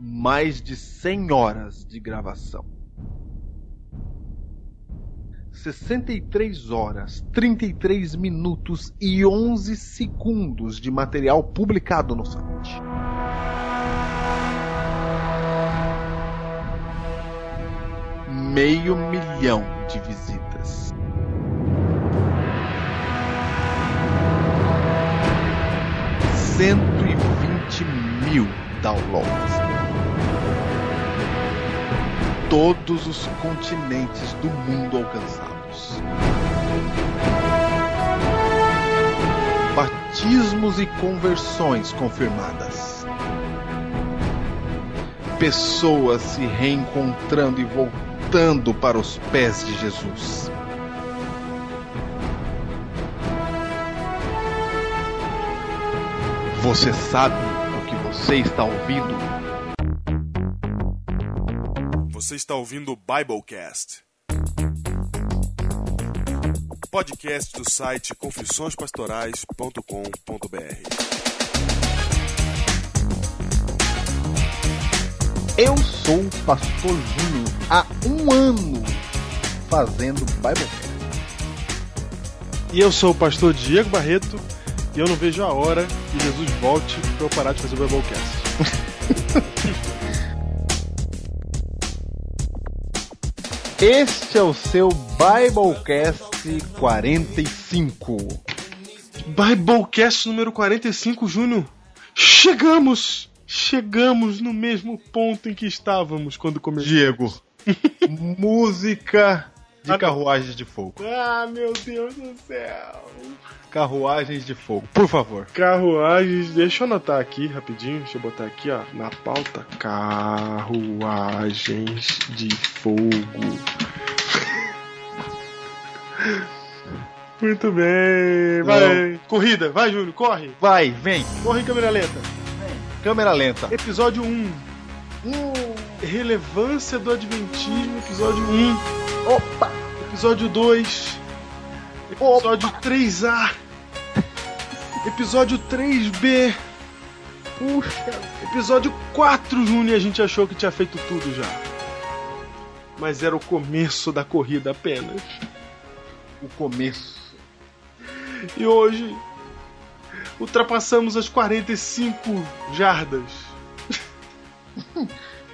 mais de 100 horas de gravação. 63 horas, 33 minutos e 11 segundos de material publicado no site. Meio milhão de visitas. Cento e vinte mil downloads. Todos os continentes do mundo alcançados. Batismos e conversões confirmadas. Pessoas se reencontrando e voltando para os pés de Jesus. Você sabe o que você está ouvindo? Está ouvindo o Biblecast. Podcast do site confissõespastorais.com.br. Eu sou o Pastor Júnior há um ano fazendo Biblecast. E eu sou o pastor Diego Barreto e eu não vejo a hora que Jesus volte para eu parar de fazer o Biblecast. Este é o seu Biblecast 45. Biblecast número 45, Júnior. Chegamos! Chegamos no mesmo ponto em que estávamos quando começou. Diego, música de carruagens de fogo. Ah, meu Deus do céu. Carruagens de fogo, por favor. Carruagens, deixa eu anotar aqui rapidinho, deixa eu botar aqui, ó, na pauta. Carruagens de fogo. Muito bem, vai. Corrida, vai, Júnior, corre. Vai, vem. Corre câmera lenta. Câmera lenta. Episódio 1. Relevância do Adventismo, episódio 1. Opa! Episódio 2. Episódio 3A. Episódio 3B. Puxa. Episódio 4, Júnior, a gente achou que tinha feito tudo já. Mas era o começo da corrida apenas. O começo. E hoje ultrapassamos as 45 jardas.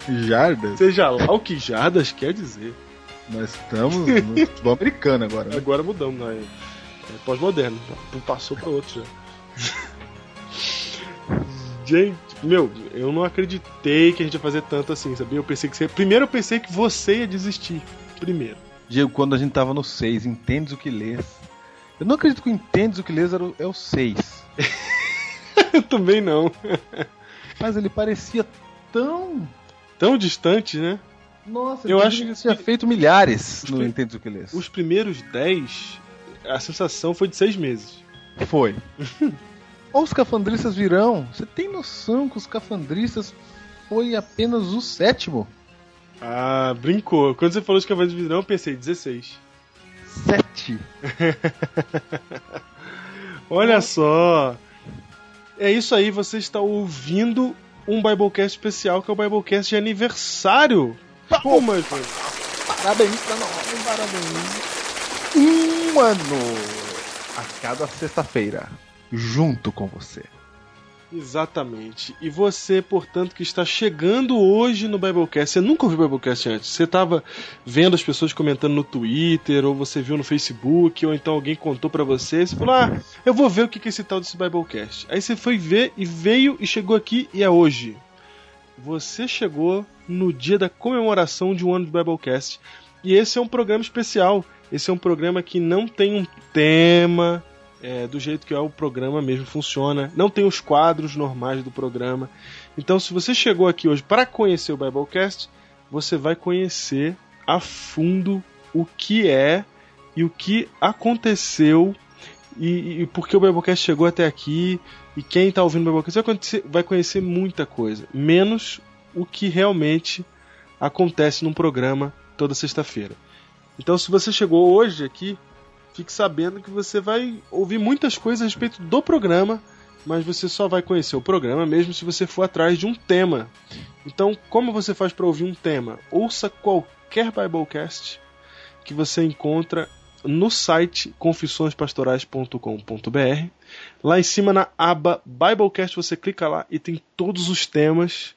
Jardas? Seja lá o que jardas quer dizer. Nós estamos no futebol americano agora. Né? Agora mudamos, né? É pós-moderno. Passou para outro já. gente, meu, eu não acreditei que a gente ia fazer tanto assim, sabia? Eu pensei que você. Primeiro eu pensei que você ia desistir. Primeiro. Diego, quando a gente tava no 6, entendes o que lês. Eu não acredito que o entendes o que lês era o- é o 6. eu também não. Mas ele parecia tão. Tão distante, né? Nossa, Eu acho que tinha feito milhares no pri- Entendes o que lês. Os primeiros 10, a sensação foi de seis meses. Foi. Ou os cafandristas virão. Você tem noção que os cafandristas foi apenas o sétimo? Ah, brincou. Quando você falou Cavaleiros de Vidrão, eu pensei 16. Sete. Olha só. É isso aí, você está ouvindo um Biblecast especial, que é o Biblecast de aniversário. Palmas, mano. Parabéns pra nós, parabéns. Um ano a cada sexta-feira, junto com você. Exatamente. E você, portanto, que está chegando hoje no Biblecast, você nunca ouviu o Biblecast antes. Você estava vendo as pessoas comentando no Twitter, ou você viu no Facebook, ou então alguém contou pra você, e você falou: "Ah, eu vou ver o que que é esse tal desse Biblecast". Aí você foi ver e veio e chegou aqui e é hoje. Você chegou no dia da comemoração de um ano de Biblecast. E esse é um programa especial. Esse é um programa que não tem um tema, é, do jeito que é o programa mesmo funciona. Não tem os quadros normais do programa. Então, se você chegou aqui hoje para conhecer o Biblecast, você vai conhecer a fundo o que é e o que aconteceu e, e por que o Biblecast chegou até aqui e quem está ouvindo o Biblecast vai conhecer, vai conhecer muita coisa, menos o que realmente acontece num programa toda sexta-feira. Então, se você chegou hoje aqui, fique sabendo que você vai ouvir muitas coisas a respeito do programa mas você só vai conhecer o programa mesmo se você for atrás de um tema. Então, como você faz para ouvir um tema? Ouça qualquer Biblecast que você encontra no site confissõespastorais.com.br. Lá em cima na aba Biblecast você clica lá e tem todos os temas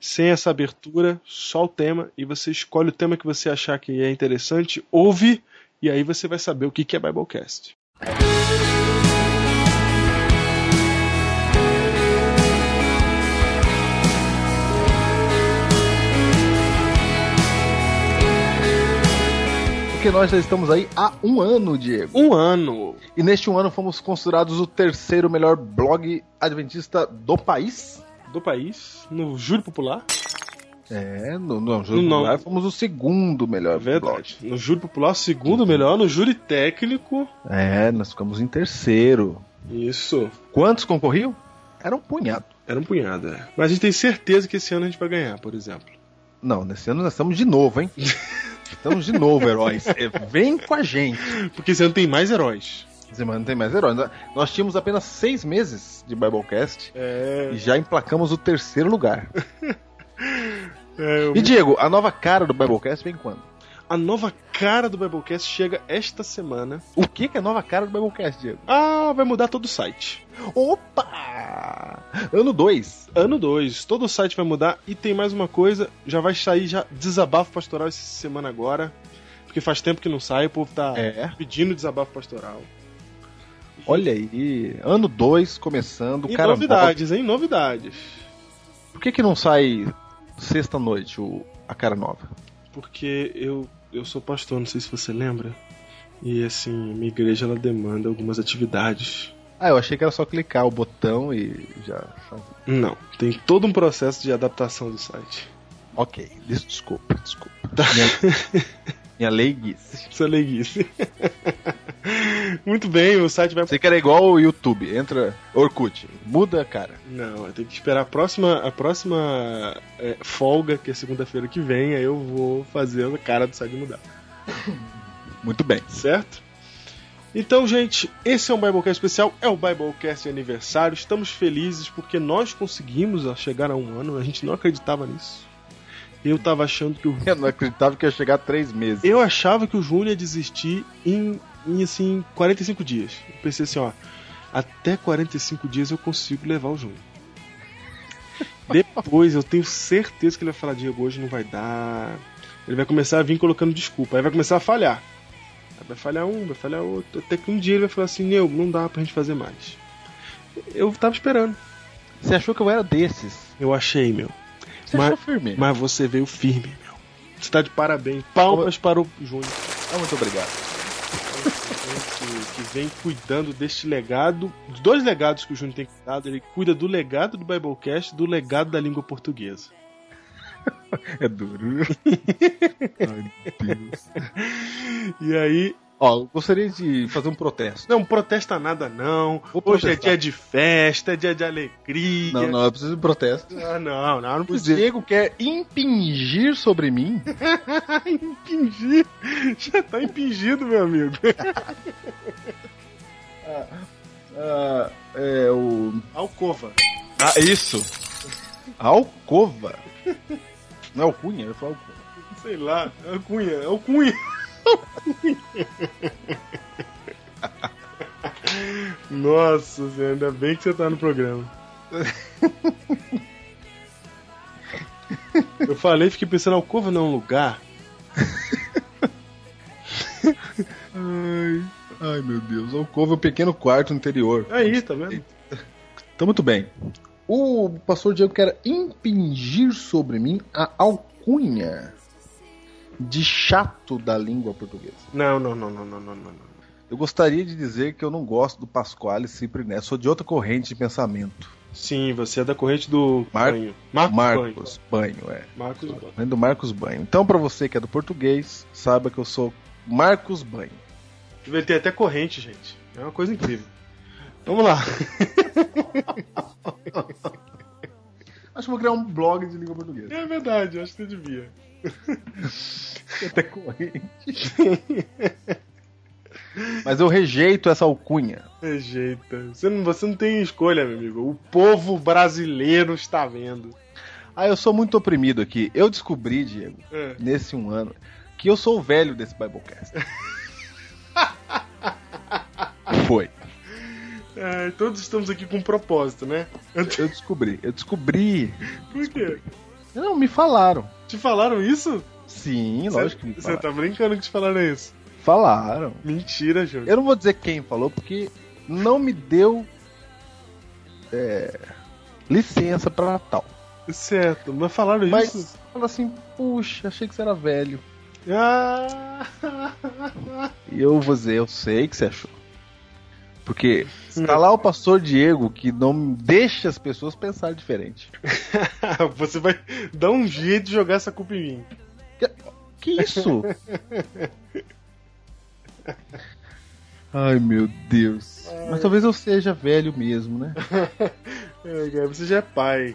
sem essa abertura, só o tema e você escolhe o tema que você achar que é interessante, ouve e aí você vai saber o que é Biblecast. Porque nós já estamos aí há um ano, Diego. Um ano. E neste um ano fomos considerados o terceiro melhor blog adventista do país. Do país, no Júri Popular. É, no, no Júri Não. Popular fomos o segundo melhor É verdade. No Júri Popular, segundo melhor. No Júri Técnico. blog. É, nós ficamos em terceiro. Isso. Quantos concorriam? Era um punhado. Era um punhado, é. Mas a gente tem certeza que esse ano a gente vai ganhar, por exemplo. Não, nesse ano nós estamos de novo, hein? Estamos de novo, heróis. É, Vem com a gente. Porque esse ano tem mais heróis. Semana não tem mais heróis. Nós tínhamos apenas seis meses de Biblecast É. e já emplacamos o terceiro lugar. é eu- E Diego, a nova cara do Biblecast vem quando? A nova cara do Biblecast chega esta semana. O que que é a nova cara do Biblecast, Diego? Ah, vai mudar todo o site. Opa! Ano 2. Ano 2, todo o site vai mudar e tem mais uma coisa, já vai sair já desabafo pastoral essa semana agora. Porque faz tempo que não sai, o povo tá É. pedindo desabafo pastoral. Olha aí, ano 2 começando, E cara novidades, hein? Novidades. Por que que não sai sexta noite o, a cara nova? Porque eu, eu sou pastor, não sei se você lembra. E assim, minha igreja ela demanda algumas atividades. Ah, eu achei que era só clicar o botão e já. Não, tem todo um processo de adaptação do site. Ok, des- desculpa, desculpa. Minha, minha leiguice. Isso é leiguice. Muito bem, o site vai. Você que era igual o YouTube, entra Orkut, muda a cara. Não, eu tenho que esperar a próxima, a próxima é, folga, que é segunda-feira que vem, aí eu vou fazer a cara do site mudar. Muito bem. certo? Então, gente, esse é um Biblecast especial, é o Biblecast aniversário. Estamos felizes porque nós conseguimos chegar a um ano, a gente não acreditava nisso. Eu tava achando que o. Eu não acreditava que ia chegar a três meses. Eu achava que o Júnior ia desistir em, em assim, 45 dias. Eu pensei assim, ó, até 45 dias eu consigo levar o Júnior. Depois eu tenho certeza que ele vai falar, Diego, hoje não vai dar. Ele vai começar a vir colocando desculpa, aí vai começar a falhar. Aí vai falhar um, vai falhar outro, até que um dia ele vai falar assim, Neu, não dá pra gente fazer mais. Eu tava esperando. Você achou que eu era desses? Eu achei, meu. Você Mas- achou firme? Mas você veio firme, meu. Você tá de parabéns. Palmas para o Júnior. Ah, muito obrigado. que, que vem cuidando deste legado, dos dois legados que o Júnior tem cuidado. Ele cuida do legado do Biblecast e do legado da língua portuguesa. É duro. Ai, Deus. E aí, Ó, gostaria de fazer um protesto. não protesta nada não. Vou Hoje é protestar. dia de festa, é dia de alegria. Não, não, eu preciso de protesto. Ah, não, não, não O precisa Diego quer impingir sobre mim impingir. Já tá impingido, meu amigo. ah, é, o. Alcova. Ah, isso! Alcova! Não é alcunha? Eu falo alcova. Sei lá, é alcunha, é alcunha. Nossa, Zé, ainda bem que você tá no programa. Eu falei, fiquei pensando, alcova não é um lugar? Ai, ai, meu Deus. Alcova é um pequeno quarto interior. Aí, tá vendo? Então, muito bem. O pastor Diego quer impingir sobre mim a alcunha de chato da língua portuguesa. Não, não, não, não, não, não, não. Eu gostaria de dizer que eu não gosto do Pasquale Cipriné. Sou de outra corrente de pensamento. Sim, você é da corrente do Mar- banho. Marcos, Banho. Marcos Banho, é. Marcos Banho. Do Marcos Banho. Então, pra você que é do português, saiba que eu sou Marcos Banho. Ele tem até corrente, gente. É uma coisa incrível. Vamos lá. Acho que vou criar um blog de língua portuguesa. É verdade, acho que você devia. Até corrente. Mas eu rejeito essa alcunha. Rejeita. Você não, você não tem escolha, meu amigo. O povo brasileiro está vendo. Ah, eu sou muito oprimido aqui. Eu descobri, Diego, É. nesse um ano, que eu sou o velho desse Biblecast. Foi. É, todos estamos aqui com um propósito, né? Eu descobri. Eu descobri. Por quê? Não, me falaram. Te falaram isso? Sim, lógico que me Você falaram. tá brincando que te falaram isso. Falaram. Mentira, Júnior. Eu não vou dizer quem falou, porque não me deu é, licença pra tal. Certo, mas falaram Mas isso? fala assim, puxa, achei que você era velho. Ah! E eu vou dizer, eu sei que você achou. Porque está lá o pastor Diego que não deixa as pessoas pensar diferente. Você vai dar um jeito de jogar essa culpa em mim. Que isso? Ai meu Deus. Mas talvez eu seja velho mesmo, né? Você já é pai.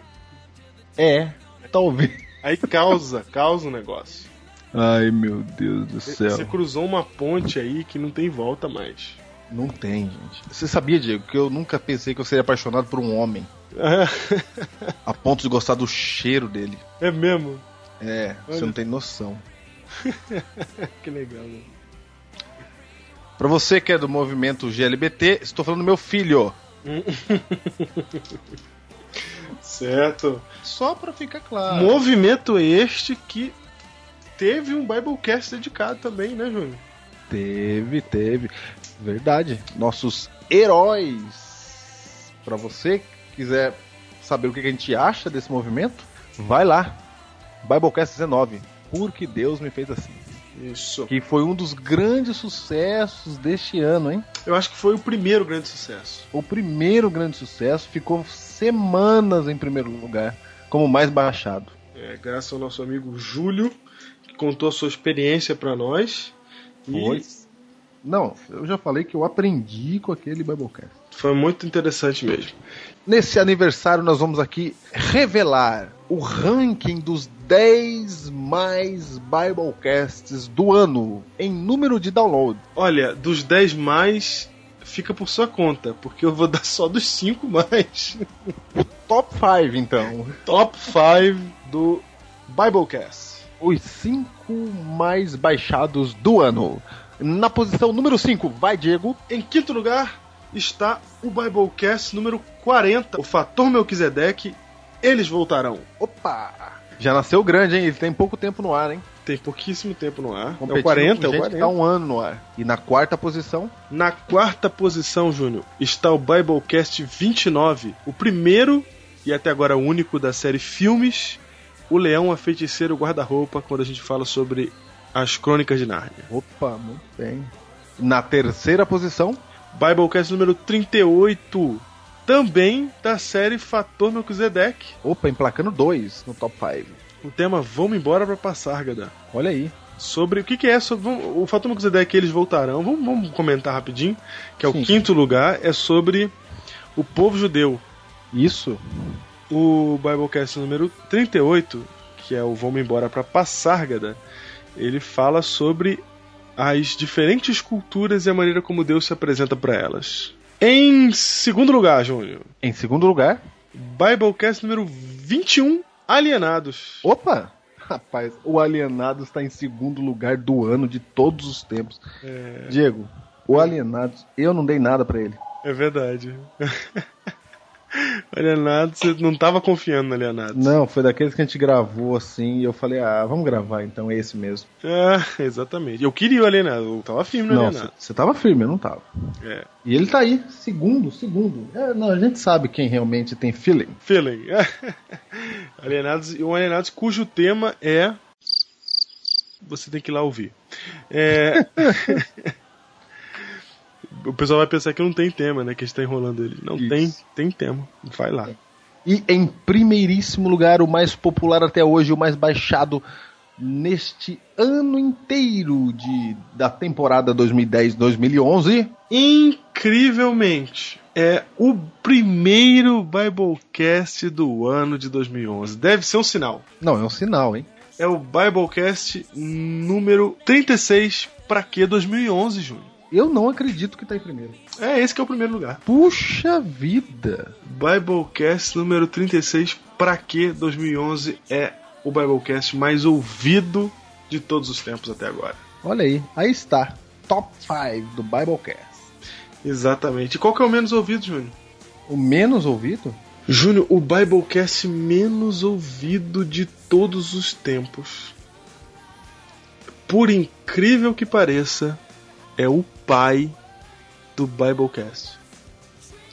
É, talvez. Aí causa, causa um negócio. Ai meu Deus do céu. Você cruzou uma ponte aí que não tem volta mais. Não tem, gente. Você sabia, Diego, que eu nunca pensei que eu seria apaixonado por um homem a ponto de gostar do cheiro dele. É mesmo? É, você Olha. não tem noção. Que legal, mano. Pra você que é do movimento GLBT, estou falando do meu filho. Certo. Só pra ficar claro. Movimento este que teve um Biblecast dedicado também, né, Júnior? Teve, teve. Verdade. Nossos heróis. Pra você que quiser saber o que a gente acha desse movimento, vai lá. Biblecast 19. Porque Deus me fez assim. Isso. Que foi um dos grandes sucessos deste ano, hein? Eu acho que foi o primeiro grande sucesso. O primeiro grande sucesso ficou semanas em primeiro lugar, como mais baixado. É, graças ao nosso amigo Júlio, que contou a sua experiência pra nós. E Foi. Não, eu já falei que eu aprendi com aquele Biblecast. foi muito interessante mesmo. Nesse aniversário, nós vamos aqui revelar o ranking dos 10 mais Biblecasts do ano em número de download. Olha, dos 10 mais, fica por sua conta, porque eu vou dar só dos 5 mais. Top 5, então. Top 5 do Biblecast. Os 5 mais baixados do ano. Na posição número 5, vai Diego. Em quinto lugar está o Biblecast número 40, o Fator Melquisedeque. Eles voltarão. Opa! Já nasceu grande, hein? Ele tem pouco tempo no ar, hein? Tem pouquíssimo tempo no ar. É Competindo o 40, com é o gente 40. que tá um ano no ar. E na quarta posição, Na quarta posição, Júnior, está o Biblecast 29, o primeiro e até agora único da série Filmes, O Leão, a Feiticeira o Guarda-Roupa, quando a gente fala sobre as Crônicas de Nárnia. opa, muito bem. Na terceira posição, Biblecast número 38, também da série Fator Melquisedeque. opa, emplacando dois no top 5. O tema Vamos Embora pra Passárgada. Olha aí. Sobre o que, que é sobre o Fator Melquisedeque, eles voltarão. Vamos, vamos comentar rapidinho, que é o Sim. quinto lugar, é sobre o povo judeu. Isso. O Biblecast número 38, que é o Vamos Embora pra Passárgada, ele fala sobre as diferentes culturas e a maneira como Deus se apresenta para elas. Em segundo lugar, Júnior, Em segundo lugar, Biblecast número 21, Alienados. opa! Rapaz, o Alienados está em segundo lugar do ano de todos os tempos. É, Diego, o Alienados, eu não dei nada pra ele. é verdade. Alienados, você não tava confiando no Alienados. Não, foi daqueles que a gente gravou assim e eu falei, ah, vamos gravar então, é esse mesmo. Ah, exatamente. Eu queria o Alienado, eu tava firme no Não, Alienado. você tava firme, eu não tava. É. E ele tá aí, segundo, segundo. É, não, a gente sabe quem realmente tem feeling. Feeling. Alienados, um Alienados cujo tema é. Você tem que ir lá ouvir. É... o pessoal vai pensar que não tem tema, né? Que a gente tá enrolando ele. Não Isso. tem, tem tema. Vai lá. E em primeiríssimo lugar, o mais popular até hoje, o mais baixado neste ano inteiro de, da temporada 2010-2011. Incrivelmente, é o primeiro Biblecast do ano de 2011. Deve ser um sinal. Não, é um sinal, hein? É o Biblecast número 36 pra que 2011, Júnior? Eu não acredito que tá em primeiro. É, esse que é o primeiro lugar. Puxa vida! Biblecast número 36, Pra Que 2011 é o Biblecast mais ouvido de todos os tempos até agora. Olha aí, aí está. Top 5 do Biblecast. Exatamente. E qual que é o menos ouvido, Júnior? O menos ouvido? Júnior, o Biblecast menos ouvido de todos os tempos. Por incrível que pareça, é o pai do Biblecast.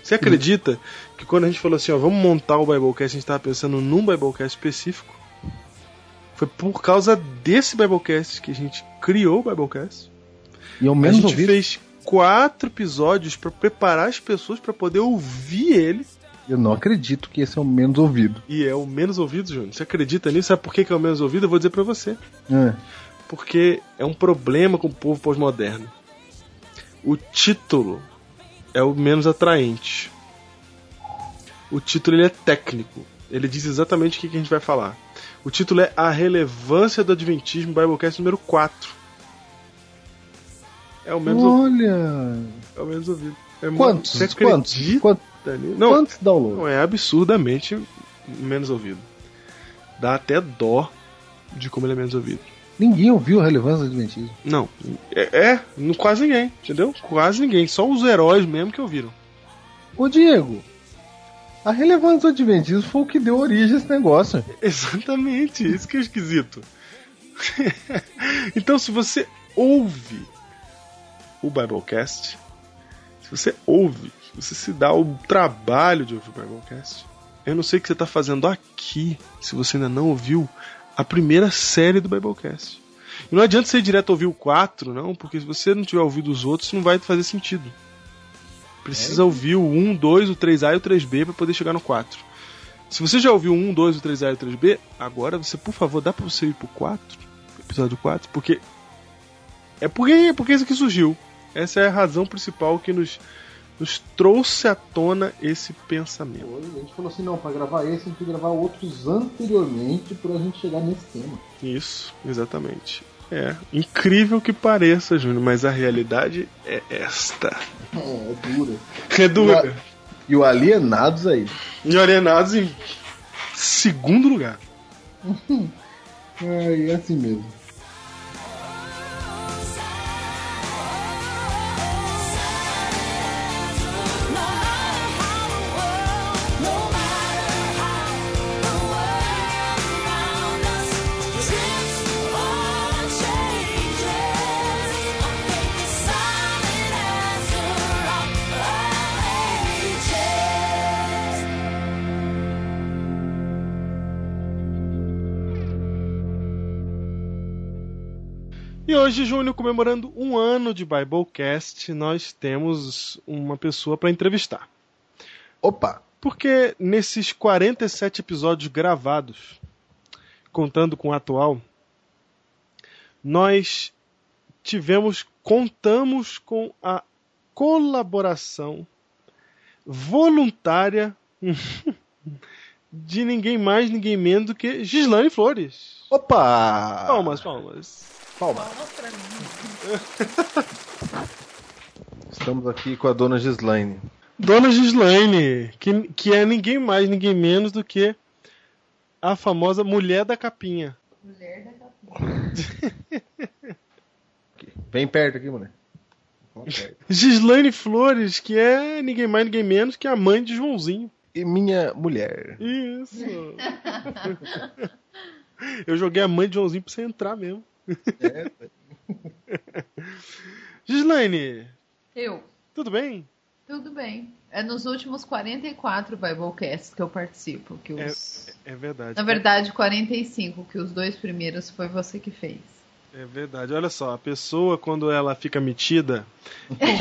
Você acredita que quando a gente falou assim, ó, vamos montar o Biblecast, a gente estava pensando num Biblecast específico? Foi por causa desse Biblecast que a gente criou o Biblecast. E é o A menos gente ouvido? fez quatro episódios para preparar as pessoas para poder ouvir ele. Eu não acredito que esse é o menos ouvido. E é o menos ouvido, Júnior. Você acredita nisso? Sabe por que que é o menos ouvido? Eu vou dizer pra você. É. Porque é um problema com o povo pós-moderno. O título é o menos atraente. O título ele é técnico. Ele diz exatamente o que que a gente vai falar. O título é A Relevância do Adventismo, Biblecast número 4. É o menos, ouvido, Olha! é o menos ouvido. É Quantos? Você Quantos? acredita Quantos? Não, quantos downloads? não, é absurdamente menos ouvido. Dá até dó de como ele é menos ouvido. Ninguém ouviu a relevância do Adventismo. Não, é, é quase ninguém, entendeu? Quase ninguém. Só os heróis mesmo que ouviram. Ô Diego, a relevância do Adventismo foi o que deu origem a esse negócio. Exatamente, isso que é esquisito. então, se você ouve o Biblecast, se você ouve, se você se dá o trabalho de ouvir o Biblecast, eu não sei o que você está fazendo aqui, se você ainda não ouviu a primeira série do Biblecast. E não adianta você ir direto ouvir o 4, não, porque se você não tiver ouvido os outros, não vai fazer sentido. Precisa ouvir o 1, 2, o 3A e o 3B para poder chegar no 4. Se você já ouviu o 1, 2, o 3A e o 3B, agora você, por favor, dá pra você ir pro 4, episódio 4, porque é porque, porque isso que surgiu. Essa é a razão principal que nos, nos trouxe à tona esse pensamento. A gente falou assim, não, pra gravar esse, a gente tem que gravar outros anteriormente pra gente chegar nesse tema. Isso, exatamente. É incrível que pareça, Júnior, mas a realidade é esta. É, é dura. É dura. E o Alienados aí. E Alienados em segundo lugar. É, é assim mesmo. E hoje, Júnior, comemorando um ano de Biblecast, nós temos uma pessoa para entrevistar. Opa! Porque nesses 47 episódios gravados, contando com o atual, nós tivemos, contamos com a colaboração voluntária de ninguém mais, ninguém menos do que Gislaine Flores. Opa! Palmas, palmas. Palmas. Estamos aqui com a dona Gislaine. Dona Gislaine, que, que é ninguém mais, ninguém menos do que a famosa Mulher da Capinha. Mulher da capinha. Vem perto aqui, mulher. Perto. Gislaine Flores, que é ninguém mais, ninguém menos que a mãe de Joãozinho. E minha mulher. Isso. Eu joguei a mãe de Joãozinho pra você entrar mesmo. É, Gislaine, Eu. tudo bem? Tudo bem. É nos últimos 44 Biblecasts que eu participo. Que os... É verdade. Na verdade, 45, que os dois primeiros foi você que fez. É verdade. Olha só, a pessoa, quando ela fica metida,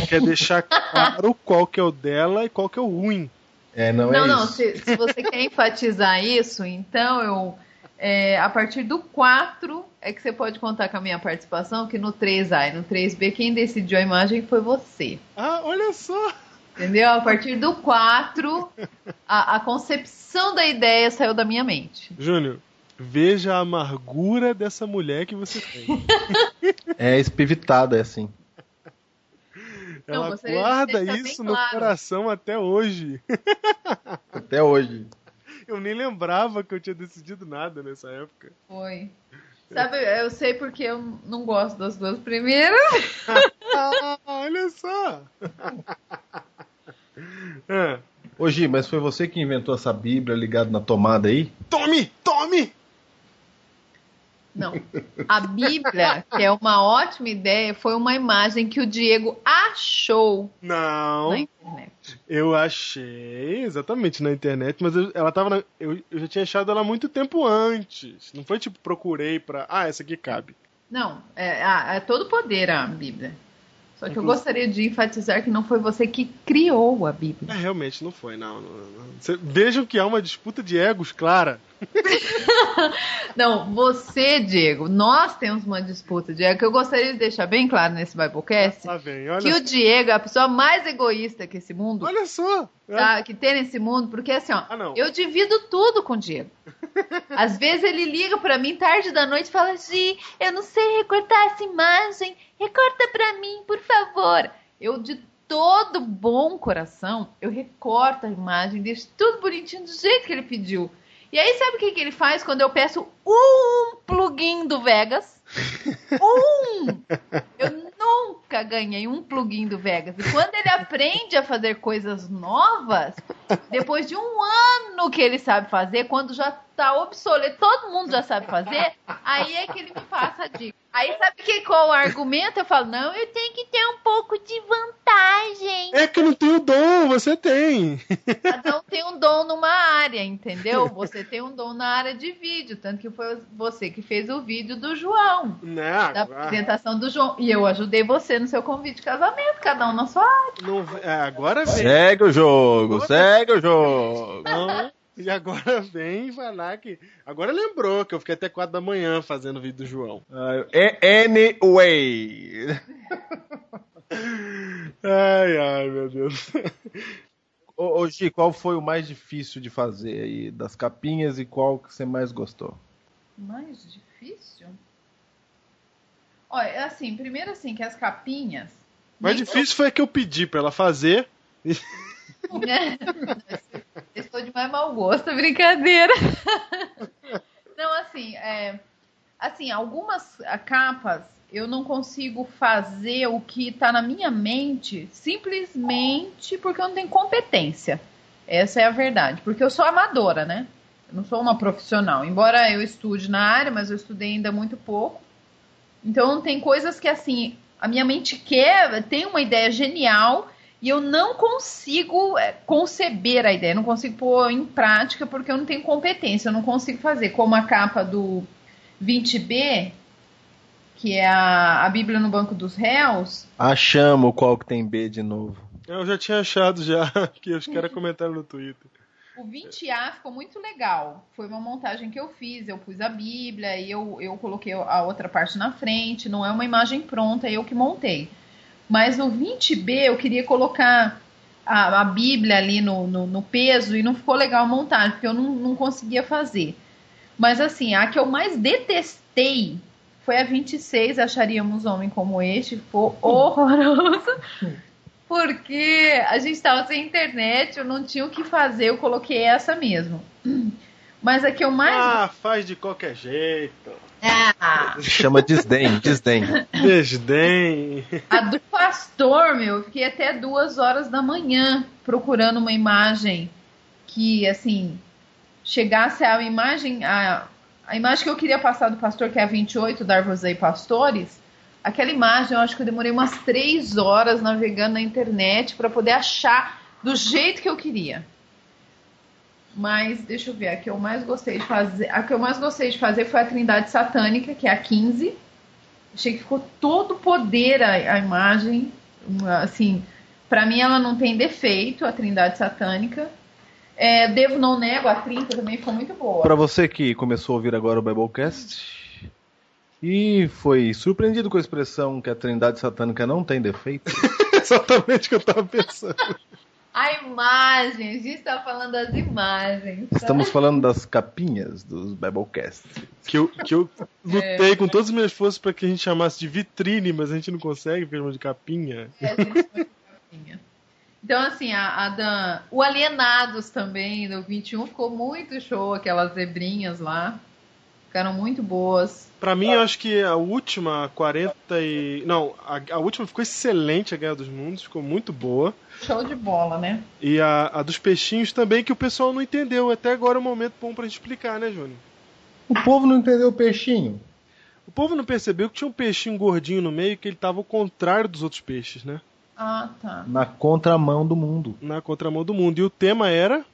quer deixar claro qual que é o dela e qual que é o ruim. É, não, não, é não. isso. Se, se você quer enfatizar isso, então eu. É, a partir do 4 é que você pode contar com a minha participação, que no 3A e no 3B quem decidiu a imagem foi você. Ah, olha só! Entendeu? A partir do 4, a, a concepção da ideia saiu da minha mente. Júnior, veja a amargura dessa mulher que você tem. É espivitada, é assim. Ela de guarda isso no claro. coração até hoje. Até hoje. Eu nem lembrava que eu tinha decidido nada nessa época. Foi. Sabe, eu sei porque eu não gosto das duas primeiras. Ah, olha só! Ah, Ô Gi, mas foi você que inventou essa Bíblia ligada na tomada aí? tome! Tome! Não. A Bíblia, que é uma ótima ideia, foi uma imagem que o Diego achou Não, na internet. eu achei exatamente na internet, mas eu- ela tava na, eu, eu já tinha achado ela muito tempo antes. Não foi tipo, procurei pra. Ah, essa aqui cabe. Não, é, é, é todo poder a Bíblia. Só que eu gostaria de enfatizar que não foi você que criou a Bíblia. É, realmente não foi, não. não, não. Vejam que há uma disputa de egos clara. Não, você, Diego, nós temos uma disputa, Diego, que eu gostaria de deixar bem claro nesse Biblecast. Lá vem, olha, Que o Diego é a pessoa mais egoísta que esse mundo, olha só. tá, que tem nesse mundo, porque assim, ó, Ah, eu divido tudo com o Diego. Às vezes ele liga pra mim tarde da noite e fala: Gi, eu não sei recortar essa imagem, recorta pra mim, por favor. Eu, de todo bom coração, eu recorto a imagem, deixo tudo bonitinho do jeito que ele pediu. E aí, sabe o que, que ele faz quando eu peço um plugin do Vegas? Um! Eu nunca ganhei um plugin do Vegas. E quando ele aprende a fazer coisas novas, depois de um ano que ele sabe fazer, quando já tá obsoleto, todo mundo já sabe fazer, aí é que ele me passa a dica. Aí sabe que qual o argumento? Eu falo, não, eu tenho que ter um pouco de vantagem. É que eu não tenho dom, você tem. Cada um tem um dom numa área, entendeu? Você tem um dom na área de vídeo, tanto que foi você que fez o vídeo do João. Não, Da ah, apresentação do João. E eu ajudei você no seu convite de casamento, cada um na sua área. não, é, agora vem. Segue o jogo, segue o jogo. Não. E agora vem falar que. Agora lembrou que eu fiquei até 4 da manhã fazendo o vídeo do João. É Anyway. Ai, ai, meu Deus. Ô, ô Gi, qual foi o mais difícil de fazer aí das capinhas e qual que você mais gostou? Mais difícil? Olha, é assim, primeiro assim, que as capinhas. O mais difícil foi a que eu pedi pra ela fazer. Estou de mais mau gosto, brincadeira. Não, assim, é, assim, algumas capas eu não consigo fazer o que está na minha mente simplesmente porque eu não tenho competência. Essa é a verdade. Porque eu sou amadora, né? Eu não sou uma profissional. Embora eu estude na área, mas eu estudei ainda muito pouco. Então tem coisas que assim, a minha mente quer, tem uma ideia genial e eu não consigo é, conceber a ideia, não consigo pôr em prática porque eu não tenho competência, eu não consigo fazer. Como a capa do 20B, que é a, a Bíblia no Banco dos Réus, Achamos qual que tem B de novo. Eu já tinha achado já que os caras comentaram no Twitter. O 20A ficou muito legal. Foi uma montagem que eu fiz, eu pus a Bíblia e eu, eu coloquei a outra parte na frente, não é uma imagem pronta, eu que montei. Mas no 20B eu queria colocar a, a Bíblia ali no, no, no peso e não ficou legal a montagem, porque eu não, não conseguia fazer. Mas assim, a que eu mais detestei foi a 26, acharíamos homem como este, ficou horroroso. Porque a gente estava sem internet, eu não tinha o que fazer, eu coloquei essa mesmo. Mas a que eu mais. Ah, faz de qualquer jeito. Ah, Chama desdém, desdém. Desdém. a do pastor, meu, eu fiquei até duas horas da manhã procurando uma imagem que, assim, chegasse a imagem, a, a imagem que eu queria passar do pastor, que é a 28, Dar-vos aí pastores, aquela imagem eu acho que eu demorei umas três horas navegando na internet para poder achar do jeito que eu queria. Mas deixa eu ver, a que eu mais gostei de fazer, a que eu mais gostei de fazer foi a Trindade Satânica, que é a 15. Achei que ficou todo poder a, a imagem, assim, para mim ela não tem defeito, a Trindade Satânica. É, devo não nego, a 30 também ficou muito boa. Para você que começou a ouvir agora o Biblecast e foi surpreendido com a expressão que a Trindade Satânica não tem defeito, Exatamente o que eu tava pensando. A imagem, a gente tá falando das imagens. tá? estamos falando das capinhas dos Biblecast. Que eu, que eu lutei com todas as minhas forças pra que a gente chamasse de vitrine, mas a gente não consegue, porque chama de capinha. É, a gente de Então, assim, a, a da. O Alienados também, do 21, ficou muito show, aquelas zebrinhas lá. Ficaram muito boas. Pra mim, eu acho que a última, a 40 e. Não, a, a última ficou excelente, a Guerra dos Mundos, ficou muito boa. Show de bola, né? E a, a dos peixinhos também, que o pessoal não entendeu. Até agora é um momento bom pra gente explicar, né, Júnior? O povo não entendeu o peixinho. O povo não percebeu que tinha um peixinho gordinho no meio que ele tava ao contrário dos outros peixes, né? Ah, tá. Na contramão do mundo. Na contramão do mundo. E o tema era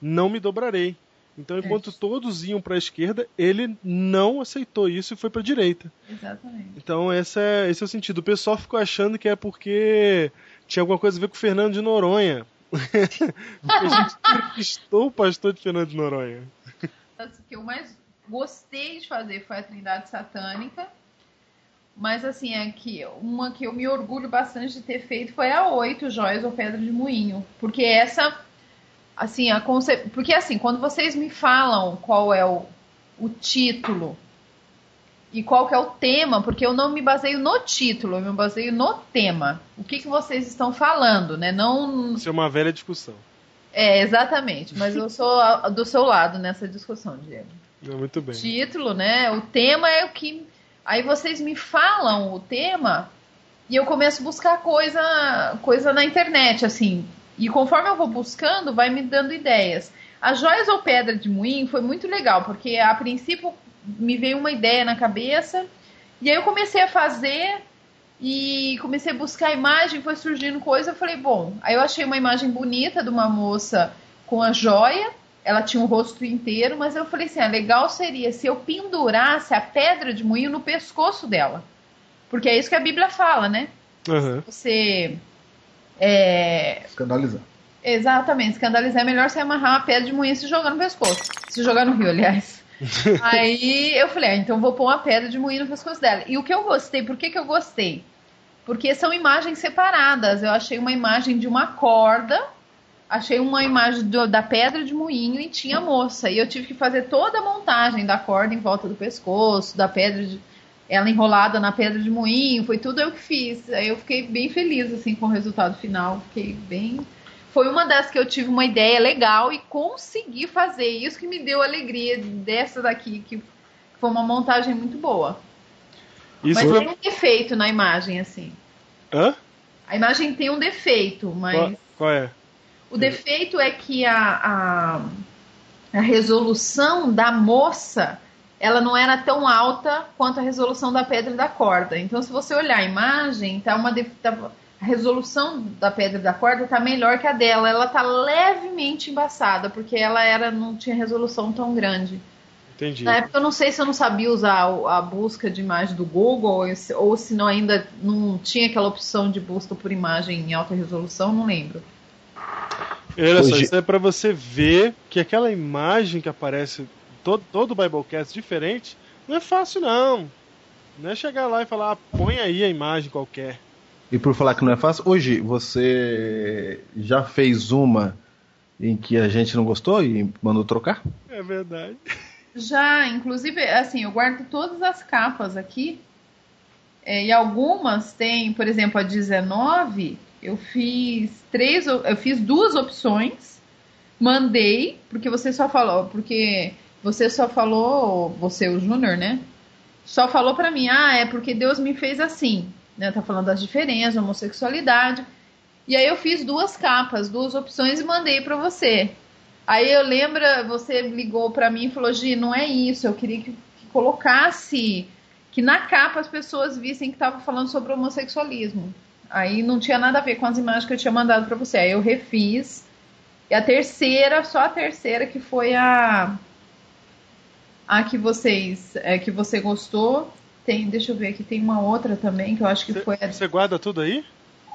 Não me dobrarei. Então, enquanto todos iam para a esquerda, ele não aceitou isso e foi para a direita. Exatamente. Então, esse é, esse é o sentido. O pessoal ficou achando que é porque tinha alguma coisa a ver com o Fernando de Noronha. a gente entrevistou o pastor de Fernando de Noronha. O que eu mais gostei de fazer foi a Trindade Satânica. Mas, assim, é que uma que eu me orgulho bastante de ter feito foi a Oito Joias ou Pedra de Moinho. Porque essa assim, a conce... porque assim, quando vocês me falam qual é o, o título e qual é o tema, porque eu não me baseio no título, eu me baseio no tema. O que, que vocês estão falando, né? Não. Isso é uma velha discussão. É, exatamente. Mas eu sou do seu lado nessa discussão, Diego. É, muito bem. Título, né? O tema é o que. Aí vocês me falam o tema e eu começo a buscar coisa, coisa na internet, assim. E conforme eu vou buscando, vai me dando ideias. As joias ou pedra de moinho foi muito legal, porque a princípio me veio uma ideia na cabeça, e aí eu comecei a fazer e comecei a buscar a imagem, foi surgindo coisa, eu falei, bom, aí eu achei uma imagem bonita de uma moça com a joia, ela tinha o rosto inteiro, mas eu falei assim, ah, legal seria se eu pendurasse a pedra de moinho no pescoço dela. Porque é isso que a Bíblia fala, né? Uhum. Você é... Escandalizar. Exatamente, escandalizar é melhor você amarrar uma pedra de moinho e se jogar no pescoço. Se jogar no rio, aliás. Aí eu falei, ah, então vou pôr uma pedra de moinho no pescoço dela. E o que eu gostei, por que, que eu gostei? Porque são imagens separadas. Eu achei uma imagem de uma corda, achei uma imagem do, da pedra de moinho e tinha a moça. E eu tive que fazer toda a montagem da corda em volta do pescoço, da pedra de, ela enrolada na pedra de moinho, foi tudo eu que fiz. Aí eu fiquei bem feliz assim com o resultado final, fiquei bem foi uma das que eu tive uma ideia legal e consegui fazer. Isso que me deu alegria dessa daqui, que foi uma montagem muito boa. Isso mas foi... tem um defeito na imagem, assim. Hã? A imagem tem um defeito, mas. Qual, qual é? O defeito é que a, a, a resolução da moça ela não era tão alta quanto a resolução da pedra da corda. Então, se você olhar a imagem, tá uma tá, a resolução da pedra da corda tá melhor que a dela. Ela tá levemente embaçada, porque ela era não tinha resolução tão grande. Entendi. Na época eu não sei se eu não sabia usar a busca de imagem do Google ou se não ainda não tinha aquela opção de busca por imagem em alta resolução, não lembro. Olha só, isso é para você ver que aquela imagem que aparece todo, todo Biblecast diferente, não é fácil não. Não é chegar lá e falar, ah, põe aí a imagem qualquer. E por falar que não é fácil, hoje você já fez uma em que a gente não gostou e mandou trocar? É verdade. Já, inclusive, assim, eu guardo todas as capas aqui. É, e algumas tem, por exemplo, a 19, eu fiz três, eu fiz duas opções, mandei, porque você só falou, porque você só falou, você, o Júnior, né? Só falou para mim, ah, é porque Deus me fez assim. Né? Tá falando das diferenças, homossexualidade. E aí eu fiz duas capas, duas opções e mandei para você. Aí eu lembro, você ligou para mim e falou, Gi, não é isso, eu queria que, que colocasse, que na capa as pessoas vissem que tava falando sobre homossexualismo. Aí não tinha nada a ver com as imagens que eu tinha mandado para você. Aí eu refiz. E a terceira, só a terceira que foi a a que vocês é, que você gostou. Tem, deixa eu ver aqui, tem uma outra também que eu acho que cê, foi. A... Você guarda tudo aí?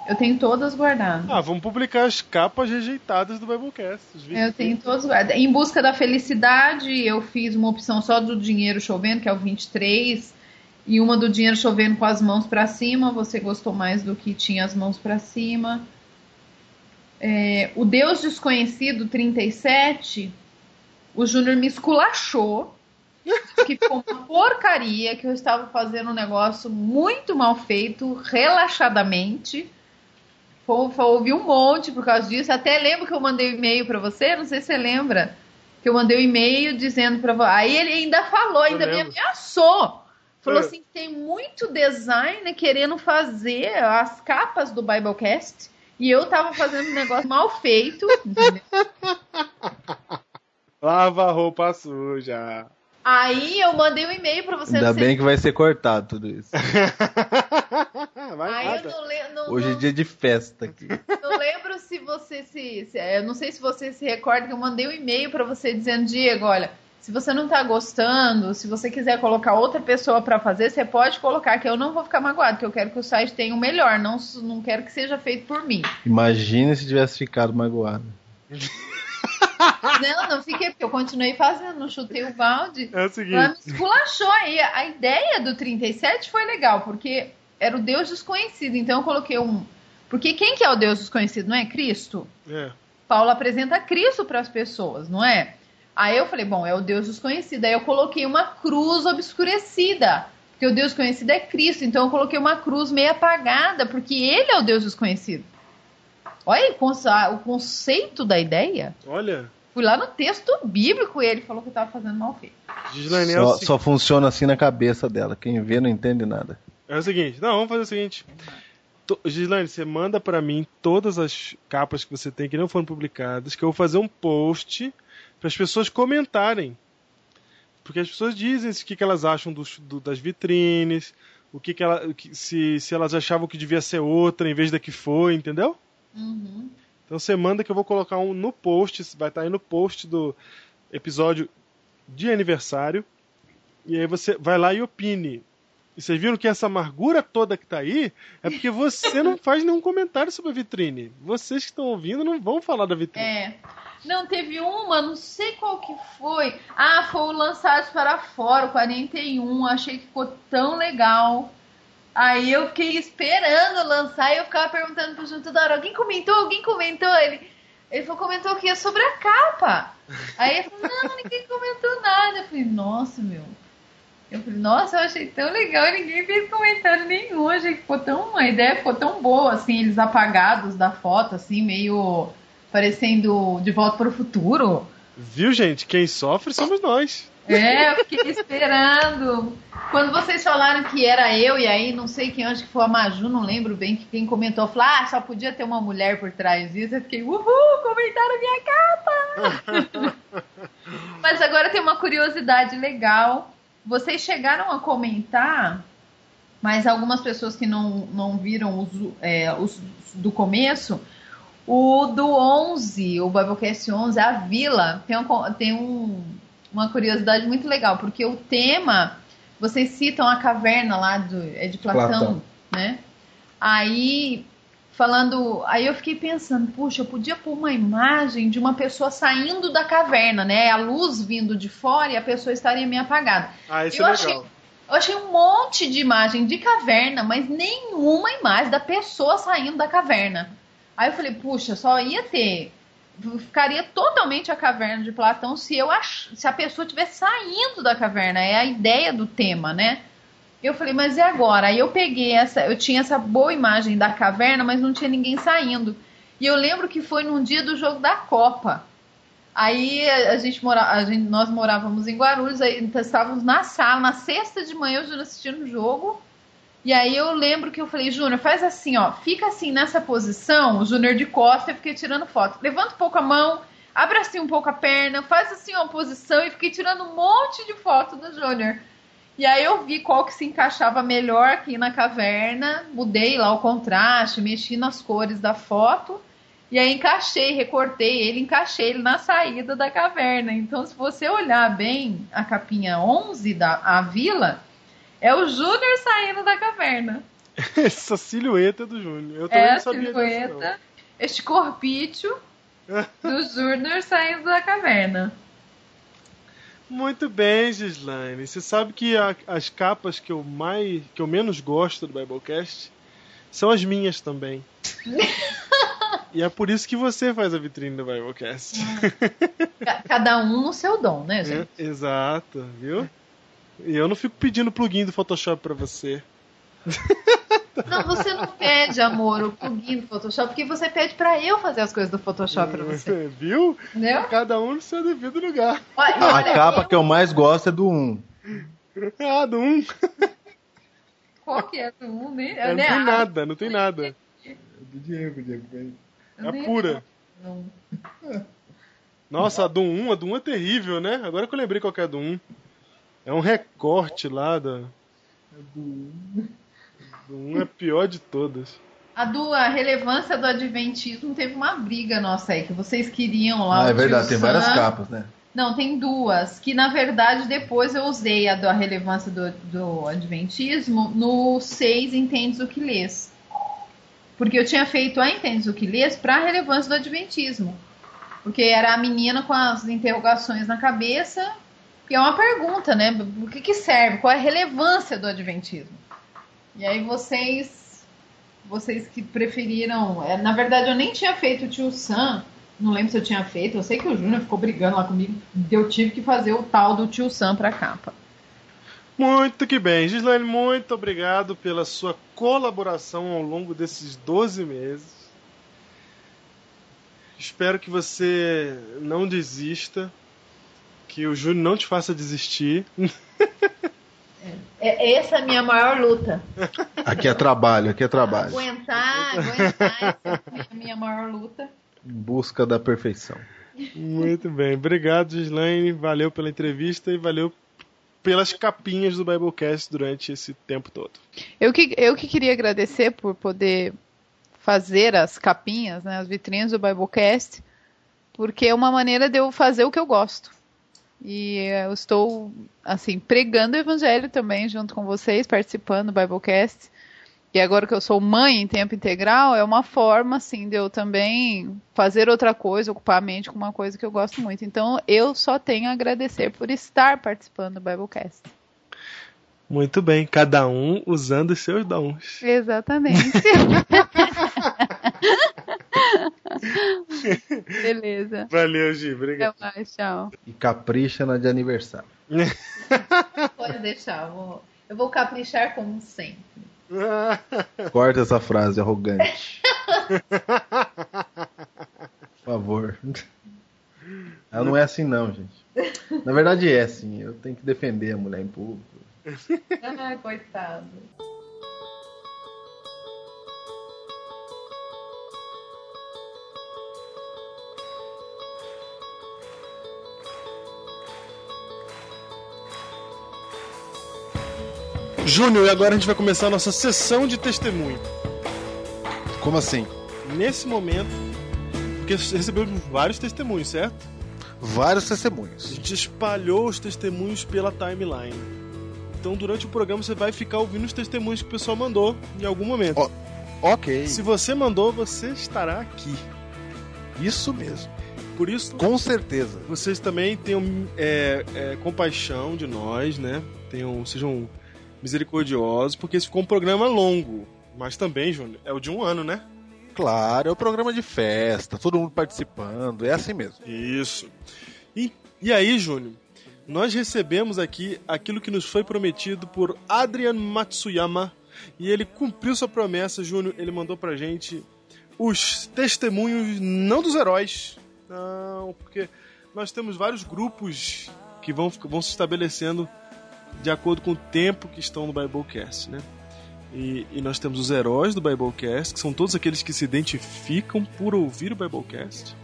Eu tenho todas guardadas. Ah, vamos publicar as capas rejeitadas do Biblecast. Eu tenho todas guardadas. Em busca da felicidade, eu fiz uma opção só do dinheiro chovendo, que é o 23, e uma do dinheiro chovendo com as mãos para cima. Você gostou mais do que tinha as mãos para cima. É, o Deus Desconhecido 37, o Júnior me esculachou que ficou uma porcaria, que eu estava fazendo um negócio muito mal feito, relaxadamente. Foi, foi, ouvi um monte por causa disso. Até lembro que eu mandei um e-mail pra você, não sei se você lembra. Que eu mandei um e-mail dizendo pra você. Aí ele ainda falou, ainda me ameaçou. Falou É. assim: tem muito designer querendo fazer as capas do Biblecast. E eu tava fazendo um negócio mal feito. Lava a roupa suja. Aí eu mandei um e-mail pra você. Ainda sei- bem que vai ser cortado tudo isso. Vai Aí eu não, le- não, Hoje é não- dia de festa aqui. não lembro se você se, se- Eu não sei se você se recorda que eu mandei um e-mail pra você dizendo, Diego, olha, se você não tá gostando, se você quiser colocar outra pessoa pra fazer, você pode colocar, que eu não vou ficar magoado, que eu quero que o site tenha o melhor, não, não quero que seja feito por mim. Imagina se tivesse ficado magoado. Não, não fiquei, porque eu continuei fazendo, não chutei o balde. É o Ela seguinte. me esculachou aí. A ideia do 37 foi legal, porque era o Deus desconhecido. Então eu coloquei um. Porque quem que é o Deus desconhecido? Não é Cristo? É. Paulo apresenta Cristo para as pessoas, não é? Aí eu falei, bom, é o Deus desconhecido. Aí eu coloquei uma cruz obscurecida. Porque o Deus desconhecido é Cristo. Então eu coloquei uma cruz meio apagada, porque ele é o Deus desconhecido. Olha aí o conce- o conceito da ideia. Olha, Fui lá no texto bíblico e ele falou que eu tava fazendo mal feito. Gislaine, é o, Só, só funciona assim na cabeça dela. Quem vê não entende nada. é o seguinte. Não, vamos fazer o seguinte. Gislaine, você manda pra mim todas as capas que você tem que não foram publicadas, que eu vou fazer um post para as pessoas comentarem. Porque as pessoas dizem o que, que elas acham dos- do- das vitrines, o que, que, ela, se, se elas achavam que devia ser outra em vez da que foi, entendeu? Uhum. Então você manda que eu vou colocar um no post, vai estar aí no post do episódio de aniversário. E aí você vai lá e opine. E vocês viram que essa amargura toda que tá aí é porque você não faz nenhum comentário sobre a vitrine. Vocês que estão ouvindo não vão falar da vitrine. É. Não, teve uma, não sei qual que foi. Ah, foi o Lançados para Fora, o 41. Achei que ficou tão legal. Aí eu fiquei esperando lançar e eu ficava perguntando pro Júnior toda hora: alguém comentou? Alguém comentou? Ele, ele falou, comentou que é sobre a capa. Aí eu falei: não, ninguém comentou nada. Eu falei: nossa, meu. Eu falei, nossa, eu achei tão legal e ninguém fez comentário nenhum. Achei que ficou tão. A ideia ficou tão boa, assim, eles apagados da foto, assim, meio parecendo de volta para o futuro. Viu, gente? Quem sofre somos nós. É, eu fiquei esperando. Quando vocês falaram que era eu, e aí não sei quem, acho que foi a Maju, não lembro bem, que quem comentou, falou, ah, só podia ter uma mulher por trás disso. Eu fiquei, uhul, comentaram minha capa! Mas agora tem uma curiosidade legal. Vocês chegaram a comentar, mas algumas pessoas que não, não viram os, é, os do começo, o do 11, o Biblecast 11, a Vila, tem, um, tem um, uma curiosidade muito legal, porque o tema, vocês citam a caverna lá do, é de Platão, Platão. né? Aí, falando, aí eu fiquei pensando, puxa, eu podia pôr uma imagem de uma pessoa saindo da caverna, né? A luz vindo de fora e a pessoa estaria meio apagada. Ah, isso Eu é achei- legal. Eu achei um monte de imagem de caverna, mas nenhuma imagem da pessoa saindo da caverna. Aí eu falei, puxa, só ia ter. Ficaria totalmente a caverna de Platão se eu ach... se a pessoa estivesse saindo da caverna. É a ideia do tema, né? Eu falei, mas e agora? Aí eu peguei essa. Eu tinha essa boa imagem da caverna, mas não tinha ninguém saindo. E eu lembro que foi num dia do jogo da Copa. Aí a gente mora, a gente, nós morávamos em Guarulhos, aí estávamos na sala, na sexta de manhã, o Júnior assistindo o jogo. E aí eu lembro que eu falei, Júnior, faz assim, ó, fica assim nessa posição, o Júnior de costa, eu fiquei tirando foto. Levanta um pouco a mão, abre assim um pouco a perna, faz assim uma posição e fiquei tirando um monte de foto do Júnior. E aí eu vi qual que se encaixava melhor aqui na caverna, mudei lá o contraste, mexi nas cores da foto. E aí encaixei, recortei ele, encaixei ele na saída da caverna. Então, se você olhar bem a capinha 11 da a vila, é o Júnior saindo da caverna. Essa silhueta do Júnior. Eu também É não sabia disso. silhueta, este corpício do Júnior saindo da caverna. Muito bem, Gislaine. Você sabe que a- as capas que eu mais, que eu menos gosto do Biblecast são as minhas também. e é por isso que você faz a vitrine do Biblecast. Ca- Cada um no seu dom, né, gente? É, exato, viu? E eu não fico pedindo plugin do Photoshop pra você. Não, você não pede, amor, o plugin do Photoshop, porque você pede pra eu fazer as coisas do Photoshop pra você. Viu? Entendeu? Cada um no seu devido lugar. Olha, A olha, capa que eu mais gosto é do 1. Ah, do um. Qual que é do mundo, hein? Não tem nada, não tem nada. Do Diego, Diego. É pura. Não. Nossa, a do 1, a do 1 é terrível, né? Agora que eu lembrei qual que é a do 1. É um recorte lá da. Do 1 é a pior de todas. A do a relevância do adventismo teve uma briga nossa aí, que vocês queriam lá. Ah, é verdade, tio tem várias Sam. capas, né? Não, tem duas. Que na verdade depois eu usei a da relevância do, do Adventismo no 6 Entendes o que Lês. Porque eu tinha feito a Entendes o que Lês para a relevância do Adventismo. Porque era a menina com as interrogações na cabeça. Que é uma pergunta, né? O que, que serve? Qual é a relevância do Adventismo? E aí vocês. Vocês que preferiram. é, Na verdade, eu nem tinha feito o tio Sam. Não lembro se eu tinha feito. Eu sei que o Júnior ficou brigando lá comigo. Eu tive que fazer o tal do tio Sam pra capa. Muito que bem. Gislaine, muito obrigado pela sua colaboração ao longo desses 12 meses. Espero que você não desista. Que o Júnior não te faça desistir. É, essa é a minha maior luta. Aqui é trabalho, aqui é trabalho. Aguentar, aguentar. Essa é a minha maior luta. Em busca da perfeição. Muito bem. Obrigado, Gislaine. Valeu pela entrevista e valeu pelas capinhas do Biblecast durante esse tempo todo. Eu que, eu que queria agradecer por poder fazer as capinhas, né, as vitrines do Biblecast, porque é uma maneira de eu fazer o que eu gosto. E eu estou, assim, pregando o evangelho também junto com vocês, participando do Biblecast. E agora que eu sou mãe em tempo integral, é uma forma, assim, de eu também fazer outra coisa, ocupar a mente com uma coisa que eu gosto muito. Então, eu só tenho a agradecer por estar participando do Biblecast. Muito bem. Cada um usando os seus dons. Exatamente. Beleza. Valeu, Gi. Até Obrigado. mais, tchau. E capricha na de aniversário. Pode deixar. Eu vou, eu vou caprichar como sempre. Corta essa frase arrogante. Por favor. Ela não é assim não, gente. Na verdade é assim. Eu tenho que defender a mulher em público. Ai, coitado. Júnior, e agora a gente vai começar a nossa sessão de testemunho. Como assim? Nesse momento, porque recebemos vários testemunhos, certo? Vários A testemunhos. gente espalhou os testemunhos pela timeline. Então, durante o programa, você vai ficar ouvindo os testemunhos que o pessoal mandou em algum momento. Ó. Ok. Se você mandou, você estará aqui. Isso mesmo. Por isso, Com certeza. vocês também tenham é, é, compaixão de nós, né? Tenham, sejam misericordiosos, porque esse ficou um programa longo. Mas também, Júnior, é o de um ano, né? Claro, é o programa de festa, todo mundo participando, é assim mesmo. Isso. E, e aí, Júnior, nós recebemos aqui aquilo que nos foi prometido por Adrian Matsuyama. E ele cumpriu sua promessa, Júnior. Ele mandou pra gente os testemunhos, não dos heróis. Não, porque nós temos vários grupos que vão, vão se estabelecendo de acordo com o tempo que estão no Biblecast, né? E, e nós temos os heróis do Biblecast, que são todos aqueles que se identificam por ouvir o Biblecast.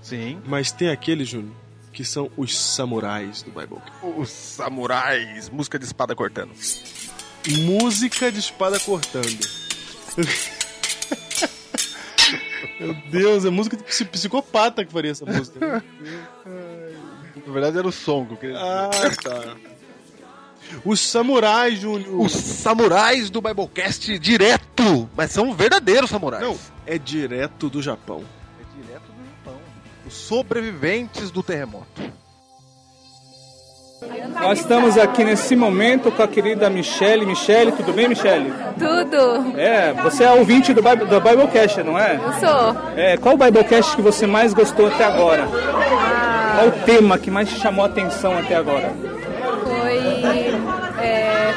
Sim. Mas tem aqueles, Júnior, que são os samurais do Biblecast. Os samurais, música de espada cortando. Música de espada cortando. Meu Deus, é música de psi- psicopata que faria essa música. né? Na verdade era o som que eu queria dizer. Ah, tá. Os samurais, Júnior. Os samurais do Biblecast direto, mas são verdadeiros samurais. Não, é direto do Japão. é direto do Japão. Os sobreviventes do terremoto. Nós estamos aqui nesse momento com a querida Michele. Michele, tudo bem, Michele? Tudo. É, você é ouvinte do, Bible, do Biblecast, não é? Eu sou. é? Qual o Biblecast que você mais gostou até agora? Qual o tema que mais te chamou a atenção até agora?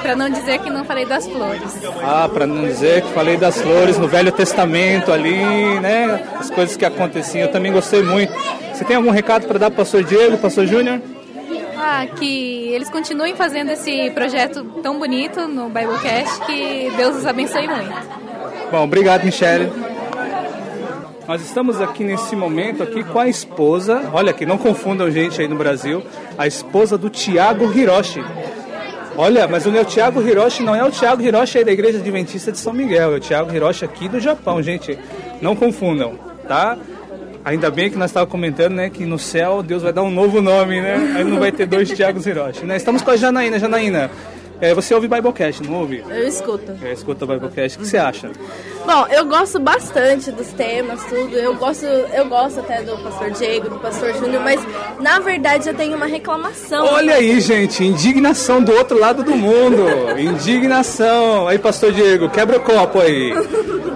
Para não dizer que não falei das flores. Ah, para não dizer que falei das flores no Velho Testamento ali, né? As coisas que aconteciam. Eu também gostei muito. Você tem algum recado para dar para o pastor Diego, pastor Júnior? Ah, que eles continuem fazendo esse projeto tão bonito no Biblecast, que Deus os abençoe muito. Bom, obrigado, Michele. Nós estamos aqui nesse momento aqui com a esposa, olha aqui, não confundam gente aí no Brasil, a esposa do Tiago Hiroshi. Olha, mas o meu Tiago Hiroshi não é o Tiago Hiroshi aí da Igreja Adventista de São Miguel, é o Tiago Hiroshi aqui do Japão, gente. Não confundam, tá? Ainda bem que nós estávamos comentando, né, que no céu Deus vai dar um novo nome, né? Aí não vai ter dois Tiagos Hiroshi, né? Estamos com a Janaína. Janaína, é, você ouve Biblecast, não ouve? Eu escuto. É, escuta Biblecast. O que você acha? Bom, eu gosto bastante dos temas, tudo. Eu gosto, eu gosto até do pastor Diego, do pastor Júnior, mas na verdade eu tenho uma reclamação. Olha aí, gente, indignação do outro lado do mundo. Indignação. Aí, pastor Diego, quebra o copo aí.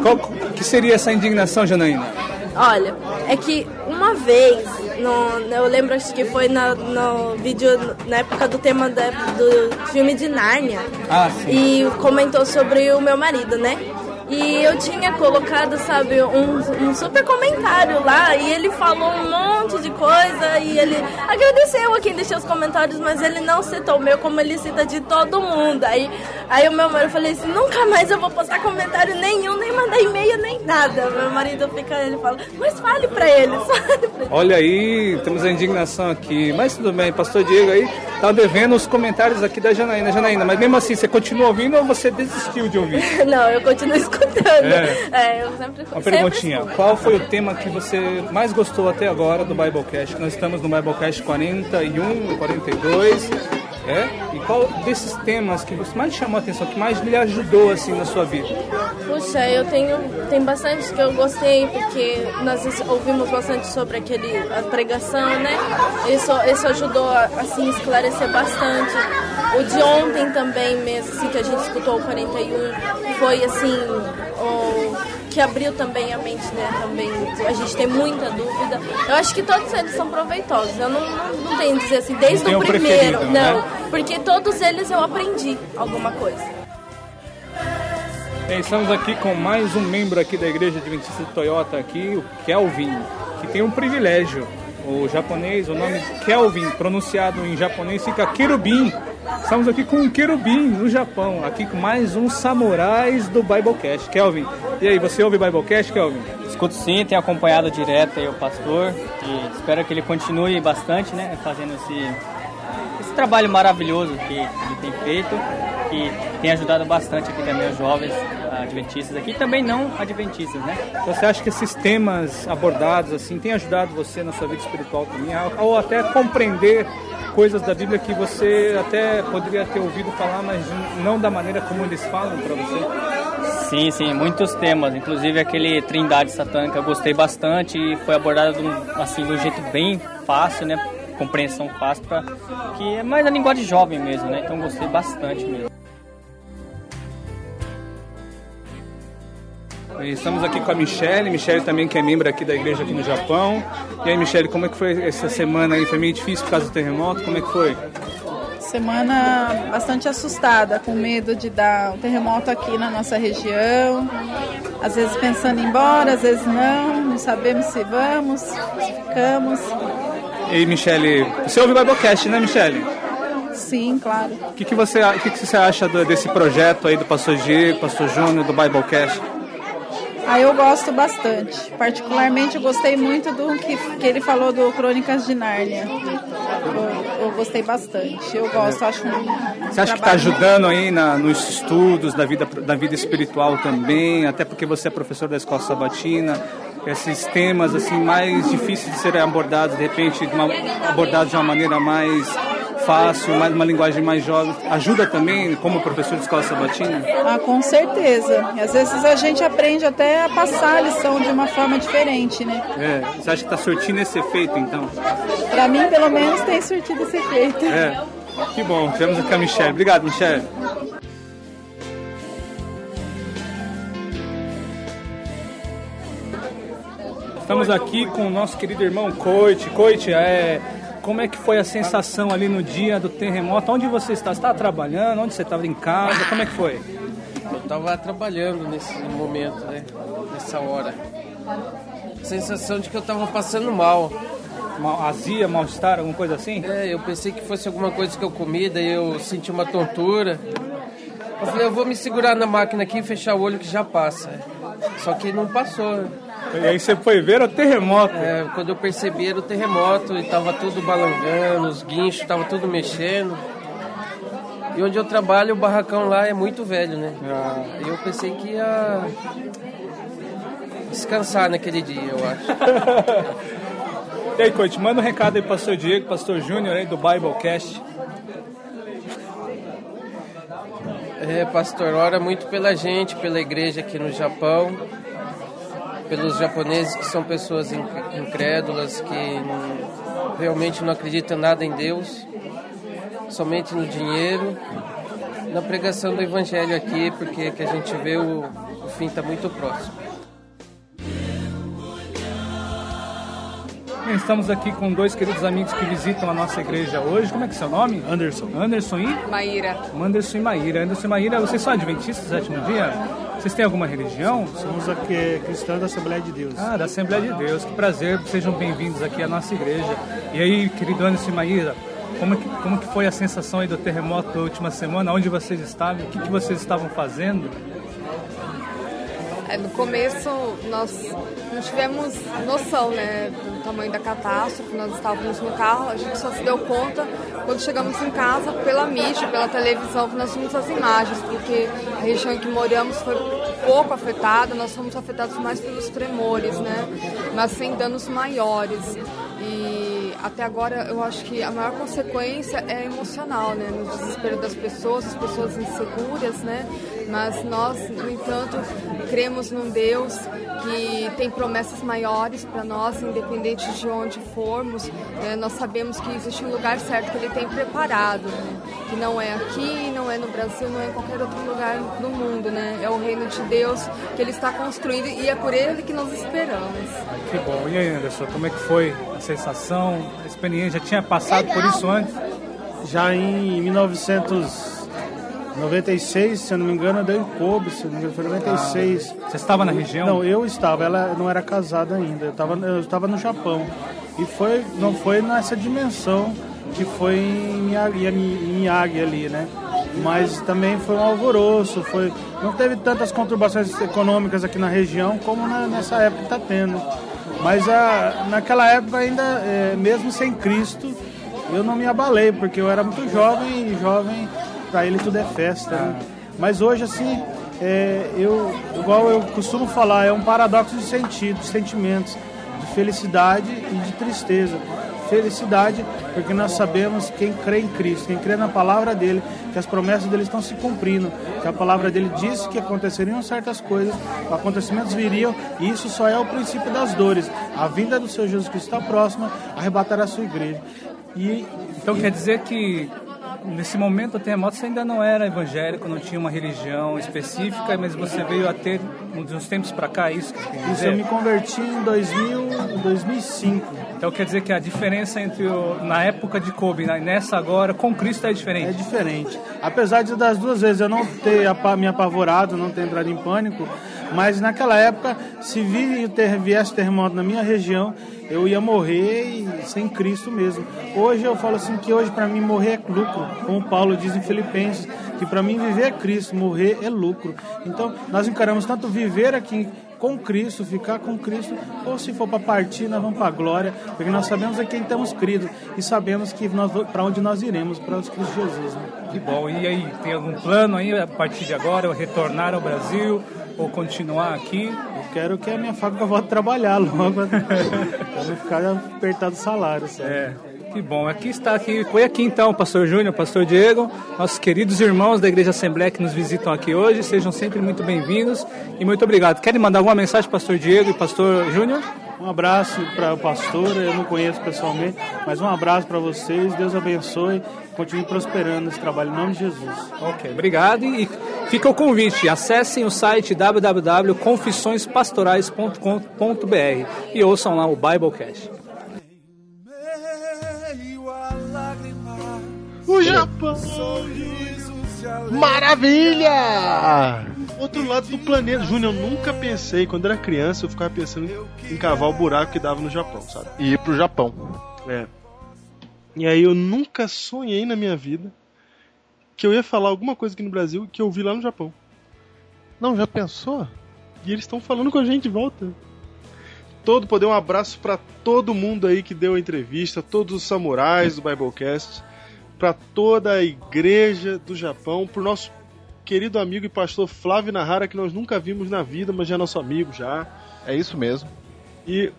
Qual que seria essa indignação, Janaína? Olha, é que uma vez, no, eu lembro acho que foi na, no vídeo, na época do tema da, do filme de Nárnia, Ah, sim. e comentou sobre o meu marido, né? E eu tinha colocado, sabe, um, um super comentário lá e ele falou um monte de coisa e ele agradeceu a quem deixou os comentários, mas ele não citou o meu como ele cita de todo mundo. Aí, aí o meu marido falei assim, nunca mais eu vou postar comentário nenhum, nem mandar e-mail, nem nada. Meu marido fica, ele fala, mas fale pra ele, fale pra ele. Olha aí, temos a indignação aqui. Mas tudo bem, pastor Diego aí tá devendo os comentários aqui da Janaína. Janaína, mas mesmo assim, você continua ouvindo ou você desistiu de ouvir? Não, eu continuo escutando. É. É, eu sempre Uma sempre perguntinha, escuto. qual foi o tema que você mais gostou até agora do Biblecast? Nós estamos no Biblecast 41, 42, é? E qual desses temas que você mais chamou a atenção, que mais lhe ajudou assim na sua vida? Puxa, eu tenho tem bastante que eu gostei porque nós ouvimos bastante sobre aquele a pregação, né? Isso isso ajudou a assim esclarecer bastante. O de ontem também mesmo, assim, que a gente escutou o 41, foi assim, o que abriu também a mente, né? Também a gente tem muita dúvida. Eu acho que todos eles são proveitosos. Eu não, não, não tenho a dizer assim, desde o primeiro, preferido, não, né? porque todos eles eu aprendi alguma coisa. Bem, estamos aqui com mais um membro aqui da Igreja Adventista de Toyota aqui, o Kelvin, que tem um privilégio. O japonês, o nome Kelvin, pronunciado em japonês, fica querubim. Estamos aqui com um querubim no Japão, aqui com mais um Samurais do Biblecast. Kelvin, e aí, você ouve Biblecast, Kelvin? Escuto sim, tenho acompanhado direto aí o pastor e espero que ele continue bastante, né, fazendo esse, esse trabalho maravilhoso que ele tem feito e tem ajudado bastante aqui também os jovens adventistas aqui, também não adventistas, né? Você acha que esses temas abordados assim têm ajudado você na sua vida espiritual também, ou até compreender coisas da Bíblia que você até poderia ter ouvido falar, mas não da maneira como eles falam para você? Sim, sim, muitos temas, inclusive aquele Trindade Satânica, eu gostei bastante e foi abordado assim, de um jeito bem fácil, né? Compreensão fácil, pra, que é mais a linguagem jovem mesmo, né? Então gostei bastante mesmo. Estamos aqui com a Michelle, Michelle também que é membro aqui da igreja aqui no Japão. E aí, Michelle, como é que foi essa semana aí? Foi meio difícil por causa do terremoto? Como é que foi? Semana bastante assustada, com medo de dar um terremoto aqui na nossa região. Às vezes pensando em ir embora, às vezes não. Não sabemos se vamos, se ficamos. E aí, Michelle, você ouve o Biblecast, né, Michelle? Sim, claro. O que, que, você, que, que você acha do- desse projeto aí do Pastor Diego, Pastor Júnior, do Biblecast? Ah, eu gosto bastante. Particularmente, eu gostei muito do que, que ele falou do Crônicas de Nárnia. Eu, eu gostei bastante. Eu gosto, acho um. Você acha que está ajudando aí na, nos estudos da vida, da vida espiritual também? Até porque você é professor da escola sabatina. Esses temas assim mais difíceis de serem abordados, de repente, de uma, abordados de uma maneira mais fácil, mais uma linguagem mais jovem, ajuda também como professor de escola sabatina? Ah, com certeza. E às vezes a gente aprende até a passar a lição de uma forma diferente, né? É, você acha que está surtindo esse efeito então? Pra mim, pelo menos, tem surtido esse efeito. É, que bom. Tivemos aqui a Michelle. Obrigado, Michelle. Estamos aqui com o nosso querido irmão Coit. Coit, é, como é que foi a sensação ali no dia do terremoto? Onde você está? Você estava trabalhando? Onde você estava em casa? Como é que foi? Eu estava trabalhando nesse momento, né? Nessa hora. Sensação de que eu estava passando mal. Mal, azia, mal-estar, alguma coisa assim? É, eu pensei que fosse alguma coisa que eu comi, daí eu senti uma tontura. Eu falei, eu vou me segurar na máquina aqui e fechar o olho que já passa. Só que não passou. E aí você foi ver o terremoto. É, quando eu percebi era o terremoto e tava tudo balangando, os guinchos, tava tudo mexendo. E onde eu trabalho, o barracão lá é muito velho, né? E eu pensei que ia descansar naquele dia, eu acho. E aí, Coach, manda um recado aí pro pastor Diego, pastor Júnior aí do Biblecast. É, pastor, ora muito pela gente, pela igreja aqui no Japão, pelos japoneses que são pessoas in- incrédulas, que realmente não acreditam nada em Deus, somente no dinheiro, na pregação do evangelho aqui, porque que a gente vê o, o fim está muito próximo. Bem, Estamos aqui com dois queridos amigos que visitam a nossa igreja hoje. Como é que é seu nome? Anderson. Anderson e? Maíra. Anderson e Maíra. Anderson e Maíra, vocês são adventistas do sétimo dia? Vocês têm alguma religião? Somos aqui cristãos da Assembleia de Deus. Ah, da Assembleia de Deus. Que prazer, sejam bem-vindos aqui à nossa igreja. E aí, querido Anderson Maíra, como que, como que foi a sensação aí do terremoto da última semana? Onde vocês estavam? O que, que vocês estavam fazendo? É, no começo nós não tivemos noção né, do tamanho da catástrofe, nós estávamos no carro, a gente só se deu conta quando chegamos em casa pela mídia, pela televisão, que nós vimos as imagens, porque a região em que moramos foi pouco afetada, nós fomos afetados mais pelos tremores, né, mas sem danos maiores. E até agora eu acho que a maior consequência é emocional, né? No desespero das pessoas, as pessoas inseguras, né? Mas nós, no entanto, cremos num Deus que tem promessas maiores para nós, independente de onde formos. né? Nós sabemos que existe um lugar certo que Ele tem preparado, né? que não é aqui, não é no Brasil, não é em qualquer outro lugar do mundo, né? É o reino de Deus que Ele está construindo e é por Ele que nós esperamos. Que bom. E aí, Anderson, como é que foi a sensação, a experiência? Já tinha passado por isso antes? Já em 1996, se eu não me engano, deu em Kobe, se eu não me engano, foi 96. Você estava na região? Não, eu estava, ela não era casada ainda, eu estava, eu no Japão. E foi, não foi nessa dimensão que foi em Miyagi, em Miyagi ali, né? Mas também foi um alvoroço, foi, não teve tantas conturbações econômicas aqui na região como na- nessa época está tendo. Mas a, naquela época ainda, é, mesmo sem Cristo, eu não me abalei, porque eu era muito jovem e jovem, para ele tudo é festa. Né? Mas hoje, assim, é, eu, igual eu costumo falar, é um paradoxo de sentidos, de sentimentos, de felicidade e de tristeza. Felicidade, porque nós sabemos quem crê em Cristo, quem crê na palavra dele, que as promessas dele estão se cumprindo, que a palavra dele disse que aconteceriam certas coisas, acontecimentos viriam, e isso só é o princípio das dores. A vinda do Senhor Jesus Cristo está próxima, arrebatará a sua igreja. E Então quer dizer que nesse momento do terremoto você ainda não era evangélico, não tinha uma religião específica, mas você veio a ter de uns tempos para cá, é isso Isso, eu me converti em 2000, 2005. Então quer dizer que a diferença entre o, na época de Kobe e nessa agora com Cristo é diferente? É diferente. Apesar de das duas vezes eu não ter me apavorado, não ter entrado em pânico, mas naquela época, se vi- ter, viesse terremoto na minha região, eu ia morrer sem Cristo mesmo. Hoje eu falo assim que hoje para mim morrer é lucro, como Paulo diz em Filipenses, que para mim viver é Cristo, morrer é lucro. Então nós encaramos tanto viver aqui com Cristo, ficar com Cristo, ou se for para partir, nós vamos para a glória, porque nós sabemos a quem temos crido e sabemos que para onde nós iremos, para os Cristo Jesus. Né? Que bom. E aí, tem algum plano aí a partir de agora, retornar ao Brasil ou continuar aqui? Eu quero que a minha fábrica volte a trabalhar logo, para não ficar apertado o salário. Sabe? É. Que bom. Aqui está aqui. Foi aqui então, Pastor Júnior, Pastor Diego, nossos queridos irmãos da Igreja Assembleia que nos visitam aqui hoje. Sejam sempre muito bem-vindos e muito obrigado. Querem mandar alguma mensagem, Pastor Diego e Pastor Júnior? Um abraço para o pastor, eu não conheço pessoalmente, mas um abraço para vocês. Deus abençoe, continue prosperando nesse trabalho em nome de Jesus. Ok, obrigado. E fica o convite: acessem o site www.confissõespastorais.com.br e ouçam lá o Biblecast. O Japão! Maravilha! Outro lado do planeta. Júnior, eu nunca pensei, quando era criança, eu ficava pensando em cavar o buraco que dava no Japão, sabe? E ir pro Japão. É. E aí eu nunca sonhei na minha vida que eu ia falar alguma coisa aqui no Brasil que eu vi lá no Japão. Não, já pensou? E eles estão falando com a gente de volta. Todo poder, um abraço para todo mundo aí que deu a entrevista, todos os samurais do Biblecast, para toda a igreja do Japão, pro nosso querido amigo e pastor Flávio Nahara, que nós nunca vimos na vida, mas já é nosso amigo já. É isso mesmo. E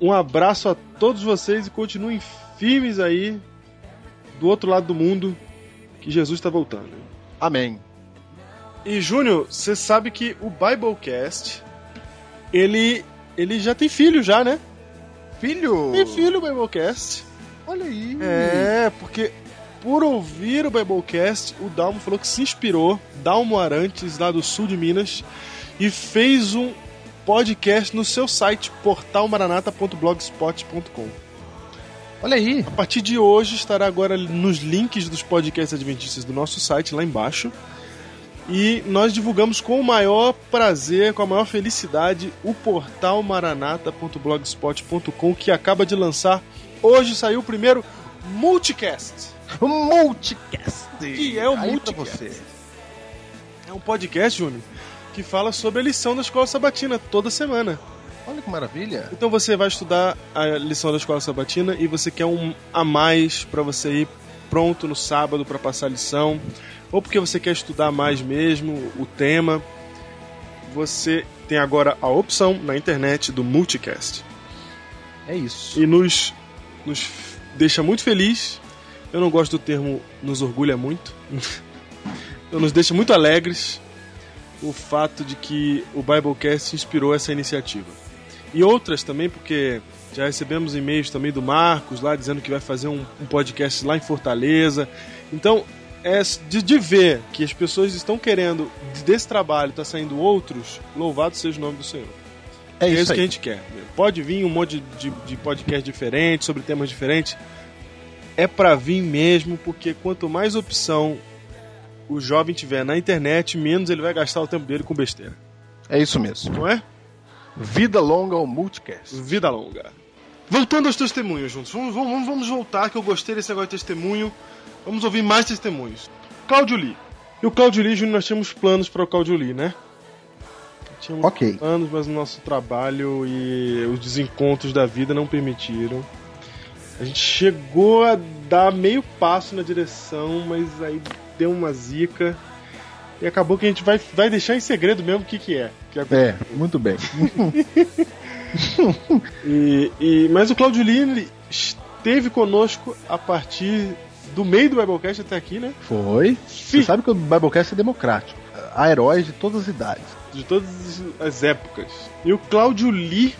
um abraço a todos vocês e continuem firmes aí do outro lado do mundo, que Jesus está voltando. Amém. E Júnior, você sabe que o Biblecast ele ele já tem filho já, né? Filho? Tem filho o Biblecast. Olha aí. É, porque por ouvir o Biblecast, o Dalmo falou que se inspirou, Dalmo Arantes, lá do sul de Minas, e fez um podcast no seu site, portalmaranata.blogspot.com. Olha aí. A partir de hoje estará agora nos links dos podcasts adventistas do nosso site, lá embaixo. E nós divulgamos com o maior prazer, com a maior felicidade, o portal maranata.blogspot.com que acaba de lançar. Hoje saiu o primeiro Multicast. Multicast. Que é o Aí Multicast. você. É um podcast, Júnior, que fala sobre a lição da escola sabatina toda semana. Olha que maravilha. Então você vai estudar a lição da escola sabatina e você quer um a mais para você ir pronto no sábado para passar a lição, ou porque você quer estudar mais mesmo o tema, você tem agora a opção na internet do Multicast. É isso. E nos, nos deixa muito feliz. Eu não gosto do termo nos orgulha muito. então nos deixa muito alegres o fato de que o Biblecast inspirou essa iniciativa. E outras também, porque já recebemos e-mails também do Marcos lá dizendo que vai fazer um, um podcast lá em Fortaleza. Então, é de, de ver que as pessoas estão querendo, desse trabalho está saindo outros, louvado seja o nome do Senhor. É isso que aí. a gente quer. Pode vir um monte de, de podcast diferente, sobre temas diferentes. É pra vir mesmo, porque quanto mais opção o jovem tiver na internet, menos ele vai gastar o tempo dele com besteira. É isso mesmo. Não é? Vida longa ao Multicast. Vida longa. Voltando aos testemunhos juntos. Vamos, vamos, vamos voltar, que eu gostei desse negócio de testemunho. Vamos ouvir mais testemunhos. Cláudio Lee. E o Cláudio Lee, Júnior, nós tínhamos planos para o Cláudio Lee, né? Tínhamos Ok. planos, mas o nosso trabalho e os desencontros da vida não permitiram. A gente chegou a dar meio passo na direção, mas aí deu uma zica. E acabou que a gente vai, vai deixar em segredo mesmo o que, que é. Que é É, muito bem. E, e- mas o Claudio Lee esteve conosco a partir do meio do Biblecast até aqui, né? Foi. Você sabe que o Biblecast é democrático. Há heróis de todas as idades. De todas as épocas. E o Claudio Lee,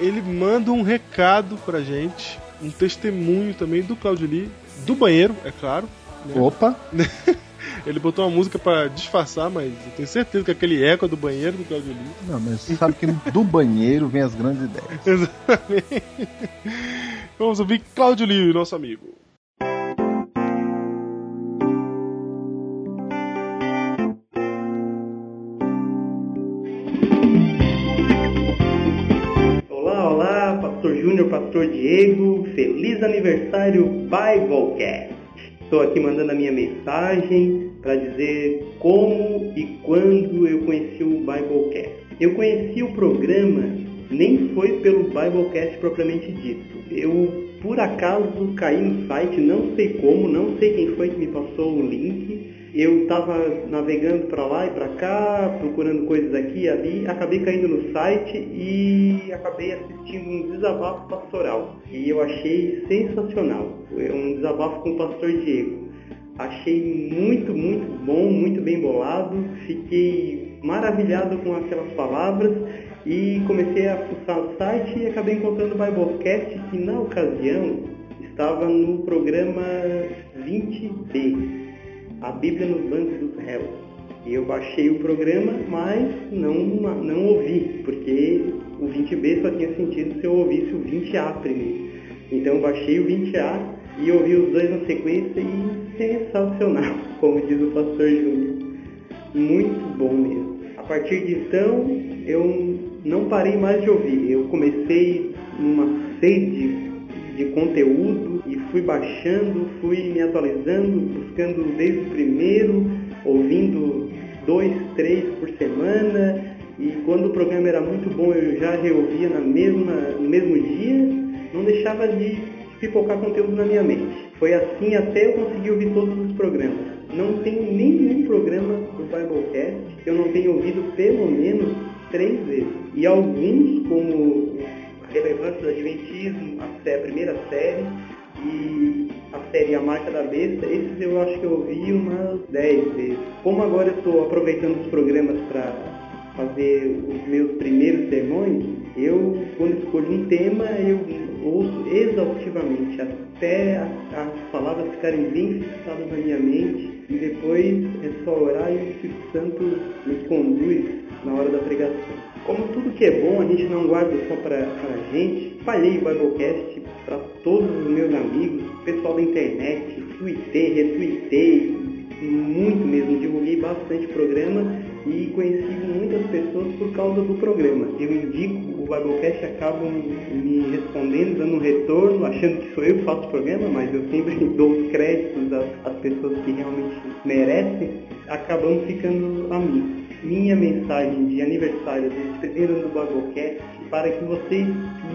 ele manda um recado pra gente, um testemunho também do Claudio Lee, do banheiro, é claro. né? Opa. Ele botou uma música pra disfarçar, mas eu tenho certeza que aquele eco é do banheiro do Claudio Lee. Não, mas você sabe que do banheiro vem as grandes ideias. Exatamente. Vamos ouvir Claudio Lee, nosso amigo. Pastor Júnior, Pastor Diego, feliz aniversário Biblecast. Estou aqui mandando a minha mensagem para dizer como e quando eu conheci o Biblecast. Eu conheci o programa nem foi pelo Biblecast propriamente dito. Eu por acaso caí no site, não sei como, não sei quem foi que me passou o link. Eu estava navegando para lá e para cá, procurando coisas aqui e ali, acabei caindo no site e acabei assistindo um desabafo pastoral. E eu achei sensacional. É um desabafo com o pastor Diego. Achei muito, muito bom, muito bem bolado. Fiquei maravilhado com aquelas palavras e comecei a fuçar o site e acabei encontrando o Biblecast que na ocasião estava no programa 20B, a Bíblia nos bancos dos réus. E eu baixei o programa, mas não, não ouvi, porque o 20B só tinha sentido se eu ouvisse o 20A primeiro. Então eu baixei o 20A e ouvi os dois na sequência e sensacional, como diz o pastor Júnior. Muito bom mesmo. A partir de então, eu não parei mais de ouvir. Eu comecei numa sede de conteúdo e fui baixando, fui me atualizando, buscando desde o primeiro, ouvindo dois, três por semana. E quando o programa era muito bom, eu já reouvia na mesma, no mesmo dia. Não deixava de pipocar conteúdo na minha mente. Foi assim até eu conseguir ouvir todos os programas. Não tem nenhum programa do Biblecast que eu não tenha ouvido pelo menos três vezes. E alguns, como relevância do Adventismo, a, sé- a primeira série e a série A Marca da Besta, esses eu acho que eu ouvi umas dez vezes. Como agora eu estou aproveitando os programas para fazer os meus primeiros sermões, eu, quando escolho um tema, eu ouço exaustivamente até as palavras ficarem bem fixadas na minha mente e depois é só orar e o Espírito Santo nos conduz na hora da pregação. Como tudo que é bom, a gente não guarda só para a gente. Espalhei o Biblecast para todos os meus amigos, pessoal da internet, tuitei, retuitei, muito mesmo, divulguei bastante o programa e conheci muitas pessoas por causa do programa. Eu indico o Biblecast acabam me respondendo, dando um retorno, achando que sou eu que faço o programa, mas eu sempre dou os créditos às pessoas que realmente merecem, acabamos ficando amigos. Minha mensagem de aniversário do ano do Biblecast para que vocês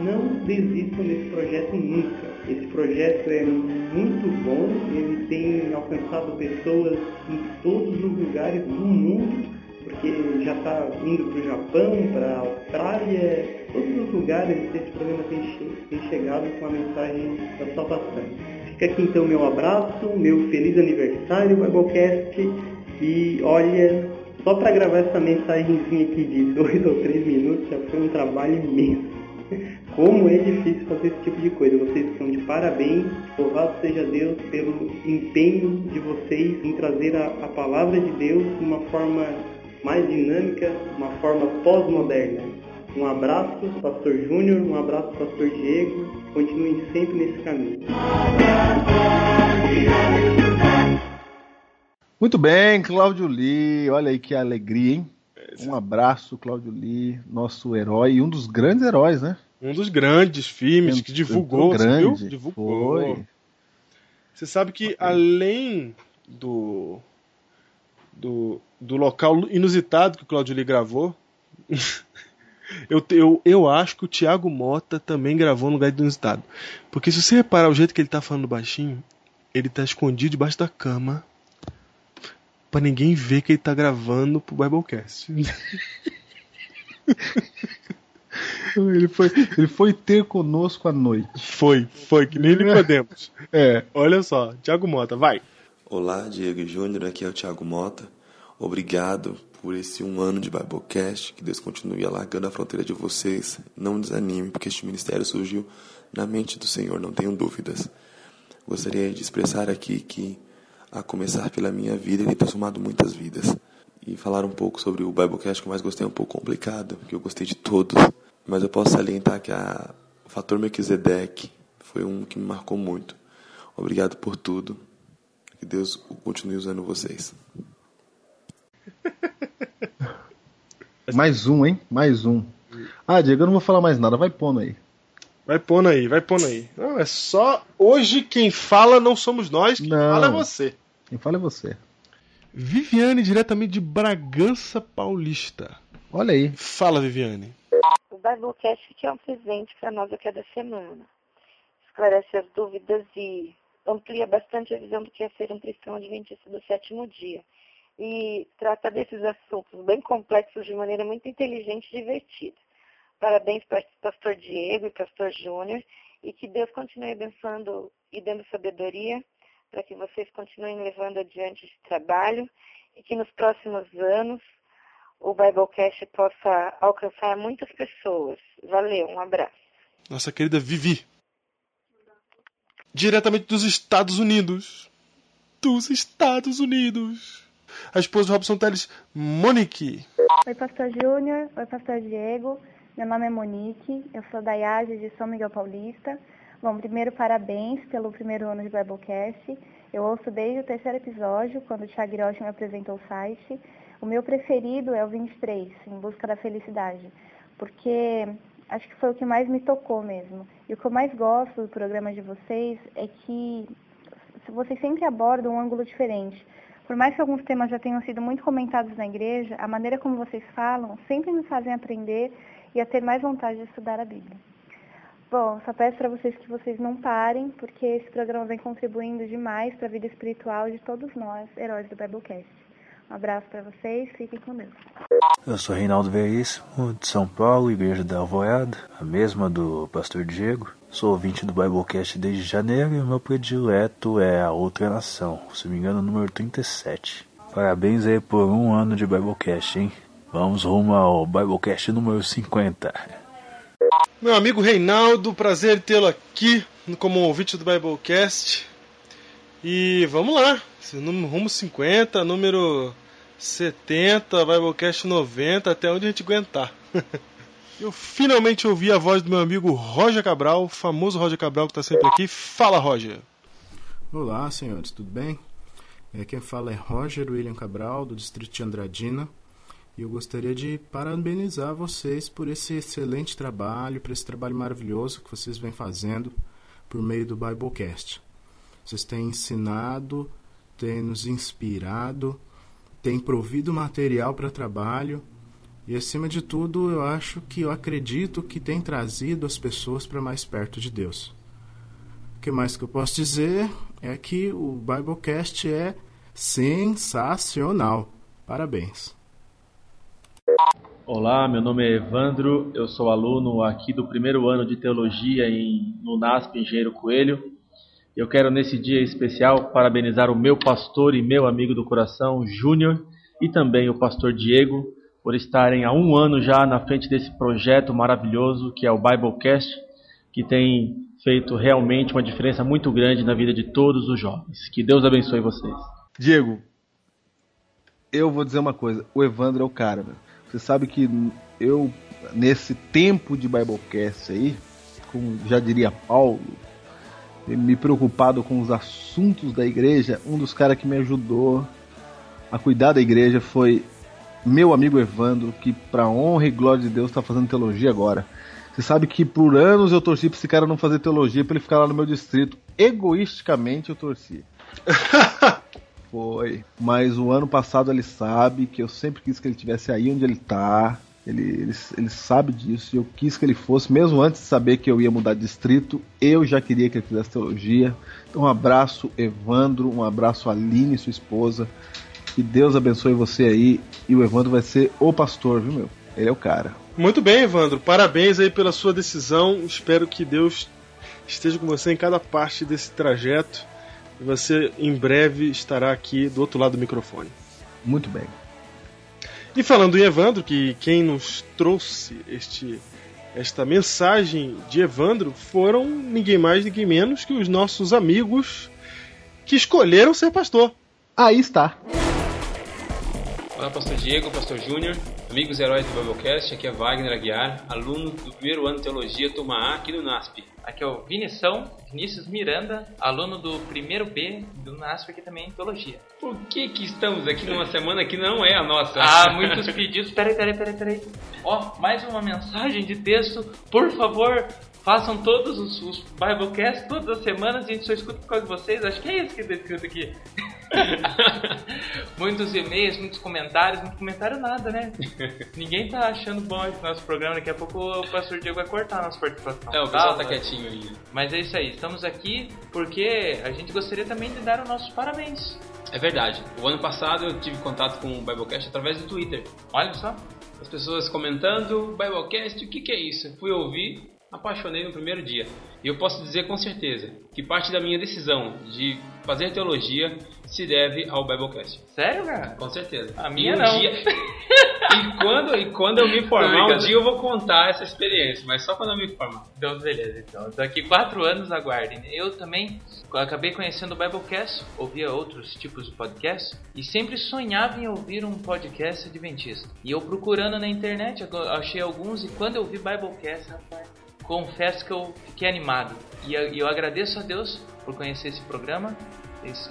não desistam desse projeto nunca. Esse projeto é muito bom, ele tem alcançado pessoas em todos os lugares do mundo, porque já está indo para o Japão, para a Austrália, todos os lugares esse programa tem, che- tem chegado com a mensagem da salvação. Fica aqui então meu abraço, meu feliz aniversário, Biblecast, e olha, só para gravar essa mensagenzinha aqui de dois ou três minutos já foi um trabalho imenso. Como é difícil fazer esse tipo de coisa. Vocês estão de parabéns. Louvado seja Deus pelo empenho de vocês em trazer a, a palavra de Deus de uma forma mais dinâmica, uma forma pós-moderna. Um abraço, Pastor Júnior, um abraço, Pastor Diego. Continuem sempre nesse caminho. Muito bem, Cláudio Lee. Olha aí que alegria, hein? Um abraço, Cláudio Lee, nosso herói e um dos grandes heróis, né? Um dos grandes filmes que divulgou, grande, viu? Divulgou. foi. Você sabe que além do, do do local inusitado que o Claudio Lee gravou, eu, eu, eu acho que o Thiago Mota também gravou no lugar inusitado. Porque se você reparar o jeito que ele tá falando baixinho, ele tá escondido debaixo da cama pra ninguém ver que ele tá gravando pro Biblecast. Ele foi, ele foi ter conosco à noite. Foi, foi, que nem Nicodemos. É. Olha só, Thiago Mota, vai. Olá, Diego Júnior, aqui é o Thiago Mota. Obrigado por esse um ano de Biblecast. Que Deus continue alargando a fronteira de vocês. Não desanime, porque este ministério surgiu na mente do Senhor, não tenho dúvidas. Gostaria de expressar aqui que, a começar pela minha vida, ele tem transformado muitas vidas. E falar um pouco sobre o Biblecast que eu mais gostei é um pouco complicado, porque eu gostei de todos. Mas eu posso salientar que a, o fator Melquisedeque foi um que me marcou muito. Obrigado por tudo. Que Deus continue usando vocês. Mais um, hein? Mais um. Ah, Diego, eu não vou falar mais nada. Vai pondo aí. Vai pondo aí, vai pondo aí. Não, é só. Hoje quem fala não somos nós, quem Não. fala é você. Quem fala é você. Viviane, diretamente de Bragança Paulista. Olha aí. Fala, Viviane. O Biblecast que é um presente para nós a cada semana. Esclarece as dúvidas e amplia bastante a visão do que é ser um cristão adventista do sétimo dia. E trata desses assuntos bem complexos de maneira muito inteligente e divertida. Parabéns para pastor Diego e pastor Júnior e que Deus continue abençoando e dando sabedoria para que vocês continuem levando adiante esse trabalho e que nos próximos anos o Biblecast possa alcançar muitas pessoas. Valeu, um abraço. Nossa querida Vivi. Diretamente dos Estados Unidos. Dos Estados Unidos. A esposa do Robson Teles, Monique. Oi, Pastor Júnior. Oi, Pastor Diego. Meu nome é Monique. Eu sou da IAGE de São Miguel Paulista. Bom, primeiro, parabéns pelo primeiro ano de Biblecast. Eu ouço desde o terceiro episódio, quando o Thiago Hiroshi me apresentou o site. O meu preferido é o 23, Em Busca da Felicidade, porque acho que foi o que mais me tocou mesmo. E o que eu mais gosto do programa de vocês é que vocês sempre abordam um ângulo diferente. Por mais que alguns temas já tenham sido muito comentados na igreja, a maneira como vocês falam sempre me fazem aprender e a ter mais vontade de estudar a Bíblia. Bom, só peço para vocês que vocês não parem, porque esse programa vem contribuindo demais para a vida espiritual de todos nós, heróis do Biblecast. Um abraço para vocês, fiquem com Deus. Eu sou Reinaldo Veríssimo, de São Paulo, Igreja da Alvoada, a mesma do Pastor Diego. Sou ouvinte do Biblecast desde janeiro e o meu predileto é A Outra Nação, se me engano, número 37. Parabéns aí por um ano de Biblecast, hein? Vamos rumo ao Biblecast número 50. Meu amigo Reinaldo, prazer tê-lo aqui como ouvinte do Biblecast. E vamos lá, rumo 50, número 70, Biblecast 90, até onde a gente aguentar. Eu finalmente ouvi a voz do meu amigo Roger Cabral, famoso Roger Cabral que está sempre aqui. Fala, Roger! Olá, senhores, tudo bem? É, quem fala é Roger William Cabral, do distrito de Andradina. E eu gostaria de parabenizar vocês por esse excelente trabalho, por esse trabalho maravilhoso que vocês vêm fazendo por meio do Biblecast. Vocês têm ensinado, têm nos inspirado, têm provido material para trabalho e, acima de tudo, eu acho que eu acredito que tem trazido as pessoas para mais perto de Deus. O que mais que eu posso dizer é que o Biblecast é sensacional. Parabéns. Olá, meu nome é Evandro, eu sou aluno aqui do primeiro ano de Teologia em, no NASP Engenheiro Coelho. Eu quero nesse dia especial parabenizar o meu pastor e meu amigo do coração, Júnior, e também o pastor Diego, por estarem há um ano já na frente desse projeto maravilhoso que é o Biblecast, que tem feito realmente uma diferença muito grande na vida de todos os jovens. Que Deus abençoe vocês. Diego, eu vou dizer uma coisa, o Evandro é o cara. Você sabe que eu, nesse tempo de Biblecast aí, como já diria Paulo, me preocupado com os assuntos da igreja, um dos caras que me ajudou a cuidar da igreja foi meu amigo Evandro, que para honra e glória de Deus está fazendo teologia agora. Você sabe que por anos eu torci para esse cara não fazer teologia, para ele ficar lá no meu distrito. Egoisticamente eu torci. Foi. Mas o ano passado ele sabe que eu sempre quis que ele tivesse aí onde ele tá. Ele, ele, ele sabe disso e eu quis que ele fosse, mesmo antes de saber que eu ia mudar de distrito, eu já queria que ele fizesse teologia. Então, um abraço, Evandro, um abraço, Aline, sua esposa. Que Deus abençoe você aí. E o Evandro vai ser o pastor, viu, meu? Ele é o cara. Muito bem, Evandro. Parabéns aí pela sua decisão. Espero que Deus esteja com você em cada parte desse trajeto. E você em breve estará aqui do outro lado do microfone. Muito bem. E falando em Evandro, que quem nos trouxe este esta mensagem de Evandro foram ninguém mais, ninguém menos que os nossos amigos que escolheram ser pastor. Aí está. Olá, pastor Diego, pastor Júnior, amigos heróis do Biblecast, aqui é Wagner Aguiar, aluno do primeiro ano de Teologia, turma A, aqui no NASP. Aqui é o Vinição, Vinícius Miranda, aluno do primeiro B do NASP aqui também em Teologia. Por que que estamos aqui numa semana que não é a nossa? Ah, muitos pedidos. Peraí, peraí, peraí, peraí. Ó, mais uma mensagem de texto. Por favor, façam todos os, os Biblecasts todas as semanas a gente só escuta por causa de vocês. Acho que é isso que está escrito aqui. muitos e-mails, muitos comentários, muito comentário nada, né? Ninguém tá achando bom esse nosso programa. Daqui a pouco o pastor Diego vai cortar a nossa participação. É, o pessoal tá, tá quietinho aí. Mas é isso aí, estamos aqui porque a gente gostaria também de dar os nossos parabéns. É verdade. O ano passado eu tive contato com o Biblecast através do Twitter. Olha só. As pessoas comentando, Biblecast, o que, que é isso? Fui ouvir, apaixonei no primeiro dia. E eu posso dizer com certeza que parte da minha decisão de fazer teologia se deve ao Biblecast. Sério, cara? Com certeza. A minha um não. Dia... e, quando, e quando eu me formar, um dia eu vou contar essa experiência, mas só quando eu me formar. Então, beleza. Então, daqui quatro anos, aguardem. Eu também acabei conhecendo o Biblecast, ouvia outros tipos de podcast e sempre sonhava em ouvir um podcast adventista. E eu procurando na internet, achei alguns e quando eu vi Biblecast, rapaz confesso que eu fiquei animado. E eu, agradeço a Deus por conhecer esse programa.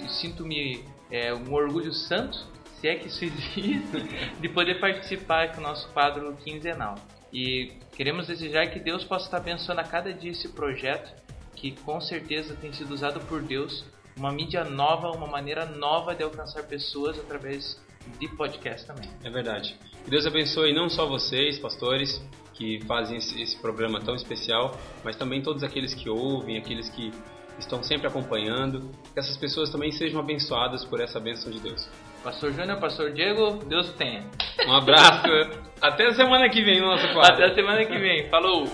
Sinto-me é, um orgulho santo, se é que isso existe, de poder participar com o nosso quadro quinzenal. E queremos desejar que Deus possa estar abençoando a cada dia esse projeto, que com certeza tem sido usado por Deus, uma mídia nova, uma maneira nova de alcançar pessoas através de podcast também. É verdade. Que Deus abençoe não só vocês, pastores, que fazem esse, esse programa tão especial, mas também todos aqueles que ouvem, aqueles que estão sempre acompanhando. Que essas pessoas também sejam abençoadas por essa bênção de Deus. Pastor Júnior, Pastor Diego, Deus o tenha. Um abraço. Até a semana que vem no nosso quadro. Até a semana que vem. Falou!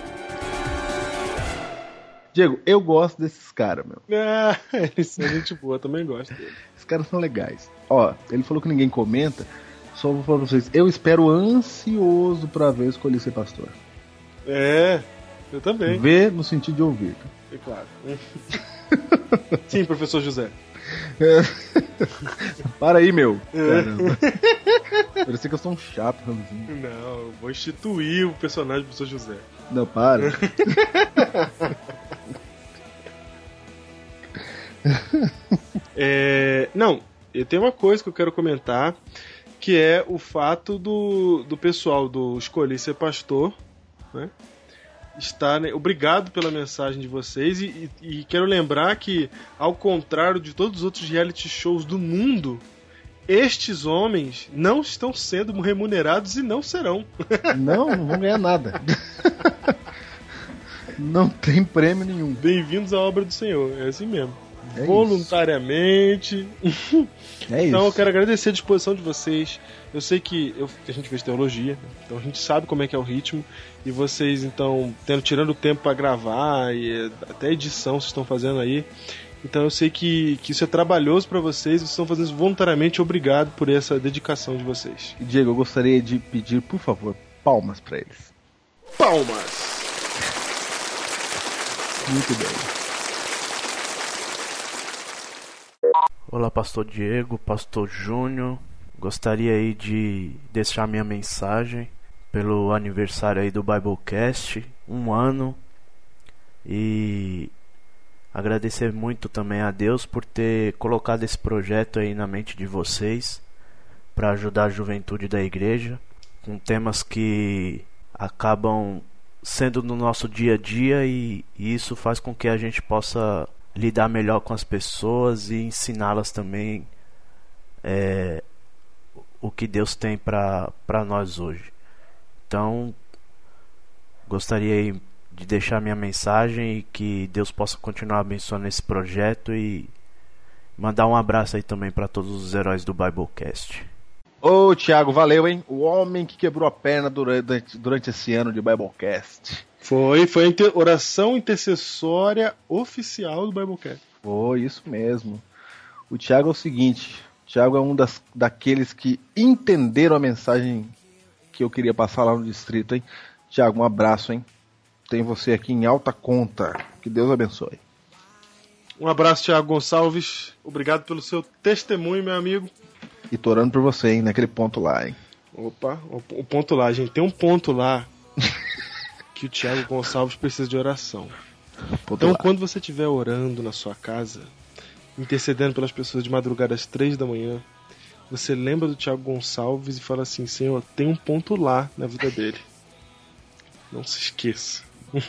Diego, eu gosto desses caras, meu. Ah, eles são gente boa, também gosto dele. Esses caras são legais. Ó, ele falou que ninguém comenta. Só vou falar pra vocês. Eu espero ansioso pra ver Escolhi Ser Pastor. É, eu também. Ver no sentido de ouvir. tá? É claro. Sim, professor José. Para aí, meu. É. Caramba. Parecia que eu sou um chato, Ranzinho. Não, eu vou instituir o personagem do professor José. Não, para. É, não, eu tenho uma coisa que eu quero comentar, que é o fato do, do pessoal do Escolhi Ser Pastor, né? Estar, né, obrigado pela mensagem de vocês e, e- e quero lembrar que, ao contrário de todos os outros reality shows do mundo, estes homens não estão sendo remunerados e não serão. Não, não vão ganhar nada. Não tem prêmio nenhum. Bem-vindos à obra do Senhor, é assim mesmo. É Voluntariamente. É Então eu quero agradecer a disposição de vocês. Eu sei que, eu, que a gente fez teologia, então a gente sabe como é que é o ritmo. E vocês, então, tendo, tirando o tempo para gravar e eh, até edição vocês estão fazendo aí. Então eu sei que, que isso é trabalhoso para vocês, vocês estão fazendo isso voluntariamente. Obrigado por essa dedicação de vocês. Diego, eu gostaria de pedir, por favor, palmas pra eles. Palmas! Muito bem. Olá, Pastor Diego, Pastor Júnior. Gostaria aí de deixar minha mensagem pelo aniversário aí do Biblecast, um ano, e agradecer muito também a Deus por ter colocado esse projeto aí na mente de vocês para ajudar a juventude da igreja com temas que acabam sendo no nosso dia a dia e, e isso faz com que a gente possa lidar melhor com as pessoas e ensiná-las também é, o que Deus tem para nós hoje. Então, gostaria de deixar minha mensagem e que Deus possa continuar abençoando esse projeto e mandar um abraço aí também para todos os heróis do Biblecast. Ô, Thiago, valeu, hein? O homem que quebrou a perna durante, durante esse ano de Biblecast. Foi, foi a oração intercessória oficial do Biblecast. Foi isso mesmo. O Thiago é o seguinte: o Thiago é um das, daqueles que entenderam a mensagem que eu queria passar lá no distrito, hein? Thiago, um abraço, hein? Tem você aqui em alta conta. Que Deus abençoe. Um abraço, Thiago Gonçalves. Obrigado pelo seu testemunho, meu amigo. E tô orando por você, hein? Naquele ponto lá, hein? Opa, o ponto lá, gente. Tem um ponto lá que o Thiago Gonçalves precisa de oração. Então, quando você estiver orando na sua casa, intercedendo pelas pessoas de madrugada às três da manhã, você lembra do Thiago Gonçalves e fala assim: Senhor, tem um ponto lá na vida dele. Não se esqueça.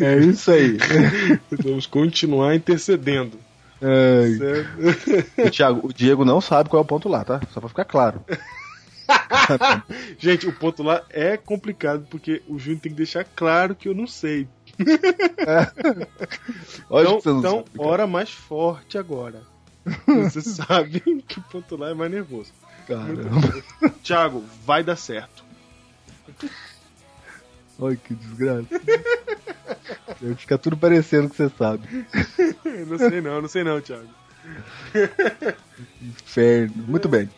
É isso aí. Vamos continuar intercedendo. Ai. Certo? O, Thiago, o Diego não sabe qual é o ponto lá, tá? Só pra ficar claro. Gente, o ponto lá é complicado porque o Júnior tem que deixar claro que eu não sei. Lógico então, que você não então sabe, cara. ora mais forte agora. Você sabe que o ponto lá é mais nervoso. Caramba. Thiago, vai dar certo. Olha que desgraça. Vai ficar tudo parecendo que você sabe. não sei não, não sei não, Thiago. Inferno. Muito bem.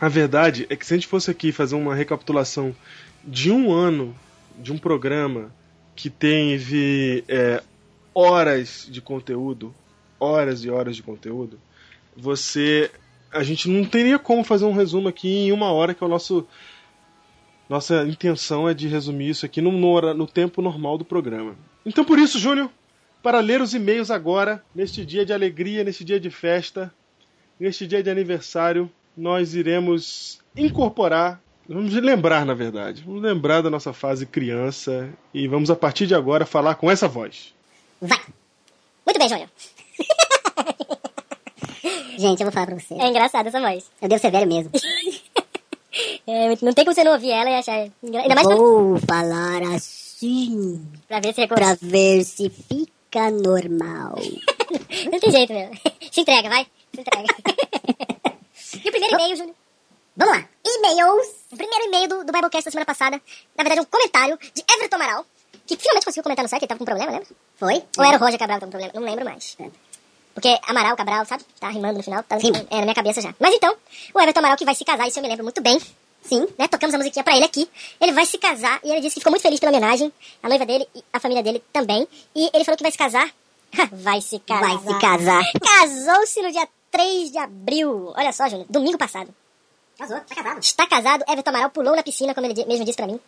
A verdade é que se a gente fosse aqui fazer uma recapitulação de um ano de um programa que teve é, horas de conteúdo, horas e horas de conteúdo, você. A gente não teria como fazer um resumo aqui em uma hora, que é o nosso. Nossa intenção é de resumir isso aqui no, no, no tempo normal do programa. Então por isso, Júnior, para ler os e-mails agora, neste dia de alegria, neste dia de festa, neste dia de aniversário, nós iremos incorporar, vamos lembrar na verdade, vamos lembrar da nossa fase criança e vamos a partir de agora falar com essa voz. Vai! Muito bem, Júnior. Gente, eu vou falar pra você. É engraçado essa voz. Eu devo ser velho mesmo. É, não tem como você não ouvir ela e achar. Ainda mais pra- Vou falar assim. pra ver se Pra ver se fica normal. Não tem jeito mesmo. Se entrega, vai. Se entrega. E o primeiro e-mail, Júnior? Vamos lá. E-mails. O primeiro e-mail do, do Biblecast da semana passada. Na verdade, um comentário de Everton Amaral, que finalmente conseguiu comentar no site, ele tava com problema, lembra? Foi? Ou era o Roger Cabral que tava com problema? Não lembro mais. Porque Amaral, Cabral, sabe? Tá rimando no final. Tá é, na minha cabeça já. Mas então, o Everton Amaral que vai se casar, isso eu me lembro muito bem. Sim, né? Tocamos a musiquinha pra ele aqui. Ele vai se casar e ele disse que ficou muito feliz pela homenagem. A noiva dele e a família dele também. E ele falou que vai se casar. vai se casar. Vai se casar. Casou-se no dia 3 de abril. Olha só, Júnior. Domingo passado. Casou, tá casado. Está casado. Everton Amaral pulou na piscina, como ele mesmo disse pra mim.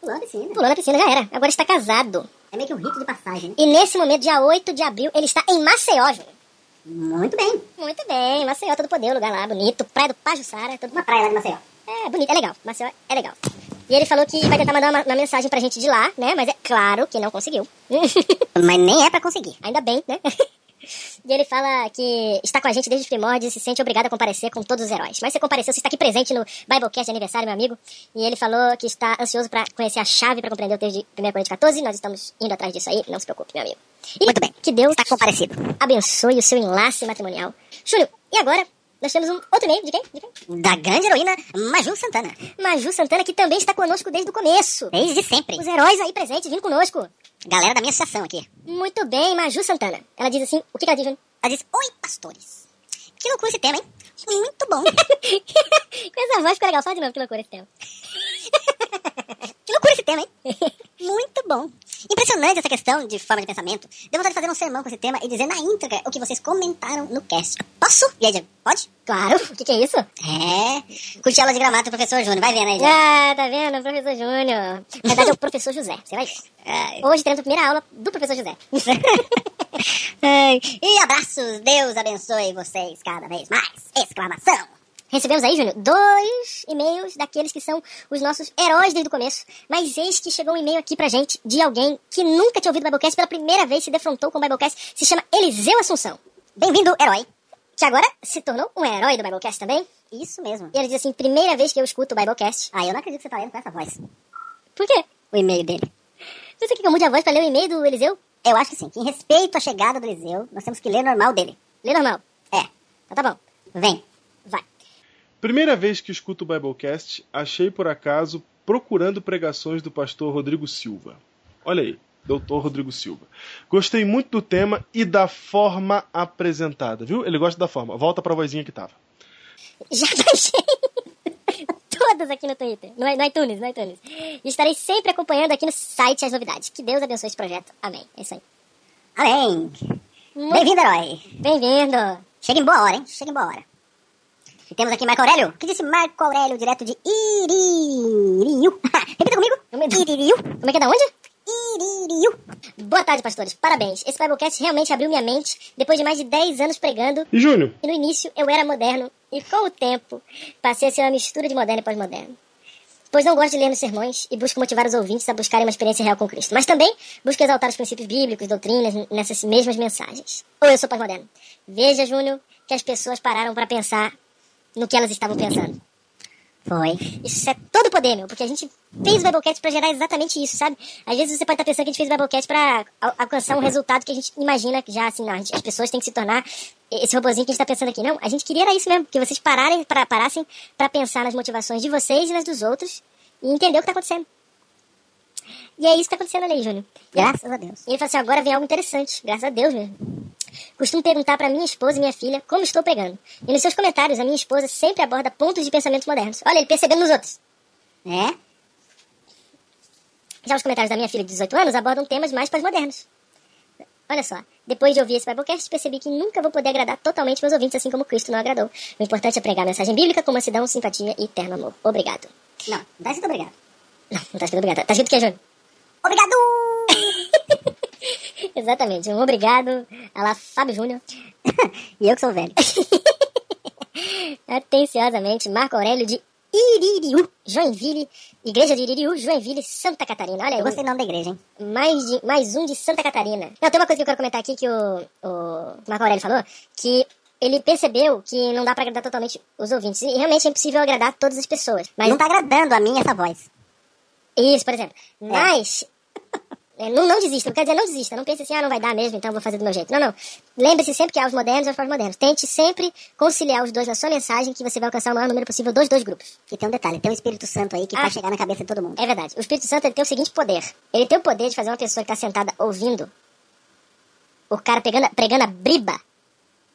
Pulou na piscina. Pulou na piscina, já era. Agora está casado. É meio que um rito de passagem. E nesse momento, dia 8 de abril, ele está em Maceió, Júnior. Muito bem. Muito bem, Maceió, todo poder, lugar lá, bonito. Praia do Pajuçara, todo... Uma praia lá de Maceió. É, bonito, é legal. Maceió é legal. E ele falou que vai tentar mandar uma, uma mensagem pra gente de lá, né? Mas é claro que não conseguiu. Mas nem é pra conseguir. Ainda bem, né? E ele fala que está com a gente desde os primórdios e se sente obrigado a comparecer com todos os heróis. Mas você compareceu, você está aqui presente no Biblecast de aniversário, meu amigo. E ele falou que está ansioso para conhecer a chave para compreender o texto de 1 Coríntios 14. Nós estamos indo atrás disso aí, não se preocupe, meu amigo. E Muito bem. Que Deus Está comparecido. abençoe o seu enlace matrimonial. Júlio, e agora? Nós temos um outro e-mail de quem? De quem? Da grande heroína Maju Santana. Maju Santana, que também está conosco desde o começo. Desde sempre. Os heróis aí presentes vindo conosco. Galera da minha associação aqui. Muito bem, Maju Santana. Ela diz assim, o que, que ela diz, Júnior? Ela diz, oi, pastores. Que loucura esse tema, hein? Muito bom. Com essa voz ficou legal. Fala de novo, que loucura esse tema. que loucura esse tema, hein? Muito bom. Impressionante essa questão de forma de pensamento. Deu vontade de fazer um sermão com esse tema e dizer na íntegra o que vocês comentaram no cast. Posso? E aí, Diego, pode? Claro. O que, que é isso? É. Curti aula de gramática do professor Júnior. Vai vendo aí, Diego. Ah, tá vendo? Professor Júnior. Na verdade é o professor José. Você vai ver. Hoje teremos a primeira aula do professor José. E abraços. Deus abençoe vocês cada vez mais. Exclamação. Recebemos aí, Júnior, dois e-mails daqueles que são os nossos heróis desde o começo. Mas eis que chegou um e-mail aqui pra gente de alguém que nunca tinha ouvido o Biblecast pela primeira vez, se defrontou com o Biblecast. Se chama Eliseu Assunção. Bem-vindo, herói. Que agora se tornou um herói do Biblecast também. Isso mesmo. E ele diz assim, primeira vez que eu escuto o Biblecast. Ah, eu não acredito que você tá lendo com essa voz. Por quê? O e-mail dele. Você quer que eu mude a voz pra ler o e-mail do Eliseu? Eu acho que sim. Que em respeito à chegada do Eliseu, nós temos que ler normal dele. Lê normal. É. Então tá bom. Vem. Vai. Primeira vez que escuto o Biblecast, achei por acaso procurando pregações do pastor Rodrigo Silva. Olha aí, doutor Rodrigo Silva. Gostei muito do tema e da forma apresentada, viu? Ele gosta da forma. Volta pra vozinha que tava. Já baixei todas aqui no Twitter, no, no iTunes, no iTunes. E estarei sempre acompanhando aqui no site as novidades. Que Deus abençoe esse projeto. Amém. É isso aí. Amém. Bem-vindo, herói. Bem-vindo. Chega em boa hora, hein? Chega em boa hora. E temos aqui Marco Aurélio. O que disse Marco Aurélio, direto de Iririu? Repita comigo. Iririu. Como é que é da onde? Iririu. Boa tarde, pastores. Parabéns. Esse Biblecast realmente abriu minha mente depois de mais de 10 anos pregando. E Júnior? E no início eu era moderno. E com o tempo passei a ser uma mistura de moderno e pós-moderno. Pois não gosto de ler nos sermões e busco motivar os ouvintes a buscarem uma experiência real com Cristo. Mas também busco exaltar os princípios bíblicos, doutrinas, nessas mesmas mensagens. Ou eu sou pós-moderno. Veja, Júnior, que as pessoas pararam para pensar no que elas estavam pensando. Foi. Isso é todo poder, meu, porque a gente fez o Biblecast pra gerar exatamente isso, sabe? Às vezes você pode estar pensando que a gente fez o Biblecast pra al- alcançar um resultado que a gente imagina que já, assim, não, gente- as pessoas têm que se tornar esse robozinho que a gente tá pensando aqui. Não, a gente queria era isso mesmo, que vocês pararem, pra, parassem pra pensar nas motivações de vocês e nas dos outros e entender o que tá acontecendo. E é isso que tá acontecendo ali, Júnior. Graças a Deus. E ele falou assim, agora vem algo interessante, graças a Deus mesmo. Costumo perguntar para minha esposa e minha filha como estou pregando. E nos seus comentários, a minha esposa sempre aborda pontos de pensamentos modernos. Olha, ele percebendo nos outros. É? Já os comentários da minha filha de 18 anos abordam temas mais pós-modernos. Olha só, depois de ouvir esse Biblecast, percebi que nunca vou poder agradar totalmente meus ouvintes, assim como Cristo não agradou. O importante é pregar a mensagem bíblica com mansidão, simpatia e eterno amor. Obrigado. Não, não tá escrito obrigado. Não, não tá escrito obrigado. Tá escrito o que, Júnior? Obrigado! Exatamente, um obrigado a lá Fábio Júnior. e eu que sou velho. Atenciosamente, Marco Aurélio de Iririú, Joinville, Igreja de Iririú, Joinville, Santa Catarina. Olha aí. Eu gostei do nome da igreja, hein? Mais, de, mais um de Santa Catarina. Não, tem uma coisa que eu quero comentar aqui que o, o Marco Aurélio falou, que ele percebeu que não dá pra agradar totalmente os ouvintes. E realmente é impossível agradar todas as pessoas. Mas Não tá agradando a mim essa voz. Isso, por exemplo. Mas. É, não, não desista, não quer dizer não desista. Não pense assim, ah, não vai dar mesmo, então vou fazer do meu jeito. Não, não. Lembre-se sempre que há os modernos e os pós-modernos. Tente sempre conciliar os dois na sua mensagem, que você vai alcançar o maior número possível dos dois grupos. E tem um detalhe, tem um Espírito Santo aí que Ah. vai chegar na cabeça de todo mundo. É verdade. O Espírito Santo ele tem o seguinte poder. Ele tem o poder de fazer uma pessoa que está sentada ouvindo o cara pegando, pregando a briba.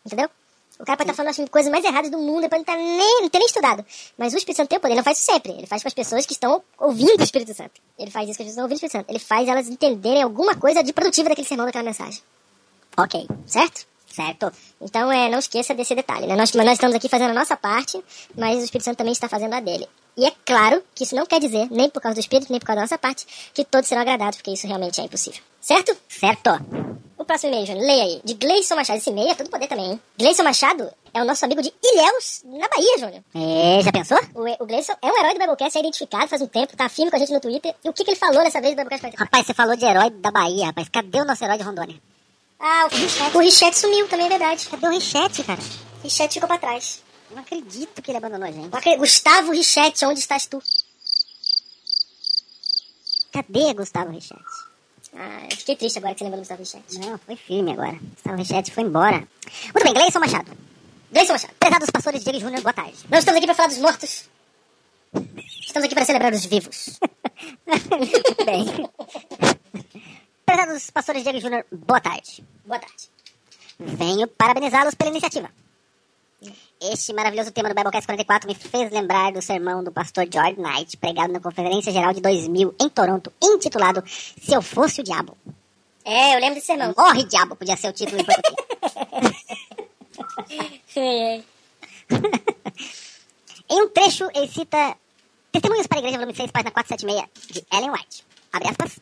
Entendeu? O cara pode estar falando as coisas mais erradas do mundo, ele pode tá nem, não ter nem estudado. Mas o Espírito Santo tem o poder, ele não faz isso sempre. Ele faz com as pessoas que estão ouvindo o Espírito Santo. Ele faz isso com as pessoas que estão ouvindo o Espírito Santo. Ele faz elas entenderem alguma coisa de produtiva daquele sermão, daquela mensagem. Ok, certo? Certo. Então, é, não esqueça desse detalhe, né? Nós, nós estamos aqui fazendo a nossa parte, mas o Espírito Santo também está fazendo a dele. E é claro que isso não quer dizer, nem por causa do Espírito, nem por causa da nossa parte, que todos serão agradados, porque isso realmente é impossível. Certo? Certo. O próximo e-mail, Júnior, leia aí. De Gleison Machado. Esse e-mail é todo poder também, hein? Gleison Machado é o nosso amigo de Ilhéus, na Bahia, Júnior. É, já pensou? O, o Gleison é um herói do Biblecast, é identificado faz um tempo, tá firme com a gente no Twitter. E o que, que ele falou nessa vez do Biblecast? Rapaz, você falou de herói da Bahia, rapaz. Cadê o nosso herói de Rondônia? Ah, o Richete. O Richete sumiu também, é verdade. Cadê o Richete, cara? Richete ficou pra trás. Não acredito que ele abandonou a gente. Acredito. Gustavo Richete, onde estás tu? Cadê Gustavo Richete? Ah, eu fiquei triste agora que você lembrou do Gustavo Richete. Não, foi firme agora. Gustavo Richete foi embora. Muito bem, Gleison Machado. Gleison Machado. Prezados pastores Diego Júnior, boa tarde. Nós estamos aqui para falar dos mortos. Estamos aqui para celebrar os vivos. Muito bem. Prezados pastores Diego Júnior, boa tarde. Boa tarde. Venho parabenizá-los pela iniciativa. Este maravilhoso tema do Biblecast 44 me fez lembrar do sermão do pastor George Knight, pregado na Conferência Geral de 2000 em Toronto, intitulado Se Eu Fosse o Diabo. É, eu lembro desse sermão. Morre, Diabo, podia ser o título em português. Em um trecho, ele cita Testemunhos para a Igreja, volume 6, página 476, de Ellen White. Abre aspas.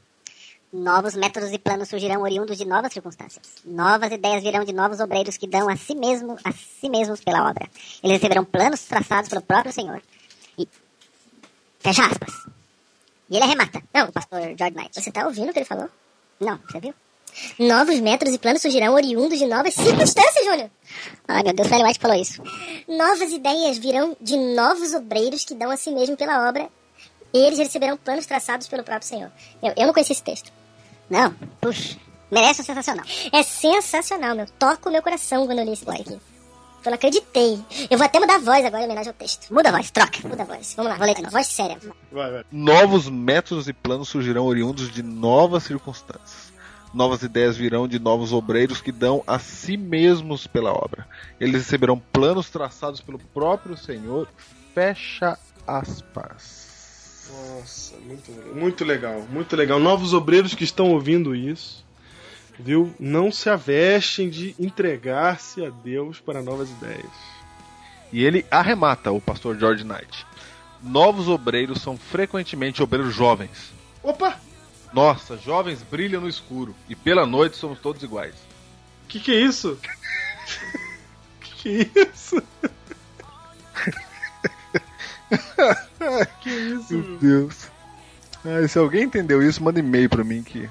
Novos métodos e planos surgirão oriundos de novas circunstâncias. Novas ideias virão de novos obreiros que dão a si, mesmo, a si mesmos pela obra. Eles receberão planos traçados pelo próprio Senhor. E. Fecha aspas. E ele arremata. Não, o pastor George Knight. Você tá ouvindo o que ele falou? Não, você viu? Novos métodos e planos surgirão oriundos de novas circunstâncias, Júnior. Ai, meu Deus, o Ellen White falou isso. Novas ideias virão de novos obreiros que dão a si mesmo pela obra. Eles receberão planos traçados pelo próprio Senhor. Eu, eu não conheci esse texto. Não, puxa. Merece um sensacional. É sensacional, meu. Toca o meu coração quando eu li esse texto aqui. Eu não acreditei. Eu vou até mudar a voz agora em homenagem ao texto. Muda a voz, troca. Muda a voz. Vamos lá, vou ler de novo. Voz séria. Vai, vai. Novos métodos e planos surgirão oriundos de novas circunstâncias. Novas ideias virão de novos obreiros que dão a si mesmos pela obra. Eles receberão planos traçados pelo próprio Senhor. Fecha aspas. Nossa, muito, muito legal, muito legal. Novos obreiros que estão ouvindo isso, viu? Não se avestem de entregar-se a Deus para novas ideias. E ele arremata o pastor George Knight. Novos obreiros são frequentemente obreiros jovens. Opa! Nossa, jovens brilham no escuro e pela noite somos todos iguais. Que que é isso? que isso? que isso? Meu Deus. Ah, se alguém entendeu isso, manda e-mail pra mim que.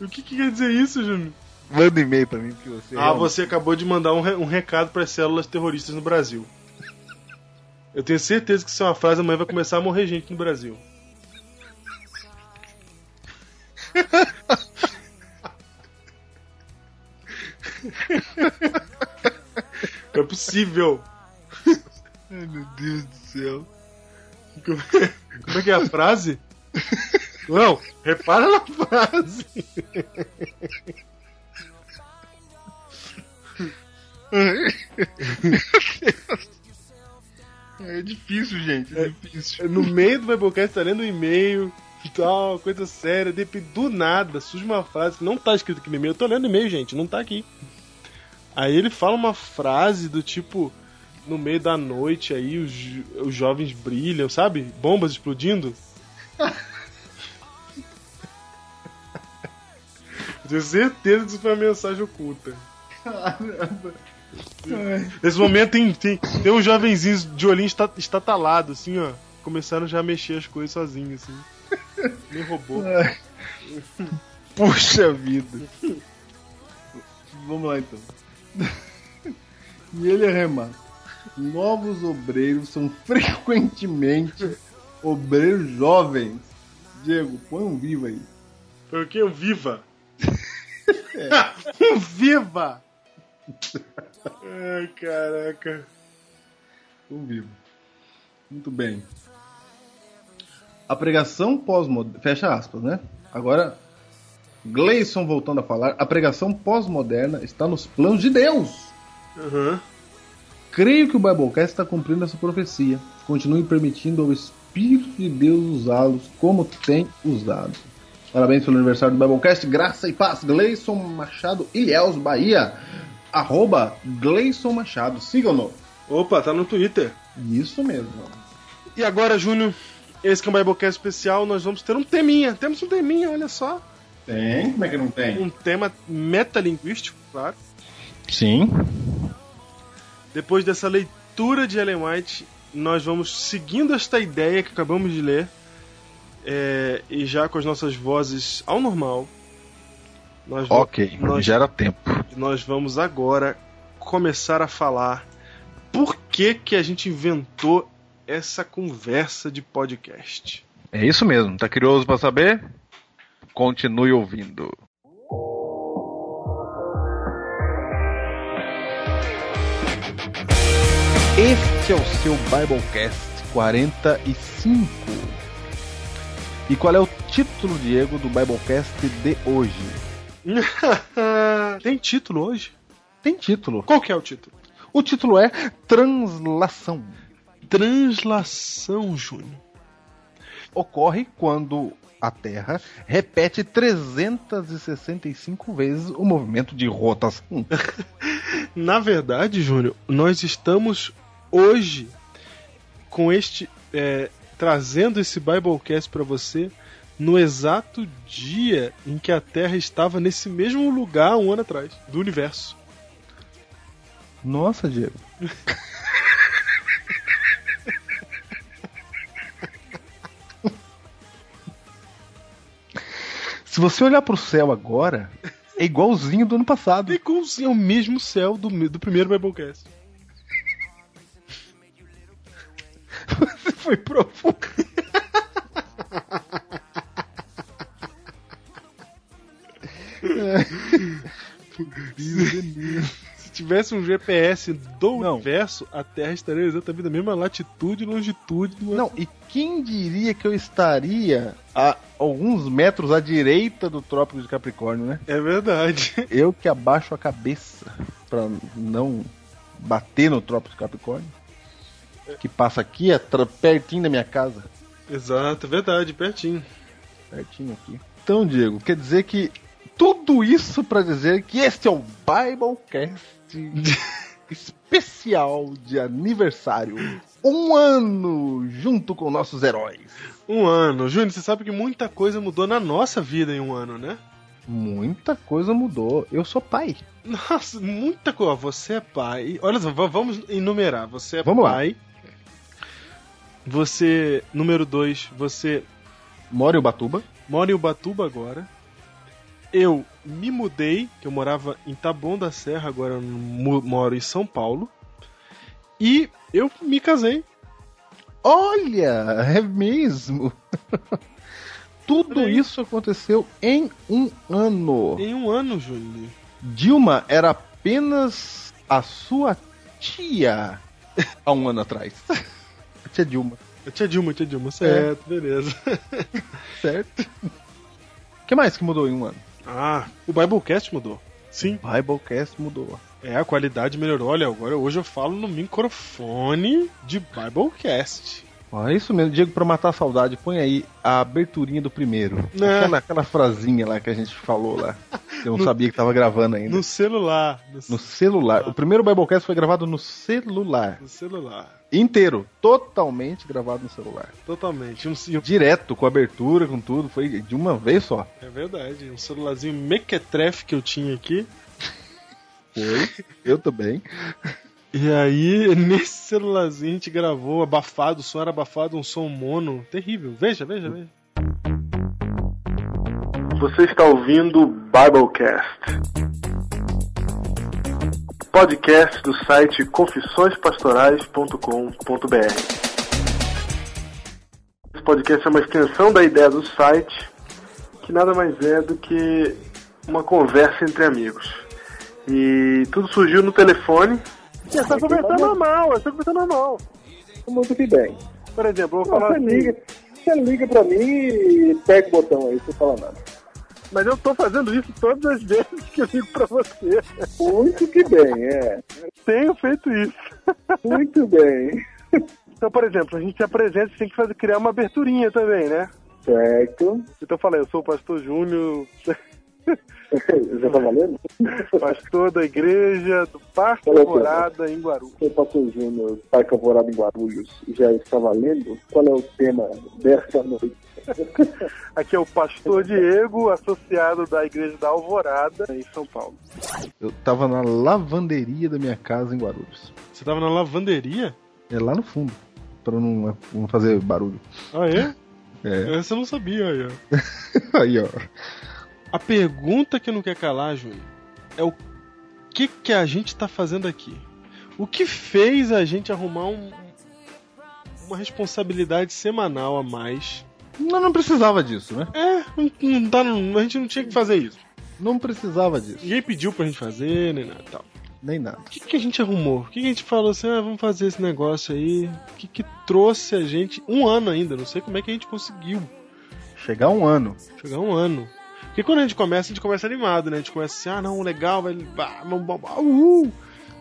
O que, que quer dizer isso, Júnior? Manda e-mail pra mim que você. Ah, você acabou de mandar um, re- um recado para as células terroristas no Brasil. Eu tenho certeza que isso é uma frase, amanhã vai começar a morrer gente no Brasil. Não é possível. Ai meu Deus do céu. Como é, é que é a frase? Não, repara na frase. É difícil, gente. É difícil. No meio do Biblecast, tá lendo um e-mail e tal, coisa séria. De, do nada, surge uma frase que não tá escrito aqui no e-mail. Eu tô lendo e-mail, gente, não tá aqui. Aí ele fala uma frase do tipo: no meio da noite aí os, os jovens brilham, sabe? Bombas explodindo. Tenho certeza que isso foi uma mensagem oculta. Caramba. Nesse momento tem, tem, tem uns jovenzinhos de olhinho esta- estatalado, assim, ó. Começaram já a mexer as coisas sozinhos, assim. Nem. Ai. Puxa vida. Vamos lá então. E ele arremata. Novos obreiros são frequentemente obreiros jovens. Diego, põe um vivo aí. Foi o quê? Um viva? um viva! Ai, caraca. Um vivo. Muito bem. A pregação pós-moderna. Fecha aspas, né? Agora, Gleison voltando a falar. A pregação pós-moderna está nos planos de Deus. Uhum. Creio que o Biblecast está cumprindo essa profecia. Continue permitindo ao Espírito de Deus usá-los como tem usado. Parabéns pelo aniversário do Biblecast. Graça e paz. Gleison Machado, Ilhéus, Bahia. Arroba Gleison Machado. Sigam-no. Opa, tá no Twitter. Isso mesmo. E agora, Júnior, esse que é um Biblecast especial, nós vamos ter um teminha. Temos um teminha, olha só. Tem? Como é que não tem? Um tema metalinguístico, claro. Sim. Depois dessa leitura de Ellen White, nós vamos seguindo esta ideia que acabamos de ler, é, e já com as nossas vozes ao normal. Nós Ok, nós, gera tempo. nós vamos agora começar a falar por que, que a gente inventou essa conversa de podcast. É isso mesmo. Tá curioso para saber? Continue ouvindo. Este é o seu Biblecast 45. E qual é o título, Diego, do Biblecast de hoje? Tem título hoje? Tem título. Qual que é o título? O título é Translação. Translação, Júnior. Ocorre quando a Terra repete 365 vezes o movimento de rotação. Na verdade, Júnior, nós estamos hoje com este. é, trazendo esse Biblecast para você no exato dia em que a Terra estava nesse mesmo lugar um ano atrás, do universo. Nossa, Diego. Se você olhar pro céu agora, é igualzinho do ano passado. É igualzinho ao mesmo céu do, do primeiro Biblecast. Você foi profundo. Se tivesse um GPS do universo, a Terra estaria exatamente na mesma latitude e longitude do Não, e quem diria que eu estaria a alguns metros à direita do Trópico de Capricórnio, né? É verdade. Eu que abaixo a cabeça pra não bater no Trópico de Capricórnio. Que passa aqui, é pertinho da minha casa. Exato, é verdade, pertinho. Pertinho aqui. Então, Diego, quer dizer que tudo isso pra dizer que este é o Biblecast especial de aniversário. Um ano junto com nossos heróis. Um ano. Júnior, você sabe que muita coisa mudou na nossa vida em um ano, né? Muita coisa mudou. Eu sou pai. Nossa, muita coisa. Você é pai. Olha só, va- vamos enumerar. Você é Vamos lá. Você, número dois, você mora em Ubatuba. Mora em Ubatuba agora. Eu me mudei, que eu morava em Taboão da Serra, agora eu mo- moro em São Paulo. E eu me casei. Olha, é mesmo. Tudo isso aconteceu em um ano. Em um ano, Júnior. Dilma era apenas a sua tia há um ano atrás. Tia Dilma. Tia Dilma, tia Dilma, certo, beleza. Certo. O que mais que mudou em um ano? Ah, o Biblecast mudou. Sim. O Biblecast mudou. É, a qualidade melhorou. Olha, agora hoje eu falo no microfone de Biblecast. Ó, é isso mesmo, Diego, pra matar a saudade, põe aí a aberturinha do primeiro. É. Aquela, aquela frasinha lá que a gente falou lá. Eu não No- sabia que tava gravando ainda. No celular. No, No celular. O primeiro Biblecast foi gravado no celular. no celular. Inteiro. Totalmente gravado no celular. Totalmente. Um, Direto, com abertura, com tudo. Foi de uma vez só. é verdade. Um celularzinho mequetrefe que eu tinha aqui. Foi. Eu também. E aí, nesse celularzinho a gente gravou abafado, o som era abafado, um som mono. Terrível. Veja, veja, veja. Você está ouvindo o Biblecast. Podcast do site confissõespastorais.com.br. Esse podcast é uma extensão da ideia do site, que nada mais é do que uma conversa entre amigos. E tudo surgiu no telefone. É só conversar normal, é só conversar normal. Muito que bem. Por exemplo, eu vou falar Você assim, liga, você liga pra mim e pega o botão aí, sem falar nada. Mas eu tô fazendo isso todas as vezes que eu ligo pra você. Muito que bem, é. Tenho feito isso. Muito bem. Então, por exemplo, a gente se apresenta, tem que fazer, criar uma aberturinha também, né? Certo. Então eu falei, eu sou o pastor Júnior. Já tá valendo? Pastor da igreja do Parque Alvorada em Guarulhos. Sou pastor Júnior, Parque Alvorada em Guarulhos, já está valendo? Qual é o tema dessa noite? Aqui é o pastor Diego, associado da igreja da Alvorada em São Paulo. Eu tava na lavanderia da minha casa em Guarulhos. Você tava na lavanderia? É lá no fundo. Pra não, não fazer barulho. Ah, é? É. Essa eu não sabia, aí, ó. Aí, ó. A pergunta que não quer calar, Júnior, é o que que a gente tá fazendo aqui? O que fez a gente arrumar um- uma responsabilidade semanal a mais? Não, não precisava disso, né? É, não, não tá, não- a gente não tinha que fazer isso. Não precisava disso. Ninguém pediu pra gente fazer, nem nada tal. Nem nada. O que, que a gente arrumou? O que, que a gente falou assim, ah, vamos fazer esse negócio aí? O que, que trouxe a gente um ano ainda? Não sei como é que a gente conseguiu Chegar um ano. chegar um ano. Porque quando a gente começa, a gente começa animado, né? A gente começa assim, ah, não, legal, vai. uhul.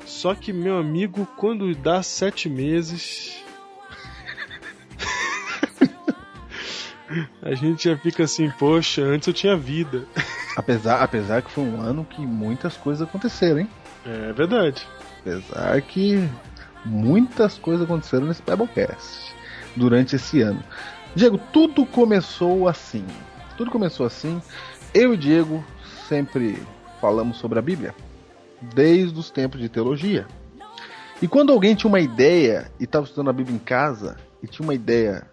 Só que, meu amigo, quando dá sete meses. a gente já fica assim, poxa, antes eu tinha vida. Apesar, apesar que foi um ano que muitas coisas aconteceram, hein? É verdade. Apesar que muitas coisas aconteceram nesse Biblecast durante esse ano. Diego, tudo começou assim. Tudo começou assim. Eu e o Diego sempre falamos sobre a Bíblia, desde os tempos de teologia. E quando alguém tinha uma ideia e estava estudando a Bíblia em casa e tinha uma ideia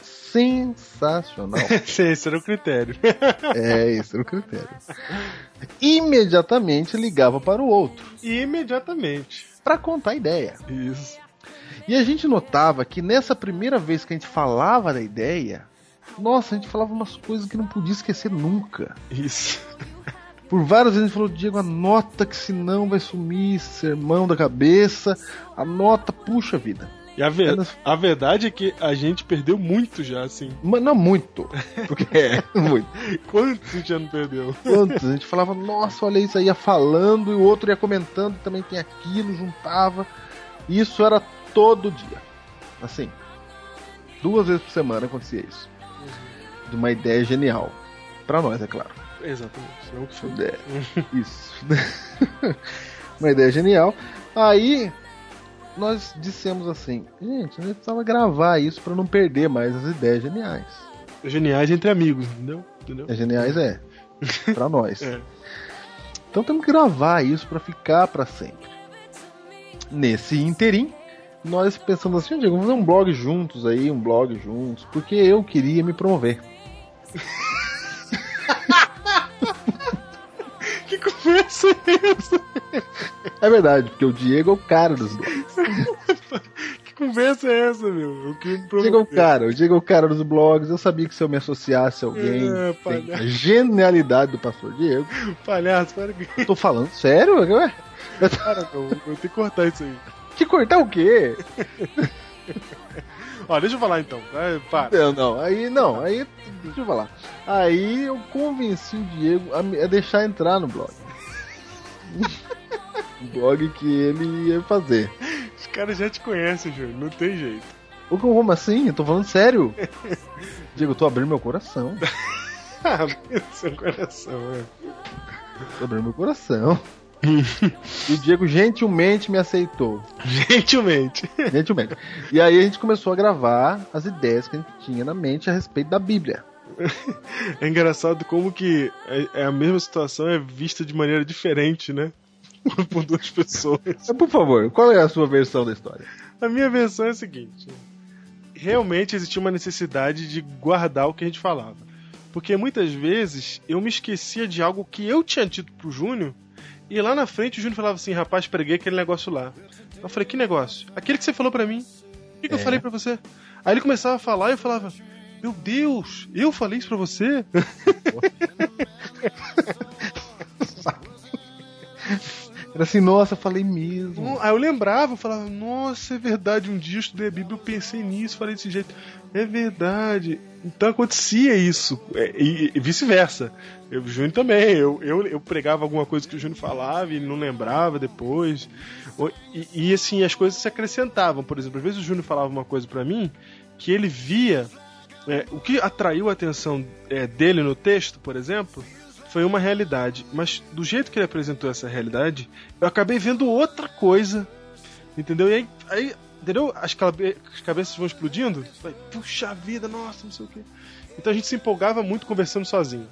sensacional, esse era o critério. é esse era o critério. Imediatamente ligava para o outro Imediatamente. para contar a ideia. Isso. E a gente notava que nessa primeira vez que a gente falava da ideia, nossa, a gente falava umas coisas que não podia esquecer nunca. Isso. Por várias vezes a gente falou, Diego, anota que senão vai sumir sermão da cabeça. Anota, puxa vida. E a, ver- a verdade é que a gente perdeu muito já, assim. Mas não muito. Porque é, muito. Quantos a gente já não perdeu? Quantos? A gente falava, nossa, olha isso aí, ia falando, e o outro ia comentando, também tem aquilo, juntava. E Isso era todo dia. Assim, duas vezes por semana acontecia isso. De uma ideia genial. Pra nós, é claro. Exatamente. Não que foi. É, isso. uma ideia genial. Aí nós dissemos assim, gente, a gente precisava gravar isso pra não perder mais as ideias geniais. Geniais entre amigos, entendeu? entendeu? É geniais é. Pra nós. É. Então temos que gravar isso pra ficar pra sempre. Nesse interim, nós pensamos assim, Diego, vamos fazer um blog juntos aí, um blog juntos, porque eu queria me promover. Que conversa é essa? É verdade, porque o Diego é o cara dos blogs. Que conversa é essa, meu? Eu O Diego é o cara, o Diego é o cara dos blogs. Eu sabia que se eu me associasse a alguém É, que tem a genialidade do pastor Diego. Palhaço, para que. Tô falando sério? Ué? Para, meu, eu tenho que cortar isso aí. Que cortar o quê? Ó, deixa eu falar então. Vai, para. Não, não, aí não, aí deixa eu falar. Aí eu convenci o Diego a, me- a deixar entrar no blog. blog que ele ia fazer. Os caras já te conhecem, Júnior, não tem jeito. O como assim? Eu tô falando sério. Diego, eu tô abrindo meu coração. Abrindo seu coração, é. Tô abrindo meu coração. E o Diego gentilmente me aceitou. Gentilmente. Gentilmente. E aí a gente começou a gravar as ideias que a gente tinha na mente a respeito da Bíblia. É engraçado como que é- é a mesma situação é vista de maneira diferente, né? Por duas pessoas. Por favor, qual é a sua versão da história? A minha versão é a seguinte: realmente existia uma necessidade de guardar o que a gente falava. Porque muitas vezes eu me esquecia de algo que eu tinha dito pro Júnior, e lá na frente o Júnior falava assim: rapaz, preguei aquele negócio lá. Eu falei: que negócio? Aquele que você falou pra mim. O que, que eu É. falei pra você? Aí ele começava a falar e eu falava: meu Deus, eu falei isso pra você? Era assim, nossa, falei mesmo. Aí eu lembrava, eu falava, nossa, é verdade, um dia eu estudei a Bíblia, eu pensei nisso, falei desse jeito. É verdade. Então acontecia isso. É, E, e vice-versa. O Júnior também. Eu, eu, eu pregava alguma coisa que o Júnior falava e não lembrava depois. E, e, assim, as coisas se acrescentavam. Por exemplo, às vezes o Júnior falava uma coisa pra mim que ele via. é, o que atraiu a atenção é, dele no texto, por exemplo, foi uma realidade. Mas do jeito que ele apresentou essa realidade, eu acabei vendo outra coisa. Entendeu? E aí, aí entendeu? As, cabe- as cabeças vão explodindo. Vai, puxa vida, nossa, não sei o quê. Então a gente se empolgava muito conversando sozinho.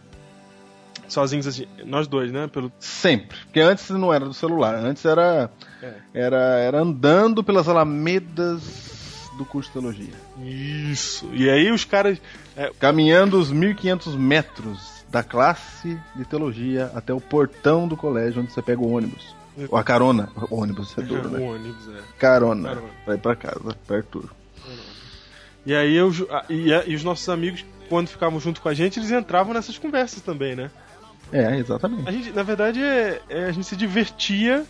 Sozinhos assim, nós dois, né? Pelo... Sempre. Porque antes não era do celular, antes era, É. era, era andando pelas alamedas do curso de teologia. Isso. E aí os caras. é, Caminhando os 1500 metros da classe de teologia até o portão do colégio onde você pega o ônibus. Ou a carona. O ônibus é duro, o né? ônibus, é. Carona. Carona. Pra ir pra casa, pra Arthur. E aí eu, e, e os nossos amigos, quando ficavam junto com a gente, eles entravam nessas conversas também, né? É, exatamente. A gente, na verdade, é, é- a gente se divertia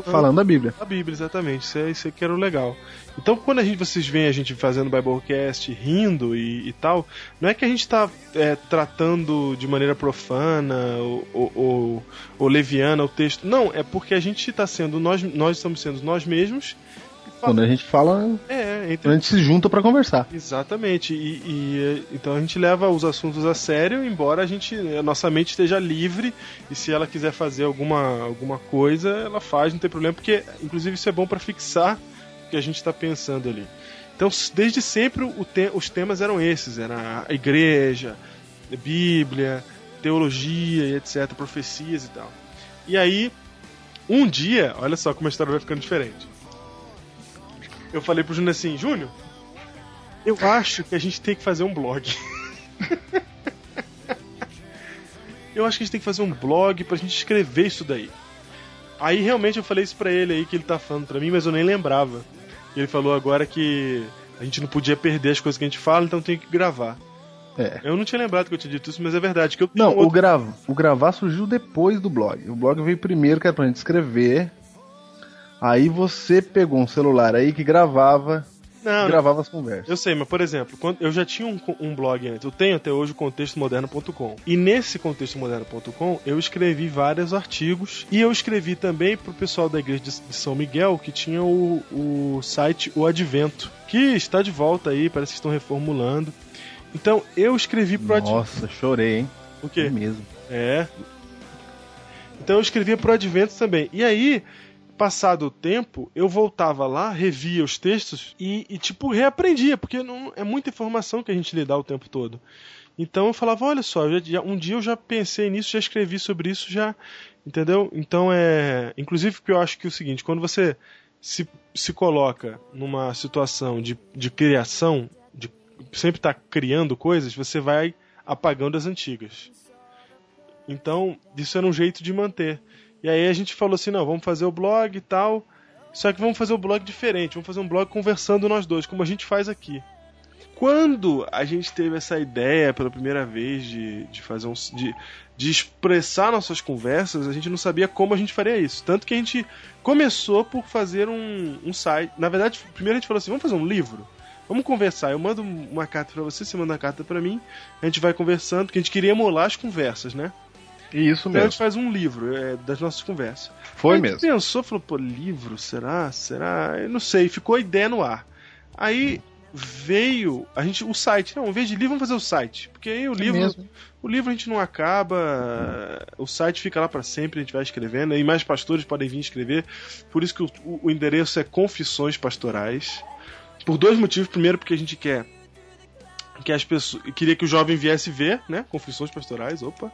falando, Falando da Bíblia. A Bíblia, exatamente. Isso, é, isso é que era o legal. Então, quando a gente, vocês veem a gente fazendo Biblecast, rindo e, e tal, não é que a gente tá é, tratando de maneira profana ou, ou, ou- ou leviana o texto. Não, é porque a gente está sendo nós, nós estamos sendo nós mesmos. Quando a gente fala, É, entre a gente se junta pra conversar. Exatamente. E, e, então a gente leva os assuntos a sério, embora a gente a nossa mente esteja livre e se ela quiser fazer alguma, alguma coisa, ela faz, não tem problema, porque inclusive isso é bom para fixar o que a gente está pensando ali. Então, desde sempre te- os temas eram esses, era a igreja, a Bíblia, teologia e etc, profecias e tal. E aí, um dia, olha só como a história vai ficando diferente. Eu falei pro Júnior assim, Júnior, eu acho que a gente tem que fazer um blog. eu acho que a gente tem que fazer um blog pra gente escrever isso daí. Aí realmente eu falei isso pra ele aí que ele tá falando pra mim, mas eu nem lembrava. E ele falou agora que a gente não podia perder as coisas que a gente fala, então tem que gravar. É. Eu não tinha lembrado que eu tinha dito isso, mas é verdade. Que eu Não, o, outro- gra o gravar surgiu depois do blog. O blog veio primeiro, que era pra gente escrever. Aí você pegou um celular aí que gravava, Não, gravava as conversas. Eu sei, mas por exemplo, quando eu já tinha um, um blog antes, eu tenho até hoje o contextomoderno.com. E nesse contextomoderno.com eu escrevi vários artigos e eu escrevi também pro pessoal da igreja de, São Miguel que tinha o, o site O Advento, que está de volta aí, parece que estão reformulando. Então eu escrevi pro Advento. Nossa, chorei, hein? O quê? É mesmo. É. Então eu escrevia pro Advento também. E aí, passado o tempo, eu voltava lá, revia os textos e, e, tipo, reaprendia, porque não, é muita informação que a gente lhe dá o tempo todo. Então eu falava, olha só, eu já- um dia eu já pensei nisso, já escrevi sobre isso, já. Entendeu? Então é. Inclusive, porque eu acho que é o seguinte, quando você se, se coloca numa situação de, de criação, de sempre estar criando coisas, você vai apagando as antigas. Então, isso era um jeito de manter. E aí a gente falou assim, não, vamos fazer o blog e tal. Só que vamos fazer um blog diferente, vamos fazer um blog conversando nós dois, como a gente faz aqui. Quando a gente teve essa ideia pela primeira vez de, de fazer um. De, de expressar nossas conversas, a gente não sabia como a gente faria isso. Tanto que a gente começou por fazer um, um site. Na verdade, primeiro a gente falou assim: vamos fazer um livro? Vamos conversar. Eu mando uma carta pra você, você manda uma carta pra mim. A gente vai conversando, porque a gente queria emular as conversas, né? Isso Então a mesmo. gente faz um livro é, das nossas conversas. Foi Aí a gente mesmo. pensou, falou, pô, livro, será? Será? Eu não sei, ficou a ideia no ar. Aí veio a gente o site, não, em vez de livro, vamos fazer o site, porque aí o livro, mesmo. o livro a gente não acaba, o site fica lá pra sempre, a gente vai escrevendo, e mais pastores podem vir escrever. Por isso que o, o- o endereço é Confissões Pastorais. Por dois motivos, primeiro porque a gente quer que as pessoas, queria que o jovem viesse ver, né? Confissões Pastorais, opa.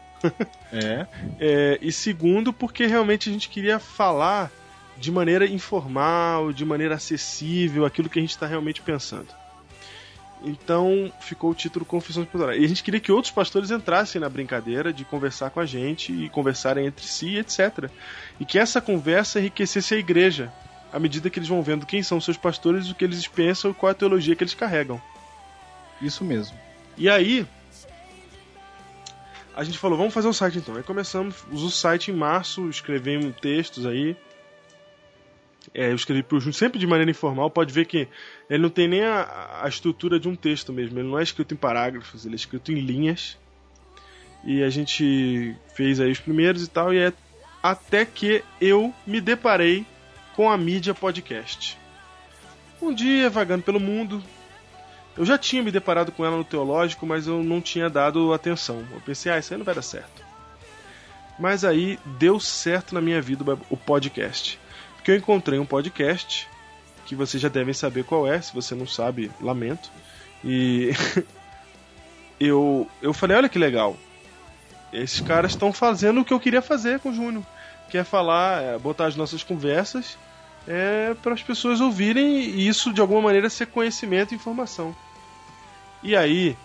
É. É, e segundo, porque realmente a gente queria falar de maneira informal, de maneira acessível, aquilo que a gente está realmente pensando. Então ficou o título Confissões Pastorais. E a gente queria que outros pastores entrassem na brincadeira de conversar com a gente e conversarem entre si, etc. E que essa conversa enriquecesse a igreja, à medida que eles vão vendo quem são seus pastores, o que eles pensam e qual é a teologia que eles carregam. Isso mesmo. E aí, a gente falou, vamos fazer o site então. Aí começamos, o site em março, escrevemos textos aí. É, eu escrevi pro Júnior sempre de maneira informal. Pode ver que ele não tem nem a, a estrutura de um texto mesmo. Ele não é escrito em parágrafos, ele é escrito em linhas. E a gente fez aí os primeiros e tal. E é até que eu me deparei com a mídia podcast. Um dia, vagando pelo mundo, eu já tinha me deparado com ela no teológico, mas eu não tinha dado atenção. Eu pensei, ah, isso aí não vai dar certo. Mas aí deu certo na minha vida o podcast. Porque eu encontrei um podcast que vocês já devem saber qual é, se você não sabe, lamento. E eu eu falei, olha que legal. Esses caras estão fazendo o que eu queria fazer com o Júnior, que é falar, é, botar as nossas conversas é, para as pessoas ouvirem e isso de alguma maneira ser conhecimento e informação. E aí.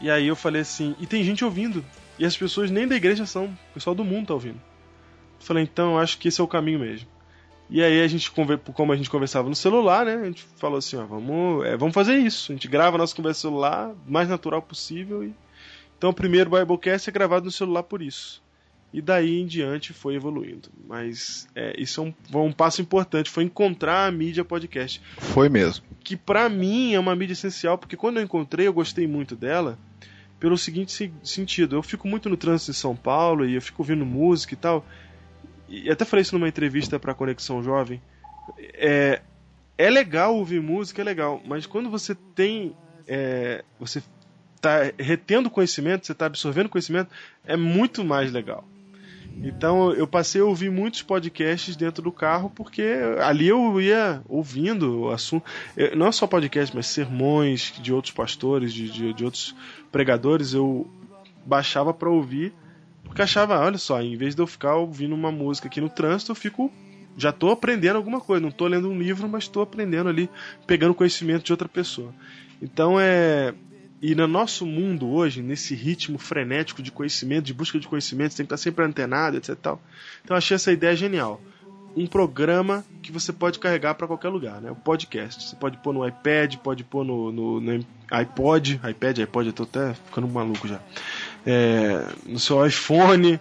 E aí eu falei assim, e tem gente ouvindo. E as pessoas nem da igreja são, o pessoal do mundo tá ouvindo. Eu falei, então eu acho que esse é o caminho mesmo. E aí a gente, como a gente conversava no celular, né? A gente falou assim, ó, vamos, é, vamos fazer isso. A gente grava a nossa conversa no celular, mais natural possível. E... Então o primeiro Biblecast é gravado no celular por isso. E daí em diante foi evoluindo. Mas é, isso é um, um passo importante, foi encontrar a mídia podcast Foi mesmo. que pra mim é uma mídia essencial, porque quando eu encontrei eu gostei muito dela, pelo seguinte se- sentido, eu fico muito no trânsito de São Paulo e eu fico ouvindo música e tal, e até falei isso numa entrevista pra Conexão Jovem, é, é legal ouvir música, é legal, mas quando você tem, é, você tá retendo conhecimento, você tá absorvendo conhecimento, é muito mais legal. Então eu passei a ouvir muitos podcasts dentro do carro porque ali eu ia ouvindo o assunto. Não é só podcast, mas sermões de outros pastores, de, de, de outros pregadores, eu baixava para ouvir porque achava, olha só, em vez de eu ficar ouvindo uma música aqui no trânsito, eu fico. Já tô aprendendo alguma coisa, não tô lendo um livro, mas estou aprendendo ali, pegando conhecimento de outra pessoa. Então é. E no nosso mundo hoje, nesse ritmo frenético de conhecimento, de busca de conhecimento, você tem que estar sempre antenado, etc. Tal. Então achei essa ideia genial. Um programa que você pode carregar para qualquer lugar, né? O podcast. Você pode pôr no iPad, pode pôr no, no, no iPod, iPad, iPod, eu tô até ficando maluco já. É, no seu iPhone,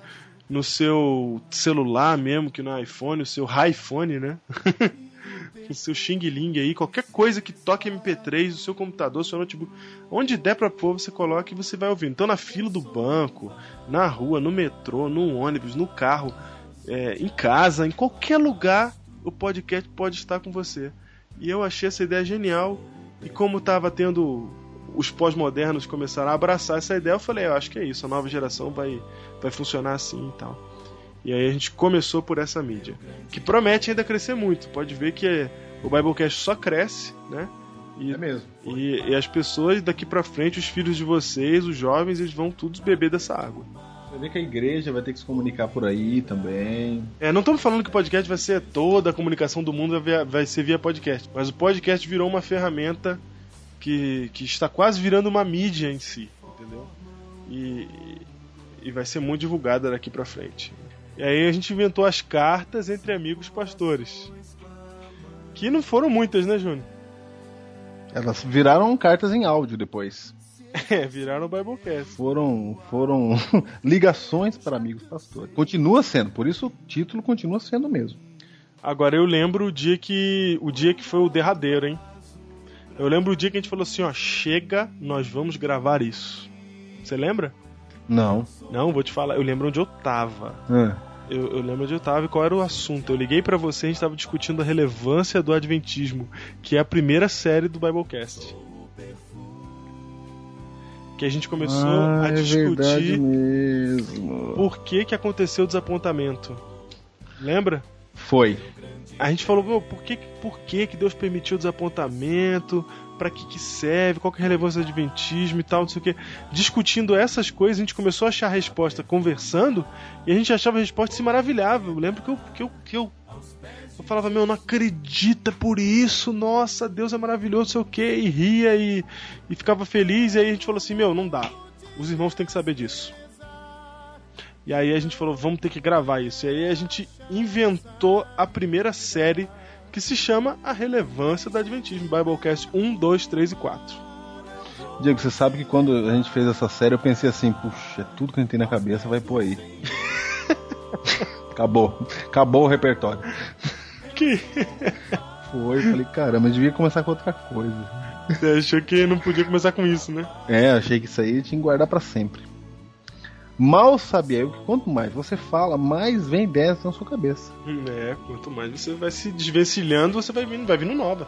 no seu celular mesmo, que não é iPhone, o seu iPhone, né? o seu Xing Ling aí, qualquer coisa que toque MP3, o seu computador, o seu notebook, onde der pra pôr, você coloca e você vai ouvindo. Então, na fila do banco, na rua, no metrô, no ônibus, no carro, é, em casa, em qualquer lugar, o podcast pode estar com você. E eu achei essa ideia genial. E como tava tendo os pós-modernos começaram a abraçar essa ideia, eu falei, eu acho que é isso, a nova geração vai, vai funcionar assim e tal. E aí a gente começou por essa mídia, que promete ainda crescer muito. Pode ver que o Biblecast só cresce, né? E, É mesmo. E, e as pessoas daqui pra frente, os filhos de vocês, os jovens, eles vão todos beber dessa água. Você vê que a igreja vai ter que se comunicar por aí também. É, não estamos falando que o podcast vai ser toda a comunicação do mundo vai, via- vai ser via podcast, mas o podcast virou uma ferramenta que, que está quase virando uma mídia em si, entendeu? E, e vai ser muito divulgada daqui pra frente. E aí a gente inventou as cartas entre amigos pastores. Que não foram muitas, né, Júnior? Elas viraram cartas em áudio depois. É, viraram o Biblecast. Foram, foram ligações para amigos pastores. Continua sendo, por isso o título continua sendo o mesmo. Agora eu lembro o dia que. O dia que foi o derradeiro, hein? Eu lembro o dia que a gente falou assim, ó, chega, nós vamos gravar isso. Você lembra? Não. Não, vou te falar, eu lembro onde eu tava. Ah. Eu, eu lembro onde eu tava e qual era o assunto. Eu liguei pra você e a gente tava discutindo a relevância do Adventismo, que é a primeira série do Biblecast. Que a gente começou Ah, a é discutir mesmo. por que que aconteceu o desapontamento. Lembra? Foi. A gente falou, "Meu, por que, por que que Deus permitiu o desapontamento? Pra que que serve? Qual que é a relevância do adventismo e tal, não sei o que. Discutindo essas coisas, a gente começou a achar a resposta conversando e a gente achava a resposta se maravilhava. Eu lembro que eu, que eu, que eu, eu falava, meu, não acredita por isso, nossa, Deus é maravilhoso, não sei o que, e ria e, e ficava feliz. E aí a gente falou assim, meu, não dá. Os irmãos têm que saber disso. E aí a gente falou, vamos ter que gravar isso. E aí a gente inventou a primeira série que se chama A Relevância do Adventismo, Biblecast 1, 2, 3 e 4. Diego, você sabe que quando a gente fez essa série eu pensei assim, puxa, é tudo que a gente tem na cabeça vai pôr aí. Acabou. Acabou o repertório. Que? Foi, falei, caramba, eu devia começar com outra coisa. Você achou que não podia começar com isso, né? É, achei que isso aí tinha que guardar pra sempre. Mal sabia eu que quanto mais você fala, mais vem ideias na sua cabeça. É, quanto mais você vai se desvencilhando, você vai vindo, vai vindo nova.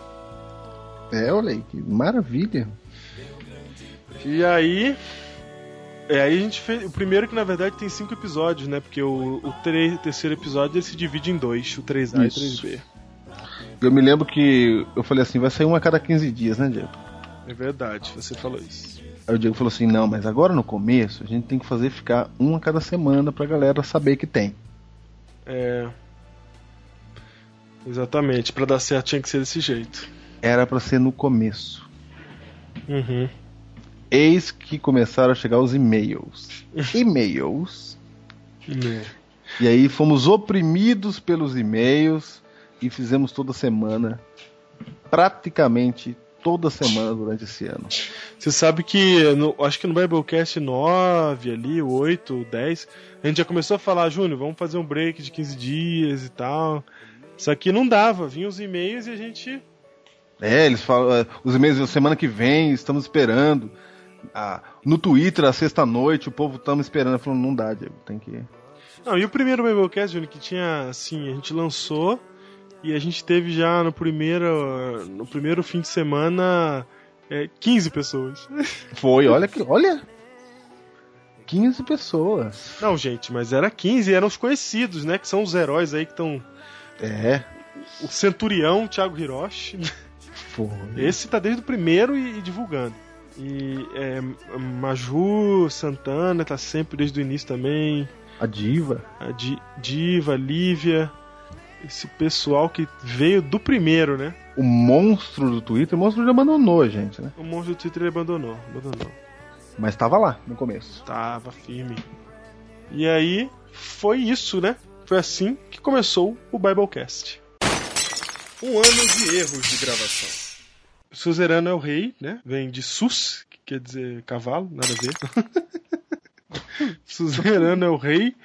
É, olha aí, que maravilha. E aí. É, aí a gente fez. O primeiro que na verdade tem cinco episódios, né? Porque o, o tre- terceiro episódio ele se divide em dois, o 3A Isso. e 3B. Eu me lembro que eu falei assim, vai sair um a cada 15 dias, né, Diego? É verdade, você falou isso. Aí o Diego falou assim, não, mas agora no começo a gente tem que fazer ficar um a cada semana pra galera saber que tem. É. Exatamente, pra dar certo tinha que ser desse jeito. Era pra ser no começo. Uhum. Eis que começaram a chegar os e-mails. E-mails. E aí fomos oprimidos pelos e-mails e fizemos toda semana, praticamente toda semana durante esse ano. Você sabe que, no- acho que no Biblecast 9, ali, 8, 10, a gente já começou a falar, Júnior, vamos fazer um break de 15 dias e tal. Só que não dava, vinham os e-mails e a gente. É, eles falam, é, os e-mails semana que vem, estamos esperando. Ah, no Twitter, à sexta-noite, o povo estamos esperando. Falando, não dá, Diego, tem que. Não, e o primeiro Biblecast, Júnior, que tinha, assim, a gente lançou e a gente teve já no primeiro, no primeiro fim de semana é, 15 pessoas. Foi, olha que. Olha! 15 pessoas. Não, gente, mas era 15 eram os conhecidos, né? Que são os heróis aí que estão. É. O Centurião, Thiago Hiroshi. Foi. Esse tá desde o primeiro e, e divulgando. E é, Maju Santana tá sempre desde o início também. A Diva. A Di- Diva, Lívia. Esse pessoal que veio do primeiro, né? O monstro do Twitter, o monstro já abandonou a gente, né? O monstro do Twitter ele abandonou. Abandonou. Mas tava lá no começo. Tava firme. E aí, foi isso, né? Foi assim que começou o Biblecast. Um ano de erros de gravação. Suzerano é o rei, né? Vem de sus, que quer dizer cavalo, nada a ver. Suzerano é o rei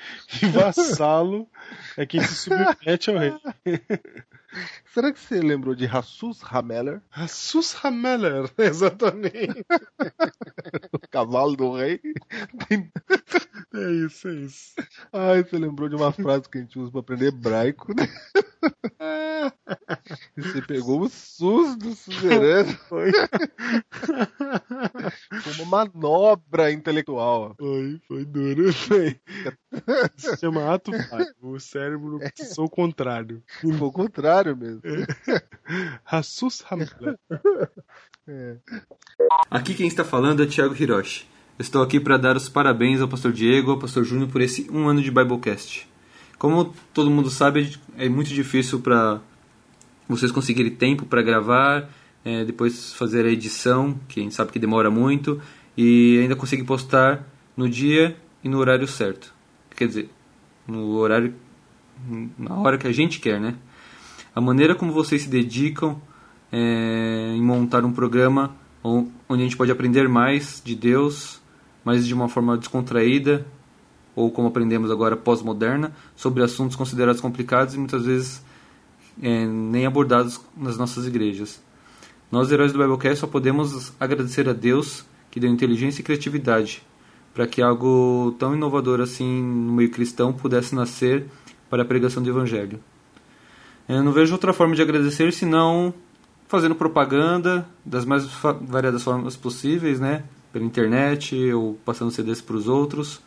e vassalo é quem se submete ao rei. Será que você lembrou de Rassus Hameller? Rassus Hameller, exatamente. o cavalo do rei. É isso, é isso. Ai, você lembrou de uma frase que a gente usa pra aprender hebraico, né? Você pegou o SUS do suzerano. Foi. Foi uma manobra intelectual. Foi, foi duro. Foi. Se chama ato falho. O cérebro pensou o contrário. Foi o contrário mesmo. Rassus Hameller. É. Aqui quem está falando é Thiago Hiroshi. Estou aqui para dar os parabéns ao Pastor Diego e ao Pastor Júnior por esse um ano de Biblecast. Como todo mundo sabe, é muito difícil para vocês conseguirem tempo para gravar, é, depois fazer a edição, que a gente sabe que demora muito, e ainda conseguir postar no dia e no horário certo. Quer dizer, no horário, na hora que a gente quer, né? A maneira como vocês se dedicam é, em montar um programa onde a gente pode aprender mais de Deus, mas de uma forma descontraída, ou como aprendemos agora, pós-moderna, sobre assuntos considerados complicados e muitas vezes é, nem abordados nas nossas igrejas. Nós, heróis do Biblecast, só podemos agradecer a Deus que deu inteligência e criatividade para que algo tão inovador assim no meio cristão pudesse nascer para a pregação do Evangelho. Eu não vejo outra forma de agradecer senão fazendo propaganda das mais variadas formas possíveis, né? Pela internet ou passando CDs para os outros,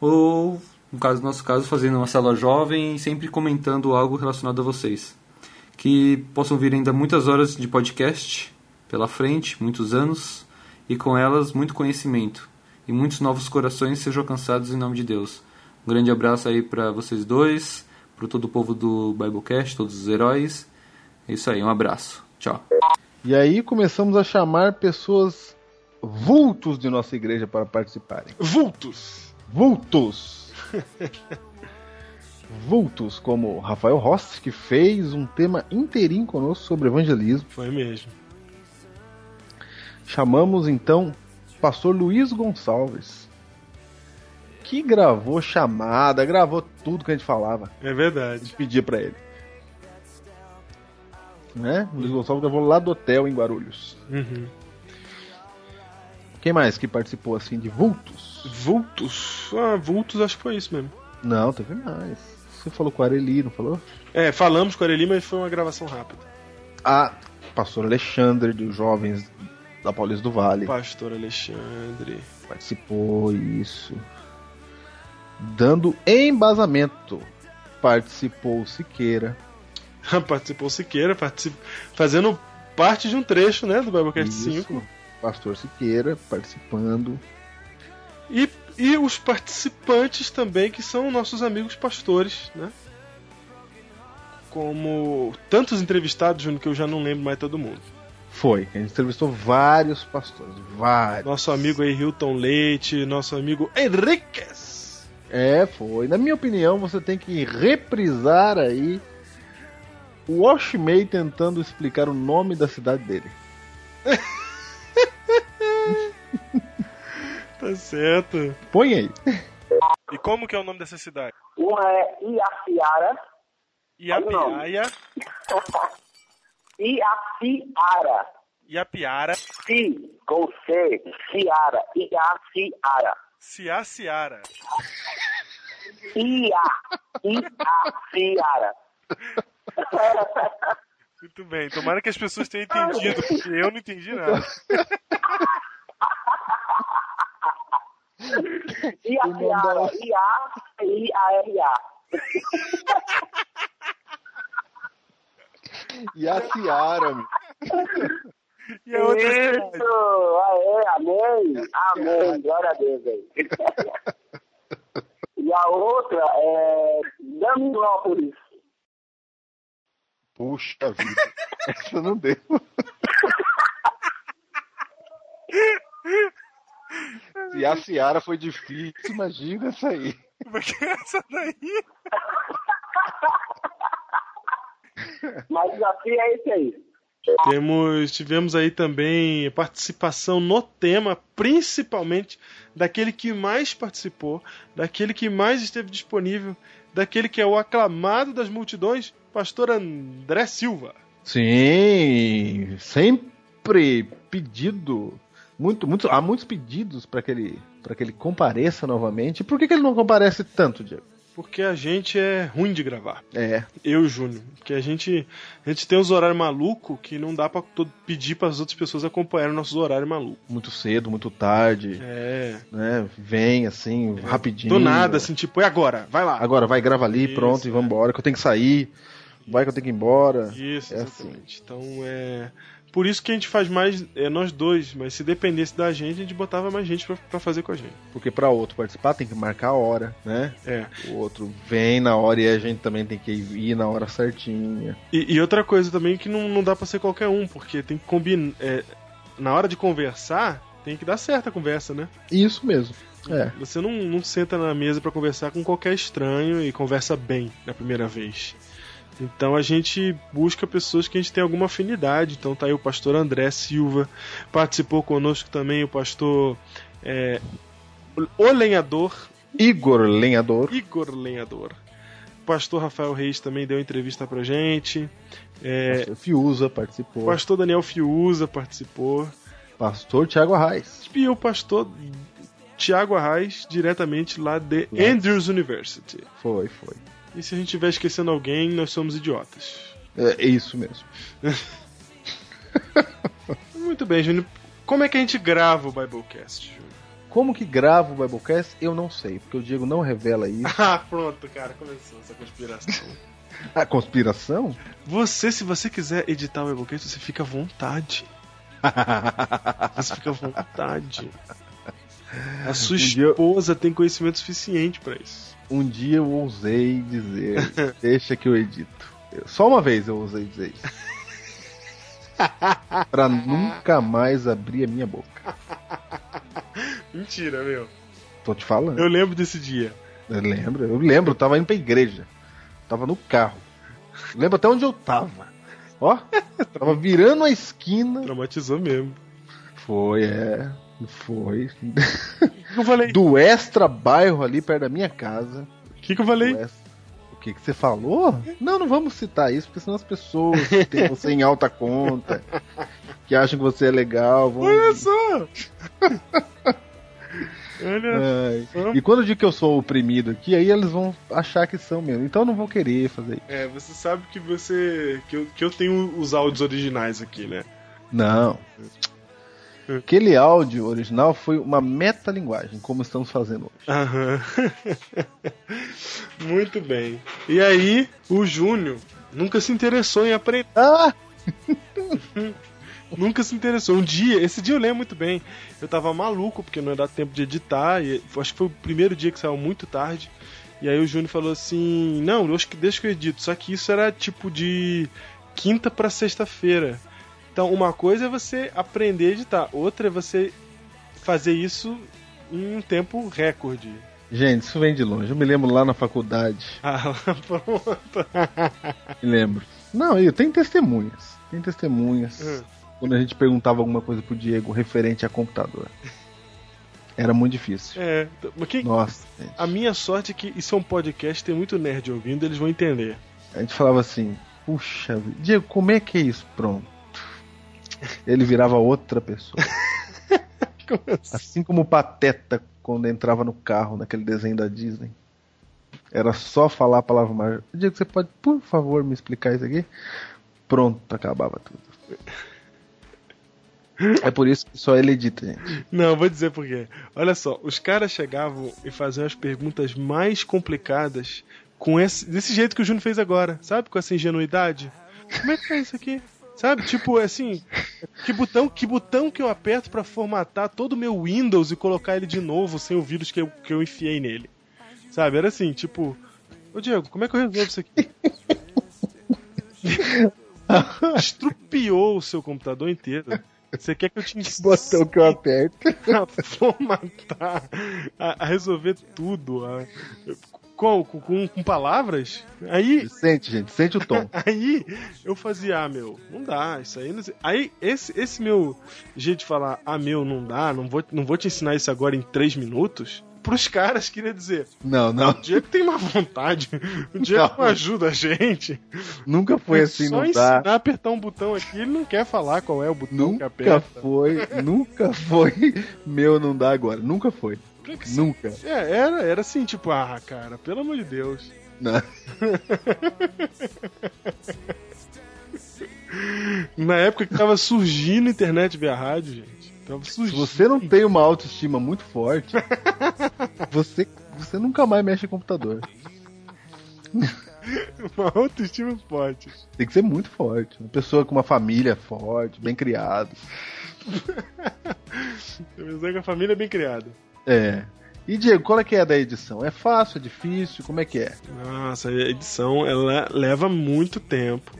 ou no caso no nosso caso fazendo uma célula jovem e sempre comentando algo relacionado a vocês, que possam vir ainda muitas horas de podcast pela frente, muitos anos e com elas muito conhecimento e muitos novos corações sejam alcançados em nome de Deus. Um grande abraço aí para vocês dois, para todo o povo do Biblecast, todos os heróis. É isso aí, um abraço. Tchau. E aí começamos a chamar pessoas vultos de nossa igreja para participarem. Vultos! Vultos! vultos, como Rafael Rossi, que fez um tema inteirinho conosco sobre evangelismo. Foi mesmo. Chamamos então pastor Luiz Gonçalves, que gravou chamada, gravou tudo que a gente falava. É verdade. A gente pedia para ele. Né? O Luiz Gonçalves gravou lá do hotel em Guarulhos. Uhum. Quem mais que participou assim de Vultos? Vultos? Ah, Vultos acho que foi isso mesmo. Não, teve mais. Você falou com a Areli, não falou? É, falamos com a Areli, mas foi uma gravação rápida. Ah, pastor Alexandre, dos Jovens da Paulista do Vale. Pastor Alexandre. Participou, isso. Dando embasamento. Participou Siqueira. participou Siqueira, particip... fazendo parte de um trecho né, do Biblecast 5. Pastor Siqueira participando. E, e os participantes também, que são nossos amigos pastores, né? Como tantos entrevistados, Júnior, que eu já não lembro mais todo mundo. Foi. A gente entrevistou vários pastores. Vários. Nosso amigo aí, Hilton Leite, nosso amigo Henriquez. É, foi. Na minha opinião, você tem que reprisar aí o Washmay tentando explicar o nome da cidade dele. tá certo. Põe aí. E como que é o nome dessa cidade? Uma é Iaciara. Iapiaia. Iaciara. Iapiara. Si, com C, Ciara. Iaciara. Ciaciara. Ia, Iaciara. Muito bem, tomara que as pessoas tenham entendido, porque eu não entendi nada. Iaciara, I-A-I-A-R-A. E a Ciara, meu. E a outra Isso! Aê, amém! Amém! Glória a Deus aí. E a outra é Daminópolis. Puxa vida. Essa não deu. Se a Ciara foi difícil, imagina essa aí. Porque essa daí. Mas o desafio é esse aí. Temos, tivemos aí também participação no tema, principalmente daquele que mais participou, daquele que mais esteve disponível, daquele que é o aclamado das multidões, pastor André Silva. Sim, sempre pedido, muito, muito, há muitos pedidos para que ele, que ele compareça novamente. Por que, que ele não comparece tanto, Diego? Porque a gente é ruim de gravar. É. Eu e o Júnior. Porque a gente, a gente tem os horários malucos que não dá pra todo, pedir para as outras pessoas acompanharem nossos horários malucos. Muito cedo, muito tarde. É. Né? Vem assim, é. rapidinho. Do nada, assim, tipo, e agora? Vai lá. Agora, vai, grava ali, Isso, pronto, é. e vambora, que eu tenho que sair. Vai que eu tenho que ir embora. Isso, é assim. exatamente. Então é. Por isso que a gente faz mais, é nós dois, mas se dependesse da gente, a gente botava mais gente pra, pra fazer com a gente. Porque para outro participar tem que marcar a hora, né? É. O outro vem na hora e a gente também tem que ir na hora certinha. E, e outra coisa também que não, não dá pra ser qualquer um, porque tem que combinar. É, na hora de conversar, tem que dar certa a conversa, né? Isso mesmo. É. Você não, não senta na mesa para conversar com qualquer estranho e conversa bem na primeira vez. Então a gente busca pessoas que a gente tem alguma afinidade. Então tá aí o pastor André Silva, participou conosco também o pastor é, O Lenhador. Igor Lenhador. Igor Lenhador. O pastor Rafael Reis também deu entrevista pra gente. É, pastor Fiuza participou. O pastor Daniel Fiuza participou. Pastor Tiago Arraes. E o pastor Tiago Arraes, diretamente lá de. Andrews University. Foi, foi. E se a gente estiver esquecendo alguém, nós somos idiotas. É, é isso mesmo. Muito bem, Júnior. Como é que a gente grava o Biblecast, Júnior? Como que grava o Biblecast? Eu não sei, porque o Diego não revela isso. Ah, pronto, cara, começou essa conspiração. A conspiração? Você, se você quiser editar o Biblecast, você fica à vontade. Você fica à vontade. A sua esposa tem conhecimento suficiente pra isso. Um dia eu ousei dizer, deixa que eu edito. Só uma vez eu ousei dizer isso. pra nunca mais abrir a minha boca. Mentira, meu. Tô te falando. Eu lembro desse dia. Eu lembro, eu lembro, eu tava indo pra igreja. Tava no carro. Eu lembro até onde eu tava. Ó, tava virando a esquina. Traumatizou mesmo. Foi, é. Foi. eu falei? Do extra bairro ali perto da minha casa. O que, que eu falei? O que, que você falou? Não, não vamos citar isso, porque senão as pessoas que têm você em alta conta, que acham que você é legal, vão. Olha só! Olha Ai. só. E quando eu digo que eu sou oprimido aqui, aí eles vão achar que são mesmo. Então eu não vou querer fazer isso. É, você sabe que você. que eu, que eu tenho os áudios originais aqui, né? Não. Aquele áudio original foi uma metalinguagem, como estamos fazendo hoje. Aham. Muito bem. E aí, o Júnior nunca se interessou em aprender. Ah! nunca se interessou. Um dia, esse dia eu lembro muito bem. Eu tava maluco porque não ia dar tempo de editar. E acho que foi o primeiro dia que saiu muito tarde. E aí o Júnior falou assim: Não, eu acho que deixa que eu edito. Só que isso era tipo de quinta pra sexta-feira. Então, uma coisa é você aprender a editar, outra é você fazer isso em um tempo recorde. Gente, isso vem de longe. Eu me lembro lá na faculdade. Ah, pronto. Me lembro. Não, eu tenho testemunhas. Tem testemunhas. Hum. Quando a gente perguntava alguma coisa pro Diego referente a computador. Era muito difícil. É, quem- Nossa, gente. a minha sorte é que isso é um podcast, tem muito nerd ouvindo, eles vão entender. A gente falava assim, puxa, Diego, como é que é isso? Pronto. Ele virava outra pessoa. assim como o Pateta quando entrava no carro naquele desenho da Disney. Era só falar a palavra mágica. Diego, você pode, por favor, me explicar isso aqui? Pronto, acabava tudo. É por isso que só ele edita, gente. Não, vou dizer por quê. Olha só, os caras chegavam e faziam as perguntas mais complicadas com esse, desse jeito que o Júnior fez agora, sabe? Com essa ingenuidade. Como é que é isso aqui? Sabe? Tipo, assim, que botão, que botão que eu aperto pra formatar todo o meu Windows e colocar ele de novo sem o vírus que eu, que eu enfiei nele? Sabe? Era assim, tipo, ô Diego, como é que eu resolvo isso aqui? Estrupiou o seu computador inteiro. Você quer que eu te ensine Botão que eu aperto. a formatar, a, a resolver tudo, a, com, com, com palavras? Aí. Sente, gente, sente o tom. Aí eu fazia, ah, meu, não dá, isso aí não sei. Aí esse, esse meu jeito de falar, ah, meu, não dá, não vou, não vou te ensinar isso agora em três minutos. Pros caras, queria dizer. Não, não. O Diego tem má vontade. O Diego não, ajuda a gente. Nunca foi assim, Só não ensinar dá. a apertar um botão aqui, ele não quer falar qual é o botão que Nunca aperta. foi, nunca foi. Meu não dá agora. Nunca foi. Nunca. É, era, era assim, tipo, ah, cara, pelo amor de Deus. Não. Na época que tava surgindo a internet via rádio, gente. Tava Se surgindo. você não tem uma autoestima muito forte, você, você nunca mais mexe em computador. Uma autoestima forte. Tem que ser muito forte. Uma pessoa com uma família forte, bem criada. Pensar que a família é bem criada. É. E Diego, qual é que é a da edição? É fácil, é difícil? Como é que é? Nossa, a edição, ela leva muito tempo.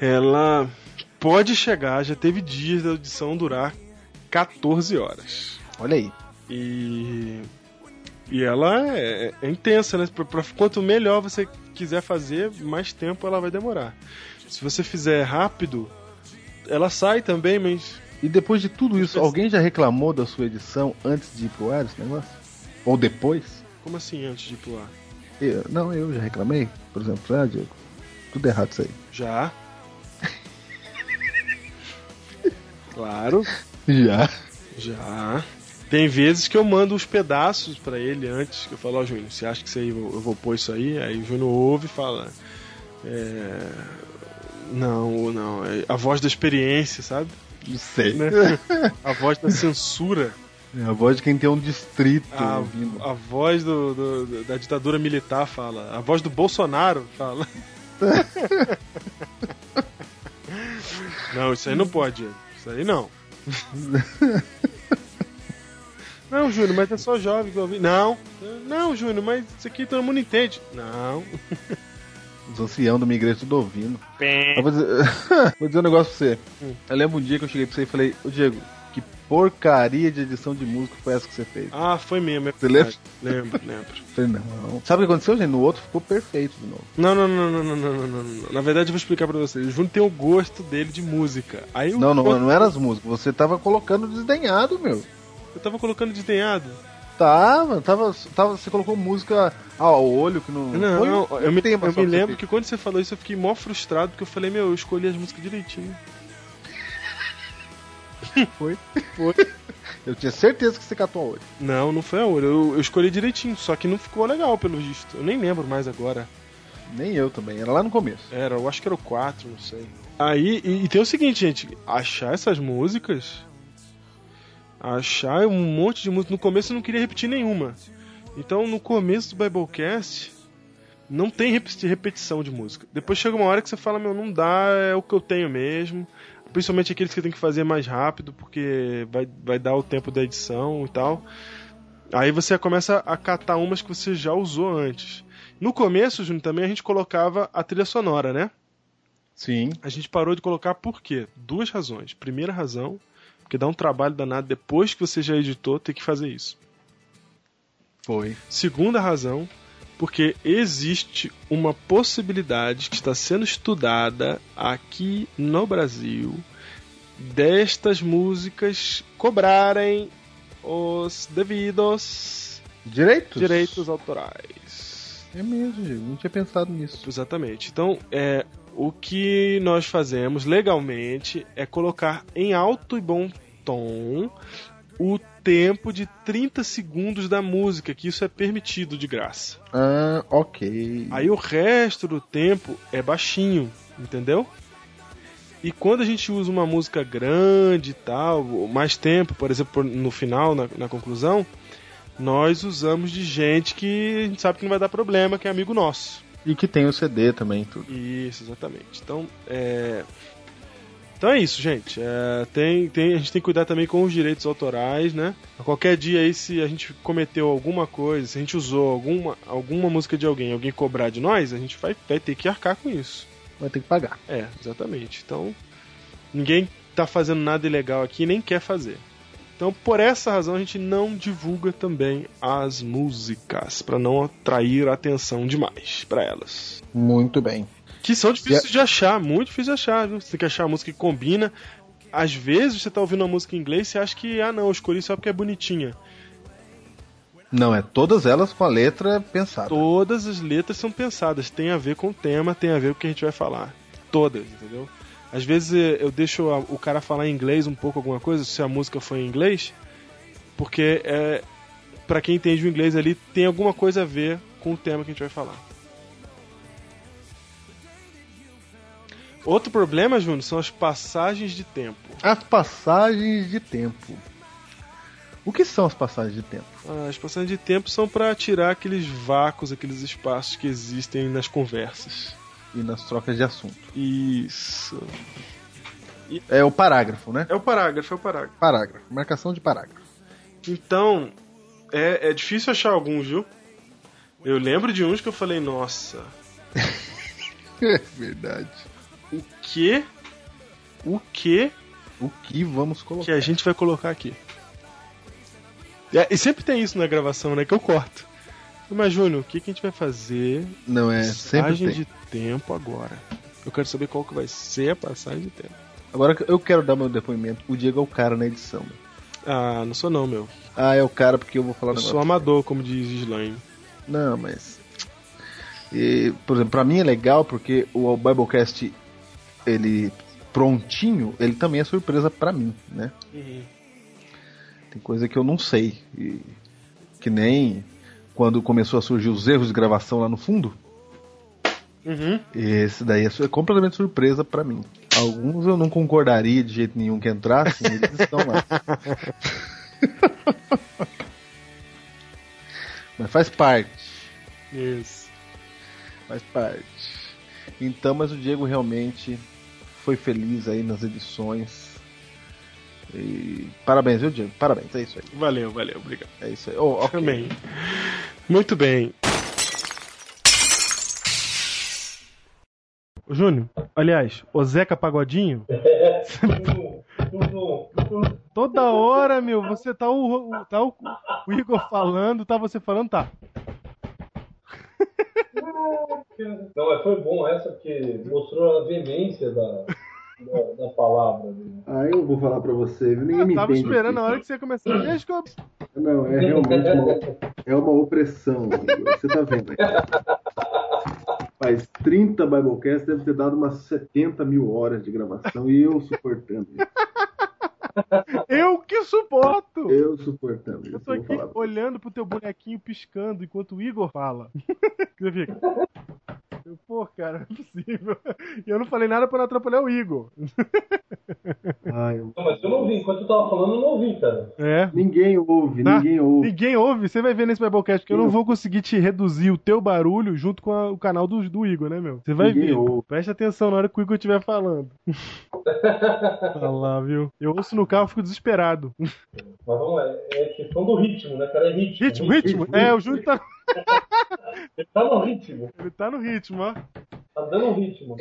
Ela pode chegar, já teve dias da edição durar 14 horas. Olha aí. E. E ela é, é intensa, né? Pra, pra- quanto melhor você quiser fazer, mais tempo ela vai demorar. Se você fizer rápido, ela sai também, mas. E depois de tudo isso, alguém já reclamou da sua edição antes de ir pro ar esse negócio? Ou depois? Como assim antes de ir pro ar? Eu- não, eu já reclamei. Por exemplo, ah, Diego, tudo errado isso aí. Já. Claro. Já. Já. tem vezes que eu mando os pedaços pra ele antes, que eu falo, ó, Júnior, você acha que isso aí, eu eu vou pôr isso aí? Aí o Júnior ouve e fala. É... Não, não, é a voz da experiência, sabe? Não sei. Né? A voz da censura. É a voz de quem tem um distrito A, ouvindo. a voz do, do- da ditadura militar fala. A voz do Bolsonaro fala. não, isso aí não pode. Isso aí não. Não, Júnior, mas é só jovem que ouvi. Não, não, Júnior, mas isso aqui todo mundo entende. Não. Os anciãos do uma tudo ouvindo. Vou dizer, vou dizer um negócio pra você. Hum. Eu lembro um dia que eu cheguei pra você e falei, ô Diego, que porcaria de edição de música foi essa que você fez? Ah, foi mesmo. É você lembra? Lembro, lembro. Falei, não. Sabe o que aconteceu, gente? No outro ficou perfeito de novo. Não, não, não, não, não, não, não, não. Na verdade, eu vou explicar pra vocês. O Juno tem o gosto dele de música. Aí Não, não, não, não era as músicas. Você tava colocando desdenhado, meu. Eu tava colocando desdenhado. Tava, tava, tava, você colocou música ao olho que não. Não, foi não, eu me, eu me lembro que quando você falou isso eu fiquei mó frustrado porque eu falei, meu, eu escolhi as músicas direitinho. Foi? Foi. Eu tinha certeza que você catou a olho. Não, não foi a olho. Eu, eu escolhi direitinho, só que não ficou legal pelo visto. Eu nem lembro mais agora. Nem eu também, era lá no começo. Era, eu acho que era o 4, não sei. Aí, e, e tem o seguinte, gente, achar essas músicas. Achar um monte de música. No começo eu não queria repetir nenhuma. Então no começo do Biblecast não tem rep- repetição de música. Depois chega uma hora que você fala, meu, não dá, é o que eu tenho mesmo. Principalmente aqueles que tem que fazer mais rápido, porque vai, vai dar o tempo da edição e tal. Aí você começa a catar umas que você já usou antes. No começo, Júnior, também a gente colocava a trilha sonora, né? Sim. A gente parou de colocar por quê? Duas razões. Primeira razão, porque dá um trabalho danado depois que você já editou ter que fazer isso. Foi. Segunda razão, porque existe uma possibilidade que está sendo estudada aqui no Brasil destas músicas cobrarem os devidos Direitos? direitos autorais. É mesmo, Diego. Não tinha pensado nisso. Exatamente. Então, é, o que nós fazemos legalmente é colocar em alto e bom tom o tempo de 30 segundos da música, que isso é permitido de graça. Ah, ok. Aí o resto do tempo é baixinho, entendeu? E quando a gente usa uma música grande e tal, mais tempo, por exemplo, no final, na, na conclusão, nós usamos de gente que a gente sabe que não vai dar problema, que é amigo nosso. E que tem o CD também, tudo. Isso, exatamente. Então, é. Então é isso, gente. É, tem, tem, a gente tem que cuidar também com os direitos autorais, né? A qualquer dia aí, se a gente cometeu alguma coisa, se a gente usou alguma, alguma música de alguém, alguém cobrar de nós, a gente vai, vai ter que arcar com isso. Vai ter que pagar. É, exatamente. Então, ninguém tá fazendo nada ilegal aqui nem quer fazer. Então, por essa razão, a gente não divulga também as músicas, para não atrair atenção demais para elas. Muito bem. Que são difíceis de achar, muito difícil de achar, viu? Você tem que achar a música que combina. Às vezes você tá ouvindo uma música em inglês e você acha que, ah não, eu escolhi só porque é bonitinha. Não, é todas elas com a letra pensada. Todas as letras são pensadas, tem a ver com o tema, tem a ver com o que a gente vai falar. Todas, entendeu? Às vezes eh, eu deixo o cara falar em inglês um pouco alguma coisa, se a música for em inglês, porque é, para quem entende o inglês ali, tem alguma coisa a ver com o tema que a gente vai falar. Outro problema, Júnior, são as passagens de tempo. As passagens de tempo. O que são as passagens de tempo? As passagens de tempo são para tirar aqueles vácuos, aqueles espaços que existem nas conversas. E nas trocas de assunto. Isso. É o parágrafo, né? É o parágrafo, é o parágrafo. Parágrafo. Marcação de parágrafo. Então, é, é difícil achar alguns, viu? Eu lembro de uns que eu falei, nossa, É verdade. O que? O que O que vamos colocar? que a gente vai colocar aqui? É, e sempre tem isso na gravação, né? Que eu corto. Mas, Júnior, o que, que a gente vai fazer? Não é, sempre Passagem de tempo agora. Eu quero saber qual que vai ser a passagem de tempo. Agora eu quero dar meu depoimento. O Diego é o cara na edição. Ah, não sou não, meu. Ah, é o cara porque eu vou falar Eu sou amador, como diz Slime. Não, mas. E, por exemplo, pra mim é legal porque o Biblecast, ele prontinho, ele também é surpresa pra mim, né? Tem coisa que eu não sei. E que nem quando começou a surgir os erros de gravação lá no fundo. Uhum. Esse daí é completamente surpresa pra mim. Alguns eu não concordaria de jeito nenhum que entrassem, eles estão lá. Mas faz parte. Isso. Faz parte. Então, mas o Diego realmente foi feliz aí nas edições. E parabéns, viu, Diego? Parabéns, é isso aí. Valeu, valeu, obrigado. É isso aí. Oh, ok. Amém. Muito bem. Ô, Júnior, aliás, o Zeca Pagodinho. Toda hora, meu, você tá o, o- tá o, o Igor falando, tá você falando, tá. Não, mas foi bom essa porque mostrou a veemência da, da, da palavra. né? Ah, eu vou falar pra você, ninguém me Tava entende. esperando a aqui. hora que você ia começar. Deixa que eu... Não, é realmente uma, é uma opressão. Você tá vendo aí. Faz 30 Biblecasts, deve ter dado umas 70 mil horas de gravação e eu suportando isso. Eu que suporto! Eu suportando isso. Eu tô aqui falar. olhando pro teu bonequinho piscando enquanto o Igor fala. Você fica. Eu, Pô, cara, não é possível. E eu não falei nada pra não atrapalhar o Igor. Ai, eu- Não, mas eu não ouvi. Enquanto eu tava falando, eu não ouvi, cara. É. Ninguém ouve, Ah, ninguém ouve. Ninguém ouve, você vai ver nesse Biblecast, porque eu não vou conseguir te reduzir o teu barulho junto com a- o canal do, do Igor, né, meu? Você vai Ninguém ver. ouve. Preste atenção na hora que o Igor estiver falando. Olha lá, viu? Eu ouço no carro e fico desesperado. Mas vamos lá. É questão do ritmo, né, cara? É ritmo. Ritmo, ritmo? É, o Júnior tá, Ele tá no ritmo. ele tá no ritmo, ó. Tá dando um ritmo.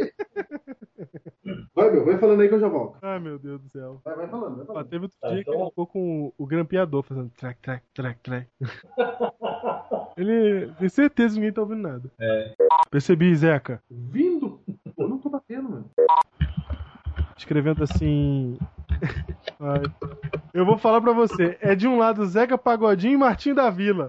Vai, meu, vai falando aí que eu já volto. Ai, meu Deus do céu. Vai, vai falando, vai Ó, falando. teve outro Tá, dia que então- ele ficou com o, o grampeador fazendo track, track, track, track. ele tem certeza que ninguém tá ouvindo nada. É. Percebi, Zeca. Vindo? Eu não tô batendo, mano. Escrevendo assim. Eu vou falar pra você. É de um lado Zeca Pagodinho e Martinho da Vila.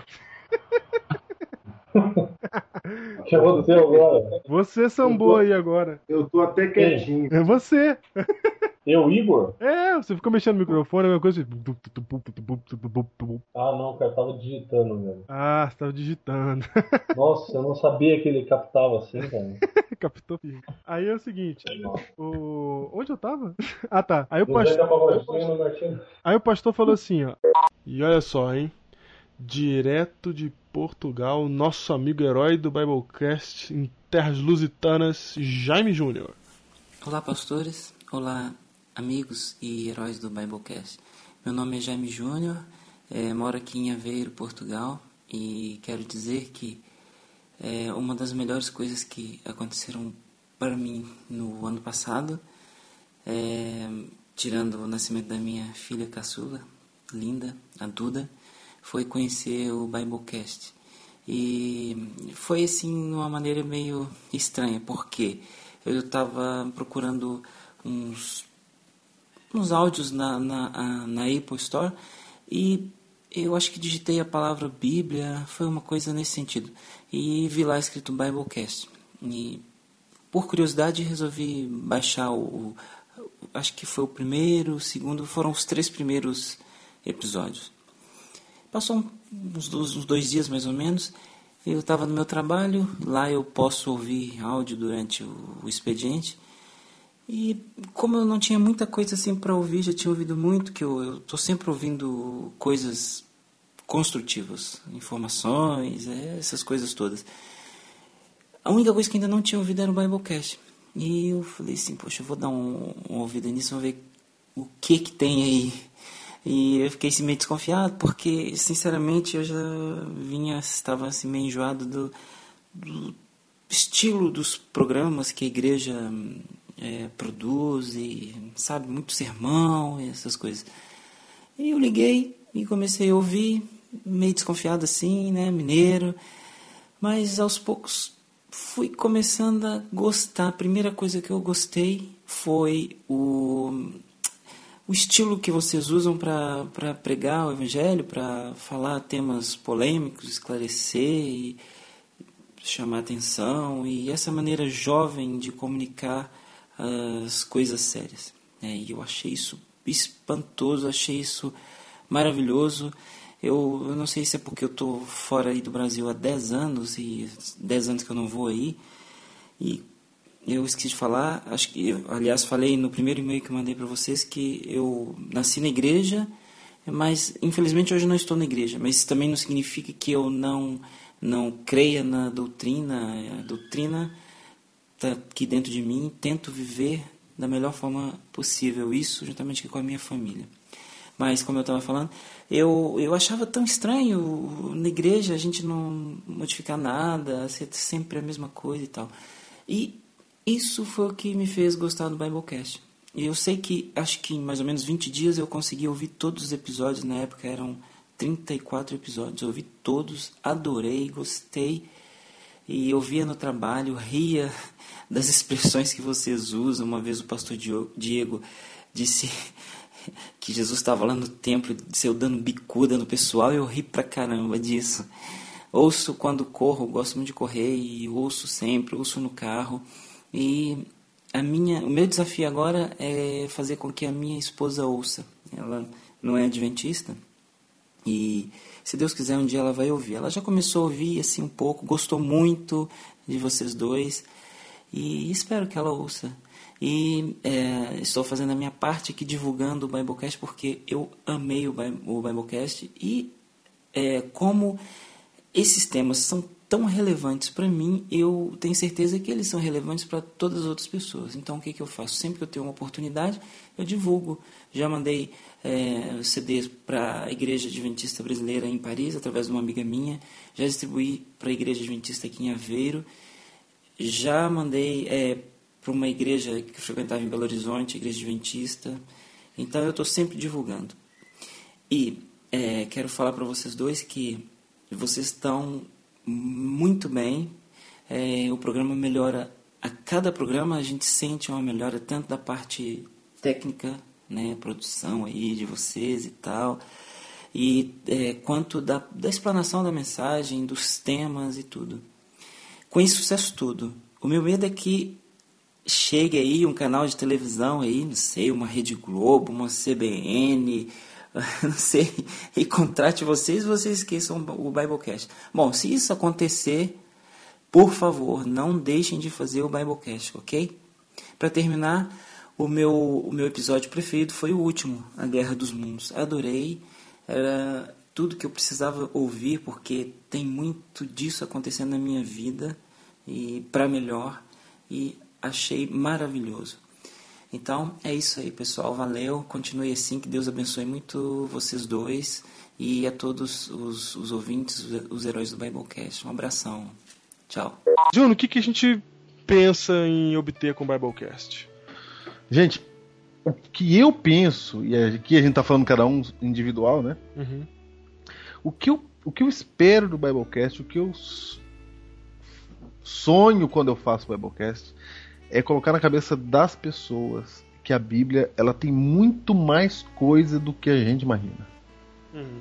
O que aconteceu agora? Você sambou aí agora. Eu tô até quietinho. É você. Eu, Igor? É, você ficou mexendo no microfone, a mesma coisa. assim. Ah, não, cara. Tava digitando, velho. Ah, você tava digitando. Nossa, eu não sabia que ele captava assim, cara. Captou firme. Aí é o seguinte. O... Onde eu tava? Ah, tá. Aí o pastor. No Martinho. Aí o pastor falou assim, ó. E olha só, hein? Direto de Portugal, nosso amigo herói do Biblecast em terras lusitanas, Jaime Júnior. Olá, pastores. Olá, amigos e heróis do Biblecast. Meu nome é Jaime Júnior, eh, moro aqui em Aveiro, Portugal, e quero dizer que é uma das melhores coisas que aconteceram para mim no ano passado, é, tirando o nascimento da minha filha caçula, linda, a Duda, foi conhecer o Biblecast. E foi assim, de uma maneira meio estranha, porque eu estava procurando uns, uns áudios na, na, na Apple Store e eu acho que digitei a palavra Bíblia, foi uma coisa nesse sentido. E vi lá escrito Biblecast. E por curiosidade resolvi baixar o, o- acho que foi o primeiro, o segundo, foram os três primeiros episódios. Passou uns, dois- uns dois dias mais ou menos. Eu estava no meu trabalho, lá eu posso ouvir áudio durante o expediente. E como eu não tinha muita coisa assim para ouvir, já tinha ouvido muito, que eu, eu tô sempre ouvindo coisas construtivas, informações, é, essas coisas todas. A única coisa que ainda não tinha ouvido era o Biblecast. E eu falei assim, poxa, eu vou dar um, uma ouvida nisso, vamos ver o que que tem aí. E eu fiquei assim, meio desconfiado, porque, sinceramente, eu já vinha, estava assim, meio enjoado do, do estilo dos programas que a igreja é, produz, e, sabe, muito sermão e essas coisas. E eu liguei e comecei a ouvir, meio desconfiado assim, né, mineiro, mas aos poucos fui começando a gostar. A primeira coisa que eu gostei foi o, o estilo que vocês usam para pregar o evangelho, para falar temas polêmicos, esclarecer e chamar atenção, e essa maneira jovem de comunicar as coisas sérias. É, e eu achei isso espantoso, achei isso maravilhoso. Eu, eu não sei se é porque eu tô fora aí do Brasil há 10 anos e 10 anos que eu não vou aí. E eu esqueci de falar, acho que, aliás, falei no primeiro e-mail que mandei para vocês que eu nasci na igreja, mas infelizmente hoje não estou na igreja. Mas isso também não significa que eu não não creia na doutrina. A doutrina está aqui dentro de mim. Tento viver da melhor forma possível isso, juntamente com a minha família. Mas como eu estava falando, eu eu achava tão estranho na igreja a gente não modificar nada, ser sempre a mesma coisa e tal. E isso foi o que me fez gostar do Biblecast. E eu sei que, acho que em mais ou menos 20 dias eu consegui ouvir todos os episódios, na época eram 34 episódios, eu ouvi todos, adorei, gostei. E eu via no trabalho, ria das expressões que vocês usam. Uma vez o pastor Diego disse que Jesus estava lá no templo, disse eu dando bicuda no pessoal, e eu ri pra caramba disso. Ouço quando corro, gosto muito de correr e ouço sempre, ouço no carro. E a minha, o meu desafio agora é fazer com que a minha esposa ouça. Ela não é adventista e se Deus quiser um dia ela vai ouvir. Ela já começou a ouvir assim um pouco, gostou muito de vocês dois e espero que ela ouça. E é, estou fazendo a minha parte aqui divulgando o Biblecast porque eu amei o, Biblecast e é, como esses temas são tão relevantes para mim, eu tenho certeza que eles são relevantes para todas as outras pessoas. Então, o que, que eu faço? Sempre que eu tenho uma oportunidade, eu divulgo. Já mandei é, CDs para a Igreja Adventista Brasileira em Paris, através de uma amiga minha. Já distribuí para a Igreja Adventista aqui em Aveiro. Já mandei é, para uma igreja que frequentava em Belo Horizonte, Igreja Adventista. Então, eu estou sempre divulgando. E é, quero falar para vocês dois que vocês estão muito bem. É, o programa melhora a cada programa a gente sente uma melhora tanto da parte técnica, né, produção aí de vocês e tal, e é, quanto da, da explanação da mensagem, dos temas e tudo. Com esse sucesso tudo, o meu medo é que chegue aí um canal de televisão aí, não sei, uma Rede Globo, uma CBN, não sei, e contrate vocês, vocês esqueçam o Biblecast. Bom, se isso acontecer, por favor, não deixem de fazer o Biblecast, ok? Para terminar, o meu, o meu episódio preferido foi o último, A Guerra dos Mundos. Adorei, era tudo que eu precisava ouvir, porque tem muito disso acontecendo na minha vida, e para melhor, e achei maravilhoso. Então é isso aí, pessoal. Valeu. Continue assim. Que Deus abençoe muito vocês dois e a todos os, os ouvintes, os heróis do Biblecast. Um abração. Tchau. Juno, o que, que a gente pensa em obter com o Biblecast? Gente, o que eu penso, e aqui a gente tá falando cada um individual, né? Uhum. O, que eu, o que eu espero do Biblecast, o que eu sonho quando eu faço o Biblecast, é colocar na cabeça das pessoas que a Bíblia ela tem muito mais coisa do que a gente imagina. Uhum.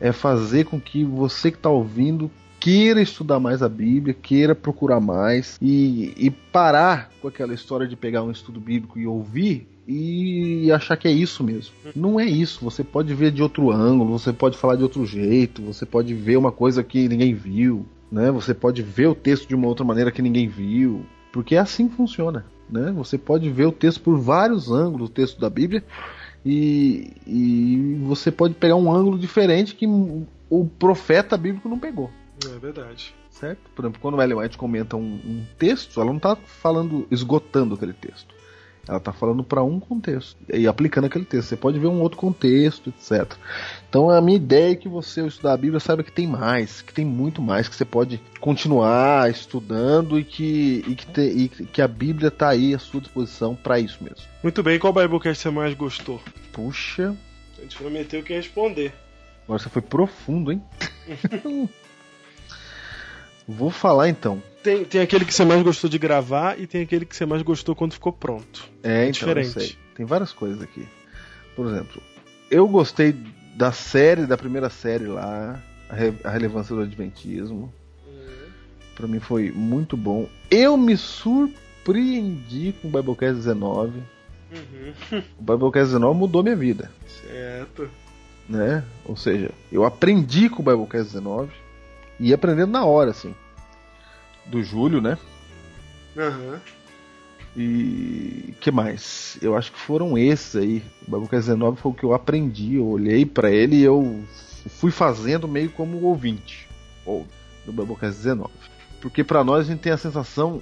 É fazer com que você que está ouvindo queira estudar mais a Bíblia, queira procurar mais e, e, parar com aquela história de pegar um estudo bíblico e ouvir e achar que é isso mesmo. Não é isso. Você pode ver de outro ângulo, você pode falar de outro jeito, você pode ver uma coisa que ninguém viu, né? Você pode ver o texto de uma outra maneira que ninguém viu. Porque é assim que funciona. Né? Você pode ver o texto por vários ângulos, o texto da Bíblia, e, e você pode pegar um ângulo diferente que o profeta bíblico não pegou. É verdade. Certo? Por exemplo, quando o Ellen White comenta um, um texto, ela não está falando, esgotando aquele texto. Ela está falando para um contexto e aplicando aquele texto. Você pode ver um outro contexto, etc. Então a minha ideia é que você, ao estudar a Bíblia, saiba que tem mais, que tem muito mais, que você pode continuar estudando e que, e que, te, e que a Bíblia está aí à sua disposição para isso mesmo. Muito bem, qual Biblecast você mais gostou? Puxa. A gente prometeu que ia responder. Agora você foi profundo, hein? Vou falar então. Tem, tem aquele que você mais gostou de gravar e tem aquele que você mais gostou quando ficou pronto. É, é então, diferente. Tem várias coisas aqui. Por exemplo, eu gostei da série, da primeira série lá, a, re, a relevância do Adventismo. Uhum. Para mim foi muito bom. Eu me surpreendi com o Biblecast 19. Uhum. O Biblecast 19 mudou minha vida. Certo. né? Ou seja, eu aprendi com o Biblecast 19 e aprendendo na hora, assim. Do Júlio, né? Aham. E que mais? Eu acho que foram esses aí. O Biblecast 19 foi o que eu aprendi. Eu olhei pra ele e eu fui fazendo meio como ouvinte ou do Biblecast 19. Porque pra nós a gente tem a sensação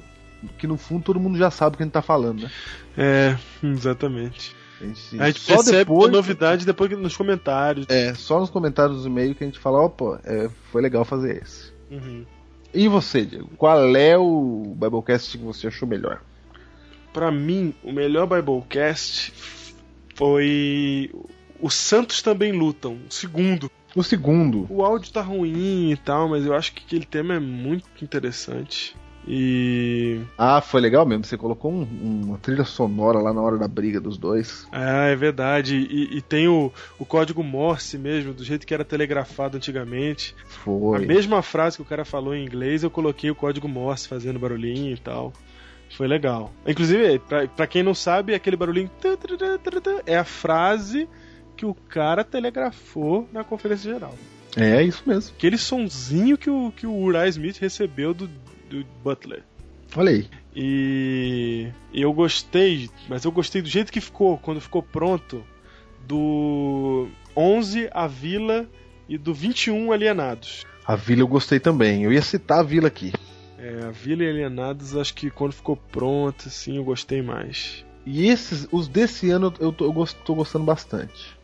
que no fundo todo mundo já sabe o que a gente tá falando, né? É, exatamente. A gente, A gente só percebe depois novidade depois que nos comentários. É, só nos comentários do e-mail que a gente fala, opa, é, foi legal fazer esse. Uhum. E você, Diego? Qual é o Biblecast que você achou melhor? Pra mim, o melhor Biblecast foi o Santos também lutam, o segundo. O segundo. O áudio tá ruim e tal, mas eu acho que aquele tema é muito interessante. E. Ah, foi legal mesmo. Você colocou um- uma trilha sonora lá na hora da briga dos dois. Ah, é verdade. E, e tem o, o código Morse mesmo, do jeito que era telegrafado antigamente. Foi. A mesma frase que o cara falou em inglês, eu coloquei o código Morse fazendo barulhinho e tal. Foi legal. Inclusive, pra, pra quem não sabe, aquele barulhinho é a frase que o cara telegrafou na conferência geral. É isso mesmo. Aquele sonzinho que o, que o Uriah Smith recebeu do, do Butler. Olha aí. E eu gostei, mas eu gostei do jeito que ficou, quando ficou pronto, do 11 a Vila e do 21 Alienados. A vila eu gostei também. Eu ia citar a vila aqui. É, a Vila e Alienados, acho que quando ficou pronto, assim, eu gostei mais. E esses, os desse ano eu tô, eu gost- tô gostando bastante.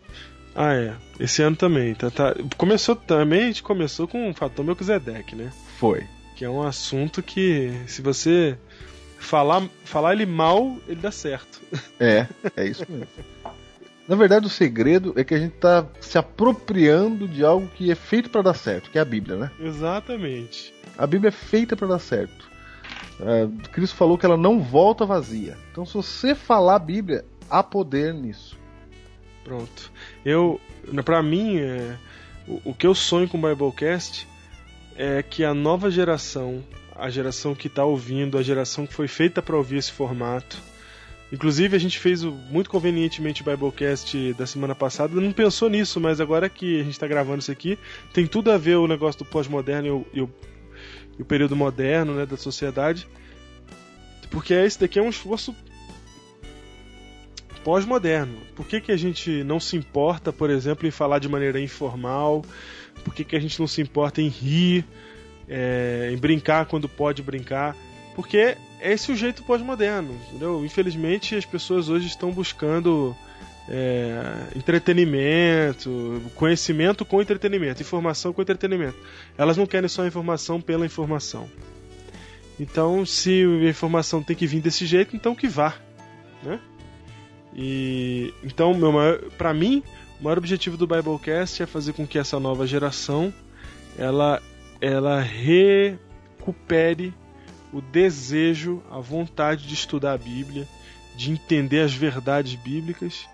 Ah, é. Esse ano também. Tá, tá- Começou também, a gente começou com o fator Melquisedeque, né? Foi. Que é um assunto que, se você falar, falar ele mal, ele dá certo. É, é isso mesmo. Na verdade, o segredo é que a gente tá se apropriando de algo que é feito para dar certo, que é a Bíblia, né? Exatamente. A Bíblia é feita para dar certo. Ah, Cristo falou que ela não volta vazia. Então, se você falar a Bíblia, há poder nisso. Pronto. Eu, pra mim, é, o, o que eu sonho com o Biblecast é que a nova geração, a geração que tá ouvindo, a geração que foi feita para ouvir esse formato. Inclusive, a gente fez o, muito convenientemente o Biblecast da semana passada, não pensou nisso, mas agora que a gente tá gravando isso aqui, tem tudo a ver o negócio do pós-moderno e o, e e o período moderno né, da sociedade. Porque esse daqui é um esforço pós-moderno. Por que, que a gente não se importa, por exemplo, em falar de maneira informal? Por que, que a gente não se importa em rir, é, em brincar quando pode brincar? Porque é esse o jeito pós-moderno, entendeu? Infelizmente as pessoas hoje estão buscando é, entretenimento, conhecimento com entretenimento, informação com entretenimento. Elas não querem só informação pela informação. Então, se a informação tem que vir desse jeito, então que vá, né? E então, meu para mim, o maior objetivo do Biblecast é fazer com que essa nova geração ela ela recupere o desejo, a vontade de estudar a Bíblia, de entender as verdades bíblicas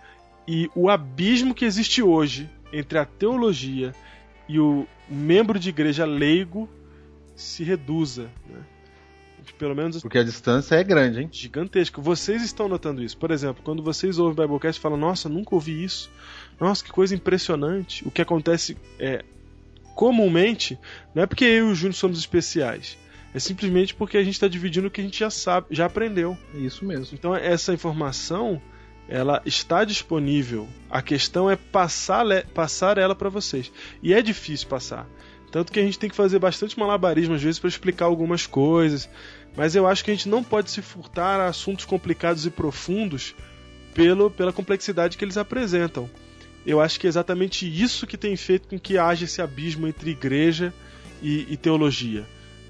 e o abismo que existe hoje entre a teologia e o membro de igreja leigo se reduza, né? Pelo menos Porque a distância é grande, hein? gigantesco. Vocês estão notando isso. Por exemplo, quando vocês ouvem o Biblecast e falam, nossa, nunca ouvi isso. Nossa, que coisa impressionante. O que acontece é comumente, não é porque eu e o Júnior somos especiais. É simplesmente porque a gente está dividindo o que a gente já sabe, já aprendeu. É isso mesmo. Então essa informação ela está disponível. A questão é passar, passar ela para vocês. E é difícil passar. Tanto que a gente tem que fazer bastante malabarismo às vezes para explicar algumas coisas. Mas eu acho que a gente não pode se furtar a assuntos complicados e profundos pelo, pela complexidade que eles apresentam. Eu acho que é exatamente isso que tem feito com que haja esse abismo entre igreja e, e teologia.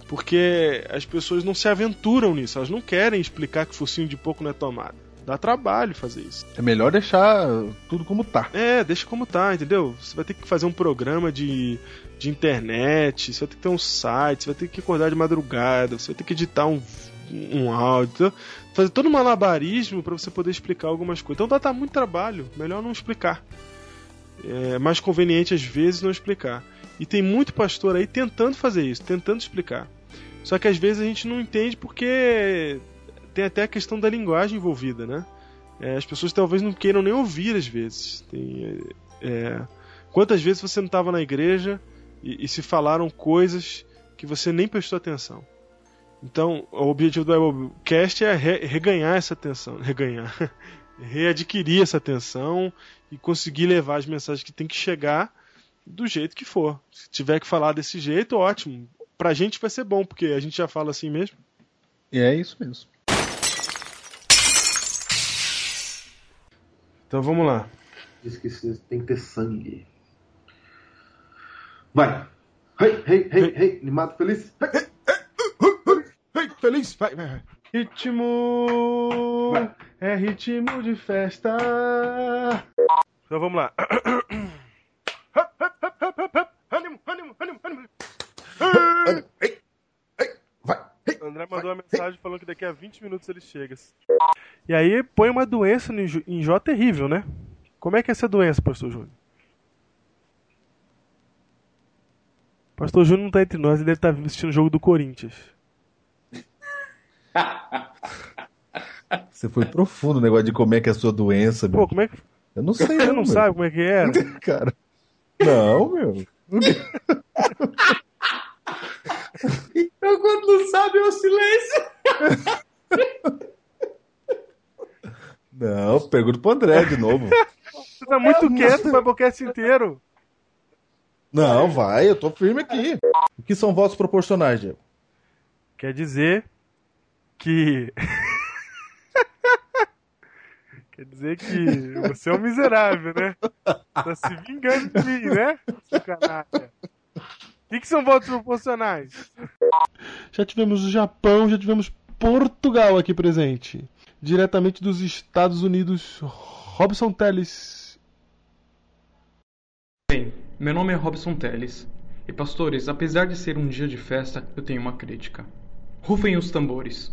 Porque as pessoas não se aventuram nisso, elas não querem explicar que focinho de pouco não é tomada. Dá trabalho fazer isso. É melhor deixar tudo como tá. É, deixa como tá, entendeu? Você vai ter que fazer um programa de, de internet, você vai ter que ter um site, você vai ter que acordar de madrugada, você vai ter que editar um, um áudio, fazer todo um malabarismo para você poder explicar algumas coisas. Então dá tá muito trabalho, melhor não explicar. É mais conveniente às vezes não explicar. E tem muito pastor aí tentando fazer isso, tentando explicar. Só que às vezes a gente não entende porque tem até a questão da linguagem envolvida, né? É, as pessoas talvez não queiram nem ouvir às vezes. Tem, é, Quantas vezes você não estava na igreja e, e se falaram coisas que você nem prestou atenção? Então, o objetivo do Biblecast é re, reganhar essa atenção, reganhar, readquirir essa atenção e conseguir levar as mensagens que tem que chegar do jeito que for. Se tiver que falar desse jeito, ótimo. Pra gente vai ser bom, porque a gente já fala assim mesmo. É isso mesmo. Então vamos lá. Diz que tem que ter sangue. Vai. Hey, hey, hey, hey. Animado, feliz. Hey, hey, feliz. Vai, vai. Ritmo. Vai. É ritmo de festa. Então vamos lá. mandou uma mensagem falando que daqui a 20 minutos ele chega. E aí põe uma doença em Jó terrível, né? Como é que é essa doença, pastor Júnior? Pastor Júnior não tá entre nós, ele deve estar tá assistindo o jogo do Corinthians. Você foi profundo no negócio de como é que é a sua doença, meu. Pô, como é que. Eu não sei, Você não, meu. sabe como é que é? Cara. Não, meu. Eu quando não sabe é o silêncio. Não, pergunta pro André de novo. Você tá muito quieto o Biblecast inteiro. Não, vai, eu tô firme aqui. O que são votos proporcionais, Diego? Quer dizer que. Quer dizer que você é um miserável, né? Tá se vingando de mim, né? Seu canalha. O que, que são votos proporcionais? Já tivemos o Japão, já tivemos Portugal aqui presente. Diretamente dos Estados Unidos, Robson Teles. Bem, meu nome é Robson Teles. E pastores, apesar de ser um dia de festa, eu tenho uma crítica. Rufem os tambores.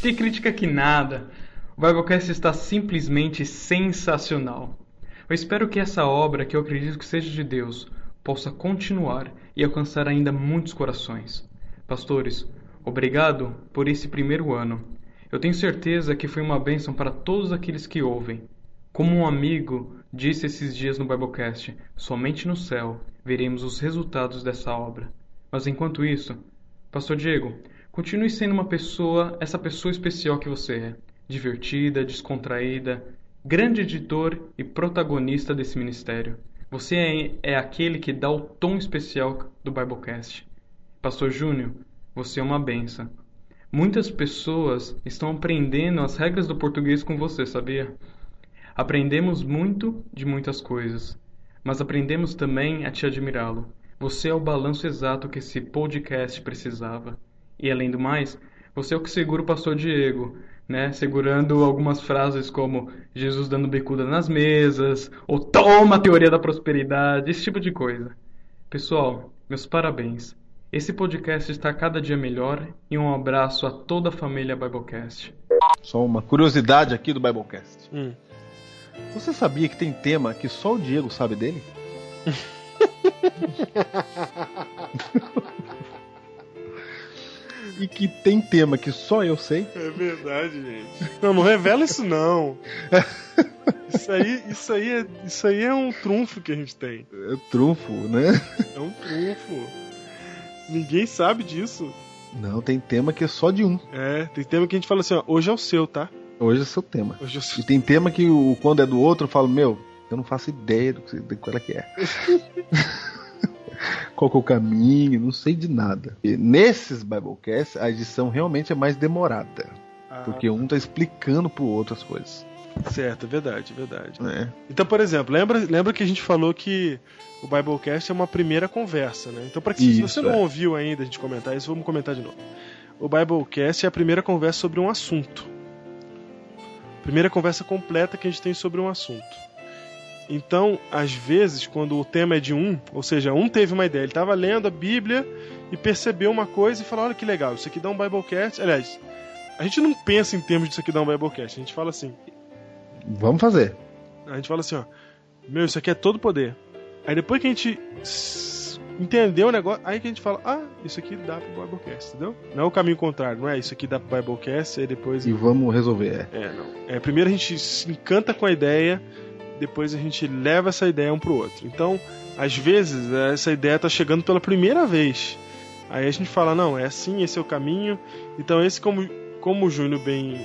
Que crítica que nada. O Biblecast está simplesmente sensacional. Eu espero que essa obra, que eu acredito que seja de Deus, possa continuar e alcançar ainda muitos corações. Pastores, obrigado por esse primeiro ano. Eu tenho certeza que foi uma bênção para todos aqueles que ouvem. Como um amigo disse esses dias no Biblecast, somente no céu veremos os resultados dessa obra. Mas enquanto isso, Pastor Diego, continue sendo uma pessoa, essa pessoa especial que você é, divertida, descontraída, grande editor e protagonista desse ministério. Você é, é aquele que dá o tom especial do Biblecast. Pastor Júnior, você é uma benção. Muitas pessoas estão aprendendo as regras do português com você, sabia? Aprendemos muito de muitas coisas, mas aprendemos também a te admirá-lo. Você é o balanço exato que esse podcast precisava. E além do mais, você é o que segura o pastor Diego, né? Segurando algumas frases como Jesus dando bicuda nas mesas, ou toma a teoria da prosperidade, esse tipo de coisa. Pessoal, meus parabéns. Esse podcast está cada dia melhor e um abraço a toda a família Biblecast. Só uma curiosidade aqui do Biblecast. Hum. Você sabia que tem tema que só o Diego sabe dele? e que tem tema que só eu sei? É verdade, gente. Não, não revela isso não. Isso aí, isso aí, é, isso aí é um trunfo que a gente tem. É trunfo, né? É um trunfo. Ninguém sabe disso. Não, tem tema que é só de um. É, tem tema que a gente fala assim, ó, hoje é o seu, tá? Hoje é seu tema. Hoje é o seu. E tem tema que o, quando é do outro eu falo, meu, eu não faço ideia do que, de qual é que é. qual que é o caminho, não sei de nada. E nesses Biblecasts, a edição realmente é mais demorada. Ah. Porque um tá explicando pro outro as coisas. Certo, é verdade, é verdade. É. Então, por exemplo, lembra, lembra que a gente falou que o Biblecast é uma primeira conversa, né? Então, para que se Isso, você não é. ouviu ainda a gente comentar isso, vamos comentar de novo. O Biblecast é a primeira conversa sobre um assunto. Primeira conversa completa que a gente tem sobre um assunto. Então, às vezes, quando o tema é de um, ou seja, um teve uma ideia, ele estava lendo a Bíblia e percebeu uma coisa e falou: olha que legal, isso aqui dá um Biblecast. Aliás, a gente não pensa em termos disso aqui dá um Biblecast, a gente fala assim: Vamos fazer. a gente fala assim, ó, meu, isso aqui é todo poder. Aí depois que a gente entendeu o negócio, aí que a gente fala, ah, isso aqui dá pro Biblecast, entendeu? Não é o caminho contrário, não é isso aqui dá pro Biblecast, aí depois. E vamos resolver. É. É, não. É, primeiro a gente se encanta com a ideia, depois a gente leva essa ideia um pro outro. Então, às vezes, essa ideia tá chegando pela primeira vez. Aí a gente fala, não, é assim, esse é o caminho. Então, esse, como, como o Júnior bem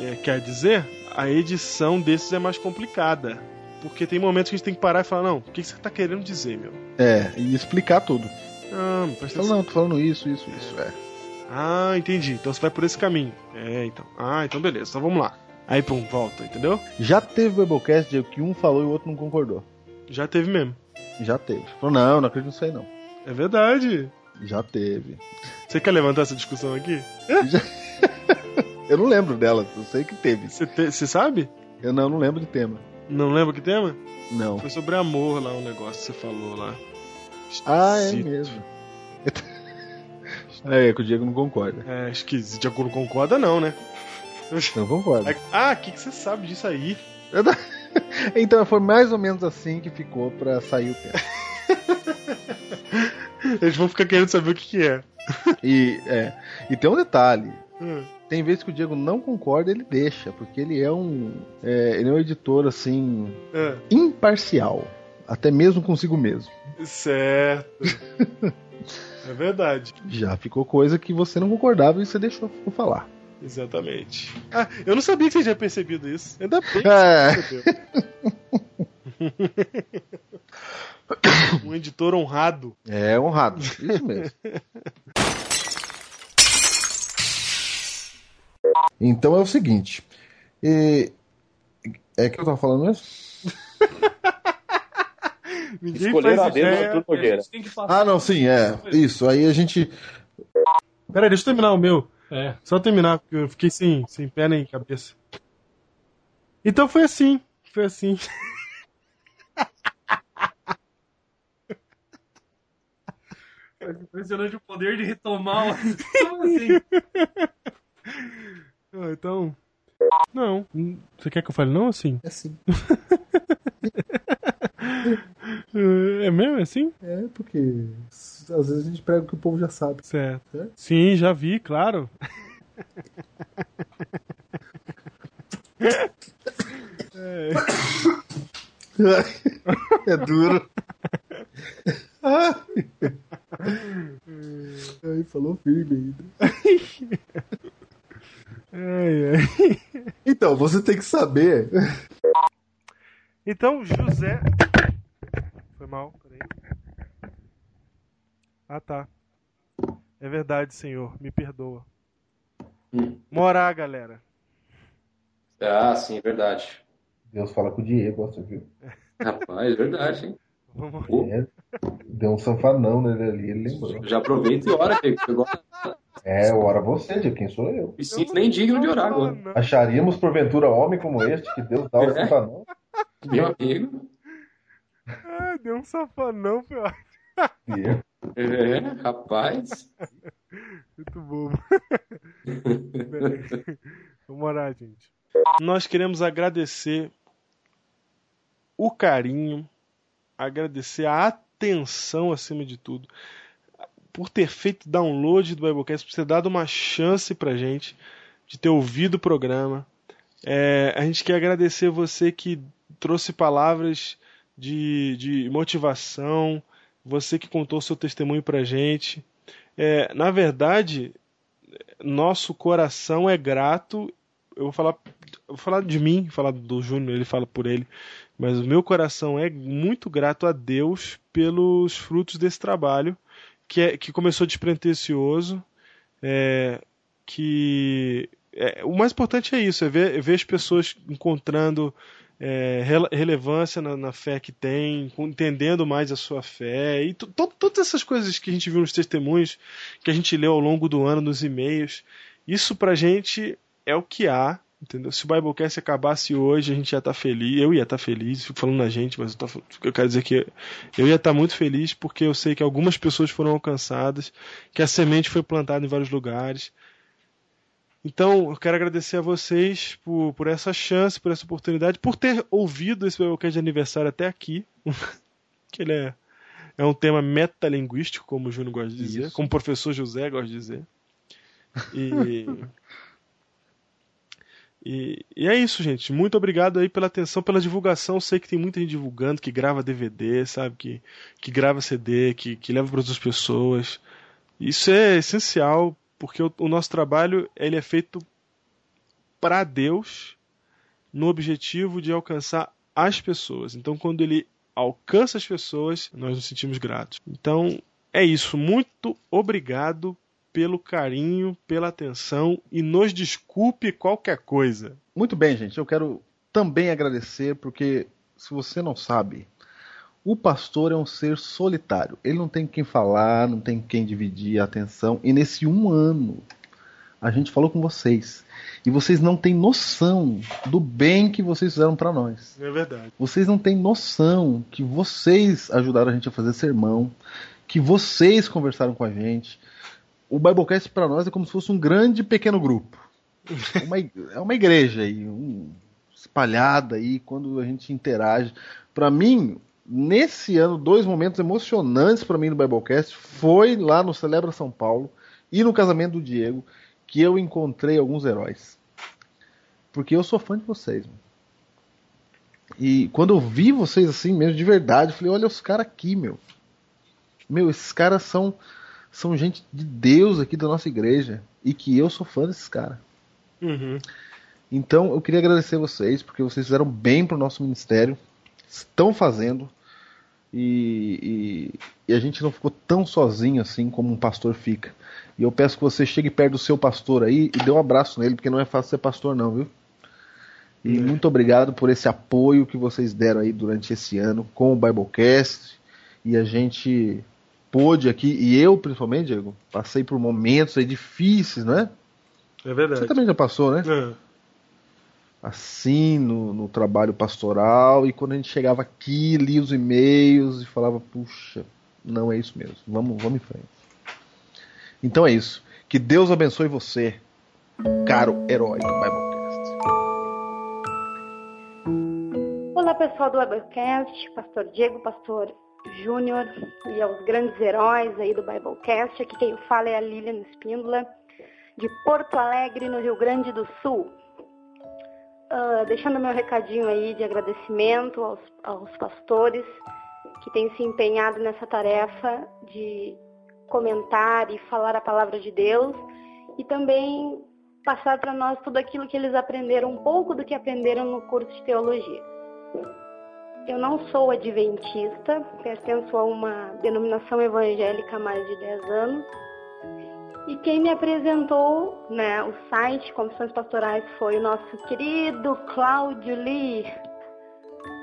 é, quer dizer, a edição desses é mais complicada. Porque tem momentos que a gente tem que parar e falar, não, o que você tá querendo dizer, meu? É, e explicar tudo. Ah, mas Fala, não, tô falando isso, isso, isso, é. Ah, entendi. Então você vai por esse caminho. É, então. Ah, então beleza. Então vamos lá. Aí, pum, volta, entendeu? Já teve Biblecast Diego, que um falou e o outro não concordou. Já teve mesmo. Já teve. Falou, não, não acredito nisso aí não. É verdade. Já teve. Você quer levantar essa discussão aqui? Eu não lembro dela, eu sei que teve. Você te- sabe? Eu não, não lembro de tema. Não lembra que tema? Não. Foi sobre amor lá, um negócio que você falou lá. Ah, é mesmo. É, que o Diego não concorda. É, esquisito. De acordo concorda, não, né? Não concorda. Ah, o que, que você sabe disso aí? Então foi mais ou menos assim que ficou pra sair o tema. Eles vão ficar querendo saber o que, que é. E, é, e tem um detalhe. Hum. Tem vezes que o Diego não concorda, ele deixa, porque ele é um. é, ele é um editor assim. É. imparcial. Até mesmo consigo mesmo. Certo. é verdade. Já ficou coisa que você não concordava e você deixou eu falar. Exatamente. Ah, eu não sabia que você tinha percebido isso. Ainda bem que É. você um editor honrado. É honrado, isso mesmo. Então é o seguinte. e- É que eu tava falando mesmo? Ninguém Escolheram faz a dedo ideia. Arthur Nogueira. Ah, não, sim, é. Isso. Aí a gente. Peraí, deixa eu terminar o meu. É. Só terminar, porque eu fiquei sem, sem pé nem cabeça. Então foi assim. Foi assim. É impressionante o poder de retomar o... Como assim? Ah, então. Não. Você quer que eu fale não assim? É sim. é mesmo? É assim? É, porque às vezes a gente prega o que o povo já sabe. Certo. Sim, já vi, claro. É. É duro. Ai, falou firme ainda. Ai, ai. Então, você tem que saber. Então, José. Foi mal, peraí. Ah, tá. É verdade, senhor. Me perdoa. Morar, galera. Ah, sim, verdade. Deus fala com o Diego, você viu? Rapaz, verdade, hein? Vamos... É, deu um sanfanão nele ali, ele lembrou. Já aproveita e ora, Diego. que Agora É, ora você, Diego, quem sou eu? me sinto nem digno de orar agora. Acharíamos porventura homem como este que Deus dá o É. sanfanão? Meu amigo. Ah, deu um safanão, foi ótimo. É, rapaz. Muito bom. Peraí. Vamos orar, gente. Nós queremos agradecer o carinho, agradecer a atenção acima de tudo, por ter feito download do Biblecast, por ter dado uma chance pra gente de ter ouvido o programa. É, a gente quer agradecer você que trouxe palavras de, de motivação, você que contou seu testemunho pra gente. É, na verdade, nosso coração é grato. Eu vou falar, vou falar de mim, falar do Júnior, ele fala por ele, mas o meu coração é muito grato a Deus pelos frutos desse trabalho que, é, que começou despretensioso, é, que é, o mais importante é isso, é ver, é ver as pessoas encontrando é, rele- relevância na, na fé que tem, entendendo mais a sua fé e to- to- todas essas coisas que a gente viu nos testemunhos, que a gente leu ao longo do ano nos e-mails. Isso pra gente é o que há, entendeu? Se o Biblecast acabasse hoje, a gente ia estar feliz, eu ia estar feliz, fico falando na gente, mas eu, tô, eu quero dizer que eu ia estar muito feliz porque eu sei que algumas pessoas foram alcançadas, que a semente foi plantada em vários lugares. Então, eu quero agradecer a vocês por, por essa chance, por essa oportunidade, por ter ouvido esse Biblecast de aniversário até aqui. que ele é, é um tema metalinguístico, como o Júnior gosta de dizer, Isso. como o professor José gosta de dizer. E, E, e é isso, gente. Muito obrigado aí pela atenção, pela divulgação. Sei que tem muita gente divulgando, que grava DVD, sabe? Que, que grava CD, que, que leva para outras pessoas. Isso é essencial, porque o, o nosso trabalho ele é feito para Deus no objetivo de alcançar as pessoas. Então, quando ele alcança as pessoas, nós nos sentimos gratos. Então, é isso. Muito obrigado pelo carinho, pela atenção e nos desculpe qualquer coisa. Muito bem, gente. Eu quero também agradecer, porque se você não sabe, o pastor é um ser solitário. Ele não tem quem falar, não tem quem dividir a atenção. E nesse um ano, a gente falou com vocês. E vocês não têm noção do bem que vocês fizeram para nós. É verdade. Vocês não têm noção que vocês ajudaram a gente a fazer sermão, que vocês conversaram com a gente. O Biblecast para nós é como se fosse um grande pequeno grupo. Uma, é uma igreja aí, um, espalhada aí quando a gente interage. Para mim, nesse ano, dois momentos emocionantes para mim no Biblecast foi lá no Celebra São Paulo e no casamento do Diego que eu encontrei alguns heróis. Porque eu sou fã de vocês. Mano. E quando eu vi vocês assim mesmo, de verdade, eu falei, olha os caras aqui, meu. Meu, esses caras são, são gente de Deus aqui da nossa igreja. E que eu sou fã desses caras. Uhum. Então eu queria agradecer vocês, porque vocês fizeram bem pro nosso ministério. Estão fazendo. E, e, e, a gente não ficou tão sozinho assim como um pastor fica. E eu peço que você chegue perto do seu pastor aí e dê um abraço nele, porque não é fácil ser pastor, não, viu? E é. muito obrigado por esse apoio que vocês deram aí durante esse ano com o Biblecast. E a gente pôde aqui, e eu principalmente, Diego, passei por momentos aí difíceis, não é? É verdade. Você também já passou, né? É. Assim, no, no trabalho pastoral, e quando a gente chegava aqui, lia os e-mails e falava, puxa, não é isso mesmo, vamos, vamos em frente. Então é isso. Que Deus abençoe você, caro herói do Biblecast. Olá pessoal do Biblecast, Pastor Diego, Pastor Júnior e aos grandes heróis aí do Biblecast. Aqui quem fala é a Lilian Espíndola, de Porto Alegre, no Rio Grande do Sul. Uh, deixando meu recadinho aí de agradecimento aos, aos pastores que têm se empenhado nessa tarefa de comentar e falar a palavra de Deus e também passar para nós tudo aquilo que eles aprenderam, um pouco do que aprenderam no curso de teologia. Eu não sou adventista, pertenço a uma denominação evangélica há mais de 10 anos. E quem me apresentou né, o site Confissões Pastorais foi o nosso querido Cláudio Lee.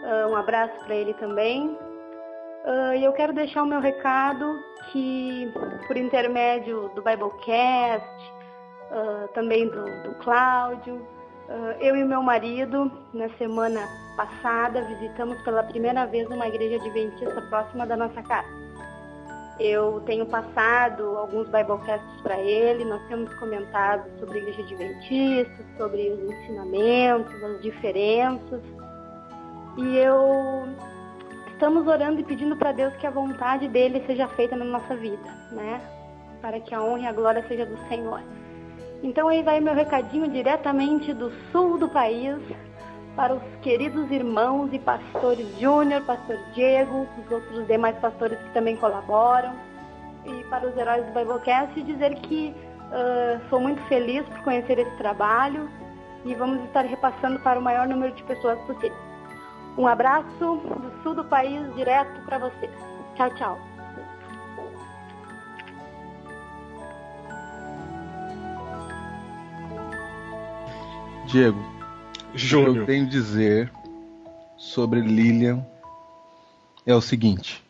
Uh, um abraço para ele também. Uh, e eu quero deixar o meu recado que, por intermédio do Biblecast, uh, também do, do Cláudio, eu e meu marido, na semana passada, visitamos pela primeira vez uma igreja adventista próxima da nossa casa. Eu tenho passado alguns Biblecasts para ele, nós temos comentado sobre a igreja adventista, sobre os ensinamentos, as diferenças. E eu estamos orando e pedindo para Deus que a vontade dele seja feita na nossa vida, né? Para que a honra e a glória seja do Senhor. Então aí vai meu recadinho diretamente do sul do país para os queridos irmãos e pastores Júnior, pastor Diego, os outros demais pastores que também colaboram, e para os heróis do Biblecast dizer que uh, sou muito feliz por conhecer esse trabalho e vamos estar repassando para o maior número de pessoas possível. Um abraço do sul do país direto para vocês. Tchau, tchau. Diego, O que eu tenho a dizer sobre Lilian é o seguinte.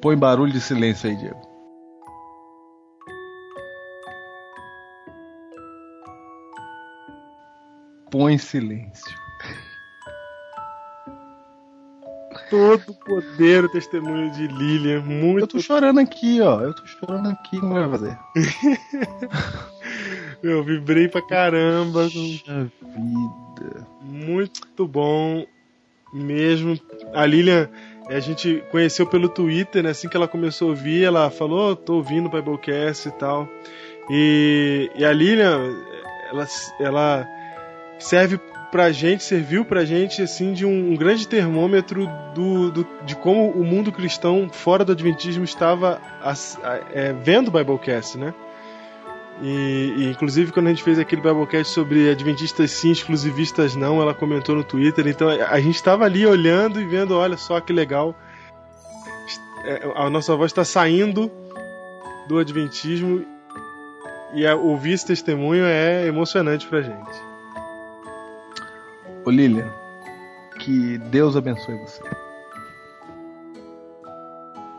Põe barulho de silêncio aí, Diego. põe silêncio. Todo o poder, o testemunho de Lilian, muito. Eu tô chorando aqui, ó. Eu tô chorando aqui, como vai fazer? Eu vibrei pra caramba. Puxa vida. Muito bom mesmo. A Lilian, a gente conheceu pelo Twitter, né? Assim que ela começou a ouvir, ela falou: oh, tô ouvindo o Biblecast e tal. E, e a Lilian, ela, ela serve pra gente, serviu pra gente, assim, de um, um grande termômetro do, do, de como o mundo cristão fora do Adventismo estava as- a- é, vendo o Biblecast, né? E, e, inclusive quando a gente fez aquele Biblecast sobre Adventistas sim, exclusivistas não, ela comentou no Twitter, então a, a gente estava ali olhando e vendo, olha só que legal, É, a nossa voz está saindo do Adventismo e a- ouvir esse testemunho é emocionante pra gente. Ô Lilian, que Deus abençoe você.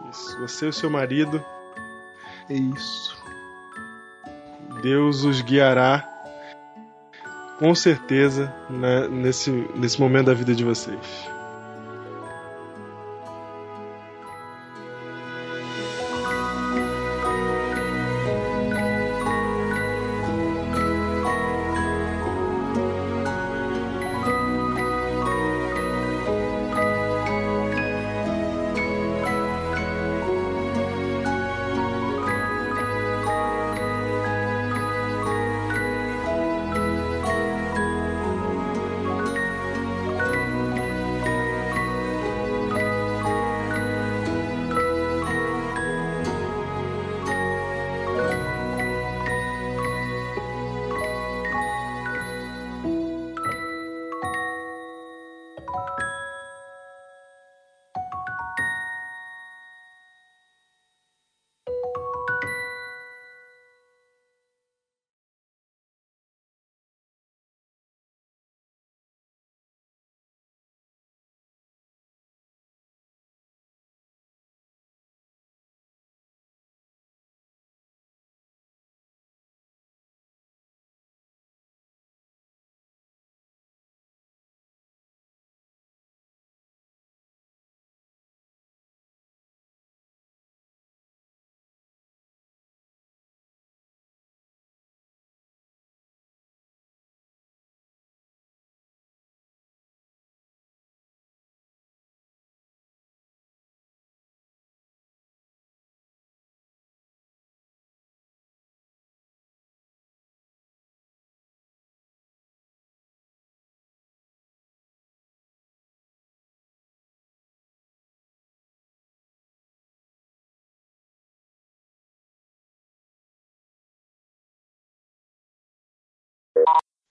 Isso, você e o seu marido. Isso. Deus os guiará com certeza né, nesse, nesse momento da vida de vocês.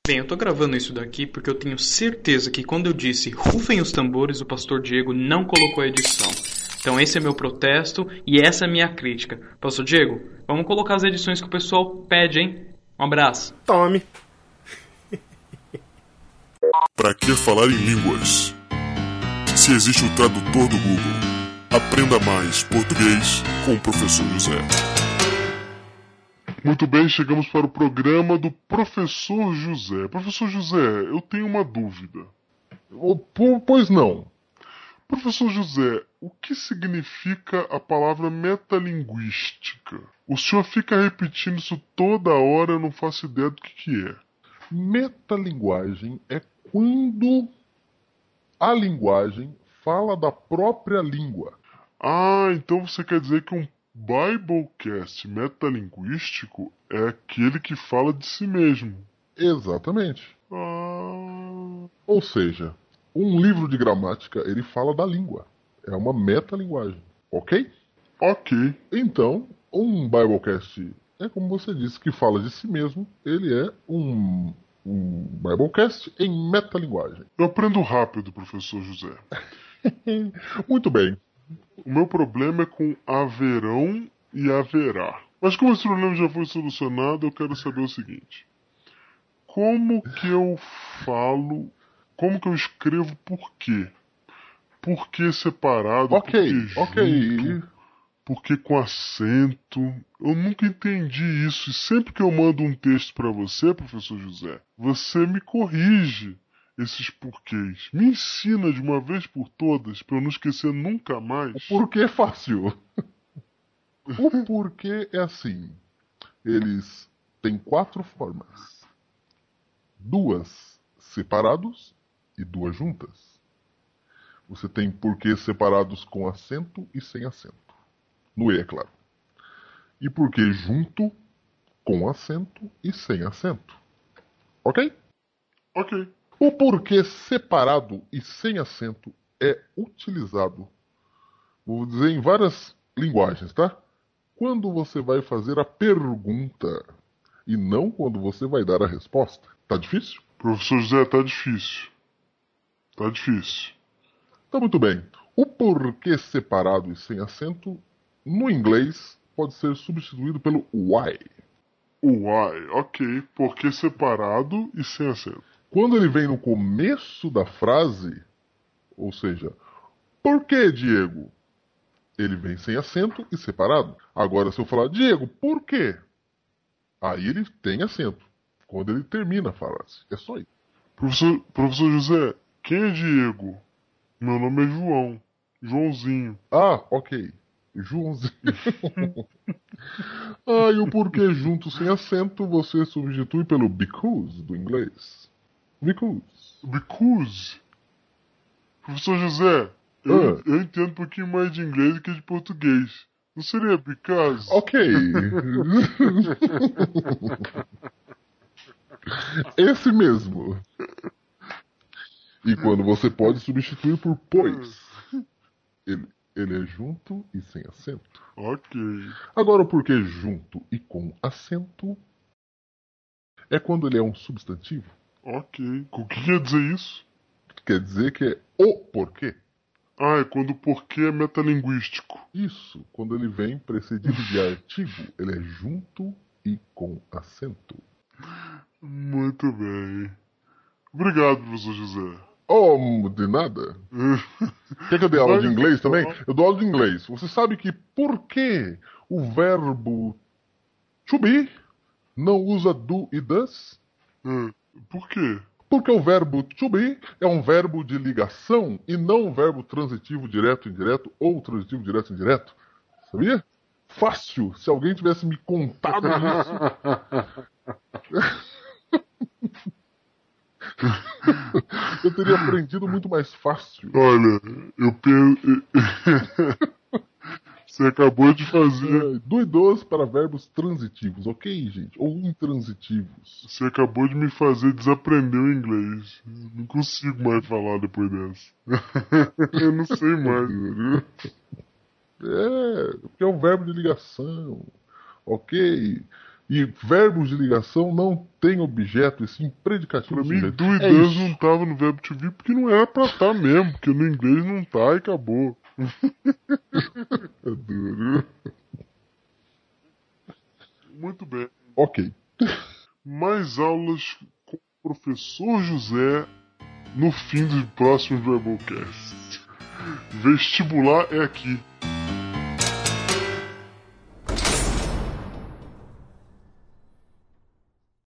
Bem, eu tô gravando isso daqui porque eu tenho certeza que quando eu disse rufem os tambores, o pastor Diego não colocou a edição. Então esse é meu protesto e essa é a minha crítica. Pastor Diego, vamos colocar as edições que o pessoal pede, hein? Um abraço. Tome. Para que falar em línguas? Se existe o tradutor do Google. Aprenda mais português com o professor José. Muito bem, chegamos para o programa do Professor José. Professor José, eu tenho uma dúvida. Po- Pois não. Professor José, o que significa a palavra metalinguística? O senhor fica repetindo isso toda hora, eu não faço ideia do que, que é. Metalinguagem é quando a linguagem fala da própria língua. Ah, então você quer dizer que um Biblecast metalinguístico é aquele que fala de si mesmo. Exatamente. Ah, Ou seja, um livro de gramática ele fala da língua. É uma metalinguagem, ok? Ok. Então, um Biblecast é como você disse que fala de si mesmo. Ele é um, um Biblecast em metalinguagem. eu aprendo rápido, professor José. Muito bem. O meu problema é com haverão e haverá. Mas como esse problema já foi solucionado, eu quero saber o seguinte. Como que eu falo, como que eu escrevo por quê? Por que separado? Ok, ok. junto? Por que com acento? Eu nunca entendi isso. E sempre que eu mando um texto para você, professor José, você me corrige esses porquês. Me ensina de uma vez por todas, para eu não esquecer nunca mais. O porquê é fácil. o porquê é assim. Eles têm quatro formas: duas separados e duas juntas. Você tem porquês separados com acento e sem acento. No E, é claro. E porquê junto com acento e sem acento. Ok? Ok. O porquê separado e sem acento é utilizado, vou dizer em várias linguagens, tá? Quando você vai fazer a pergunta e não quando você vai dar a resposta. Tá difícil? Professor José, tá difícil. Tá difícil. Tá muito bem. O porquê separado e sem acento, no inglês, pode ser substituído pelo why. Why, ok. Porquê separado e sem acento. Quando ele vem no começo da frase, ou seja, por que, Diego? Ele vem sem acento e separado. Agora, se eu falar, Diego, por quê? Aí ele tem acento. Quando ele termina a frase. É só isso. Professor, professor José, quem é Diego? Meu nome é João. Joãozinho. Ah, ok. Joãozinho. ah, e o porquê junto sem acento você substitui pelo because do inglês. Because. Because? Professor José, eu, eu entendo um pouquinho mais de inglês do que de português. Não seria because? Ok. Esse mesmo. E quando você pode substituir por pois. Ele, ele é junto e sem acento. Ok. Agora o porquê junto e com acento é quando ele é um substantivo. Ok. O que quer dizer isso? Quer dizer que é o porquê. Ah, é quando o porquê é metalinguístico. Isso, quando ele vem precedido de artigo, ele é junto e com acento. Muito bem. Obrigado, professor José. Oh, de nada. Quer que eu dê aula de inglês também? Eu dou aula de inglês. Você sabe que por que o verbo to be não usa do e does? Por quê? Porque o verbo to be é um verbo de ligação e não um verbo transitivo direto e indireto ou transitivo direto e indireto. Sabia? Fácil. Se alguém tivesse me contado isso. eu teria aprendido muito mais fácil. Olha, eu penso. Você acabou de fazer. É, do para verbos transitivos, ok, gente? Ou intransitivos. Você acabou de me fazer desaprender o inglês. Não consigo mais falar depois dessa. eu não sei mais. É, porque é um verbo de ligação, ok? E verbos de ligação não tem objeto, e sim predicativo. Pra mim, do e É não tava no verbo to be porque não era pra estar mesmo, porque no inglês não tá e acabou. É duro. Muito bem. Ok. Mais aulas com o professor José no fim dos próximos Verbocast. Vestibular é aqui.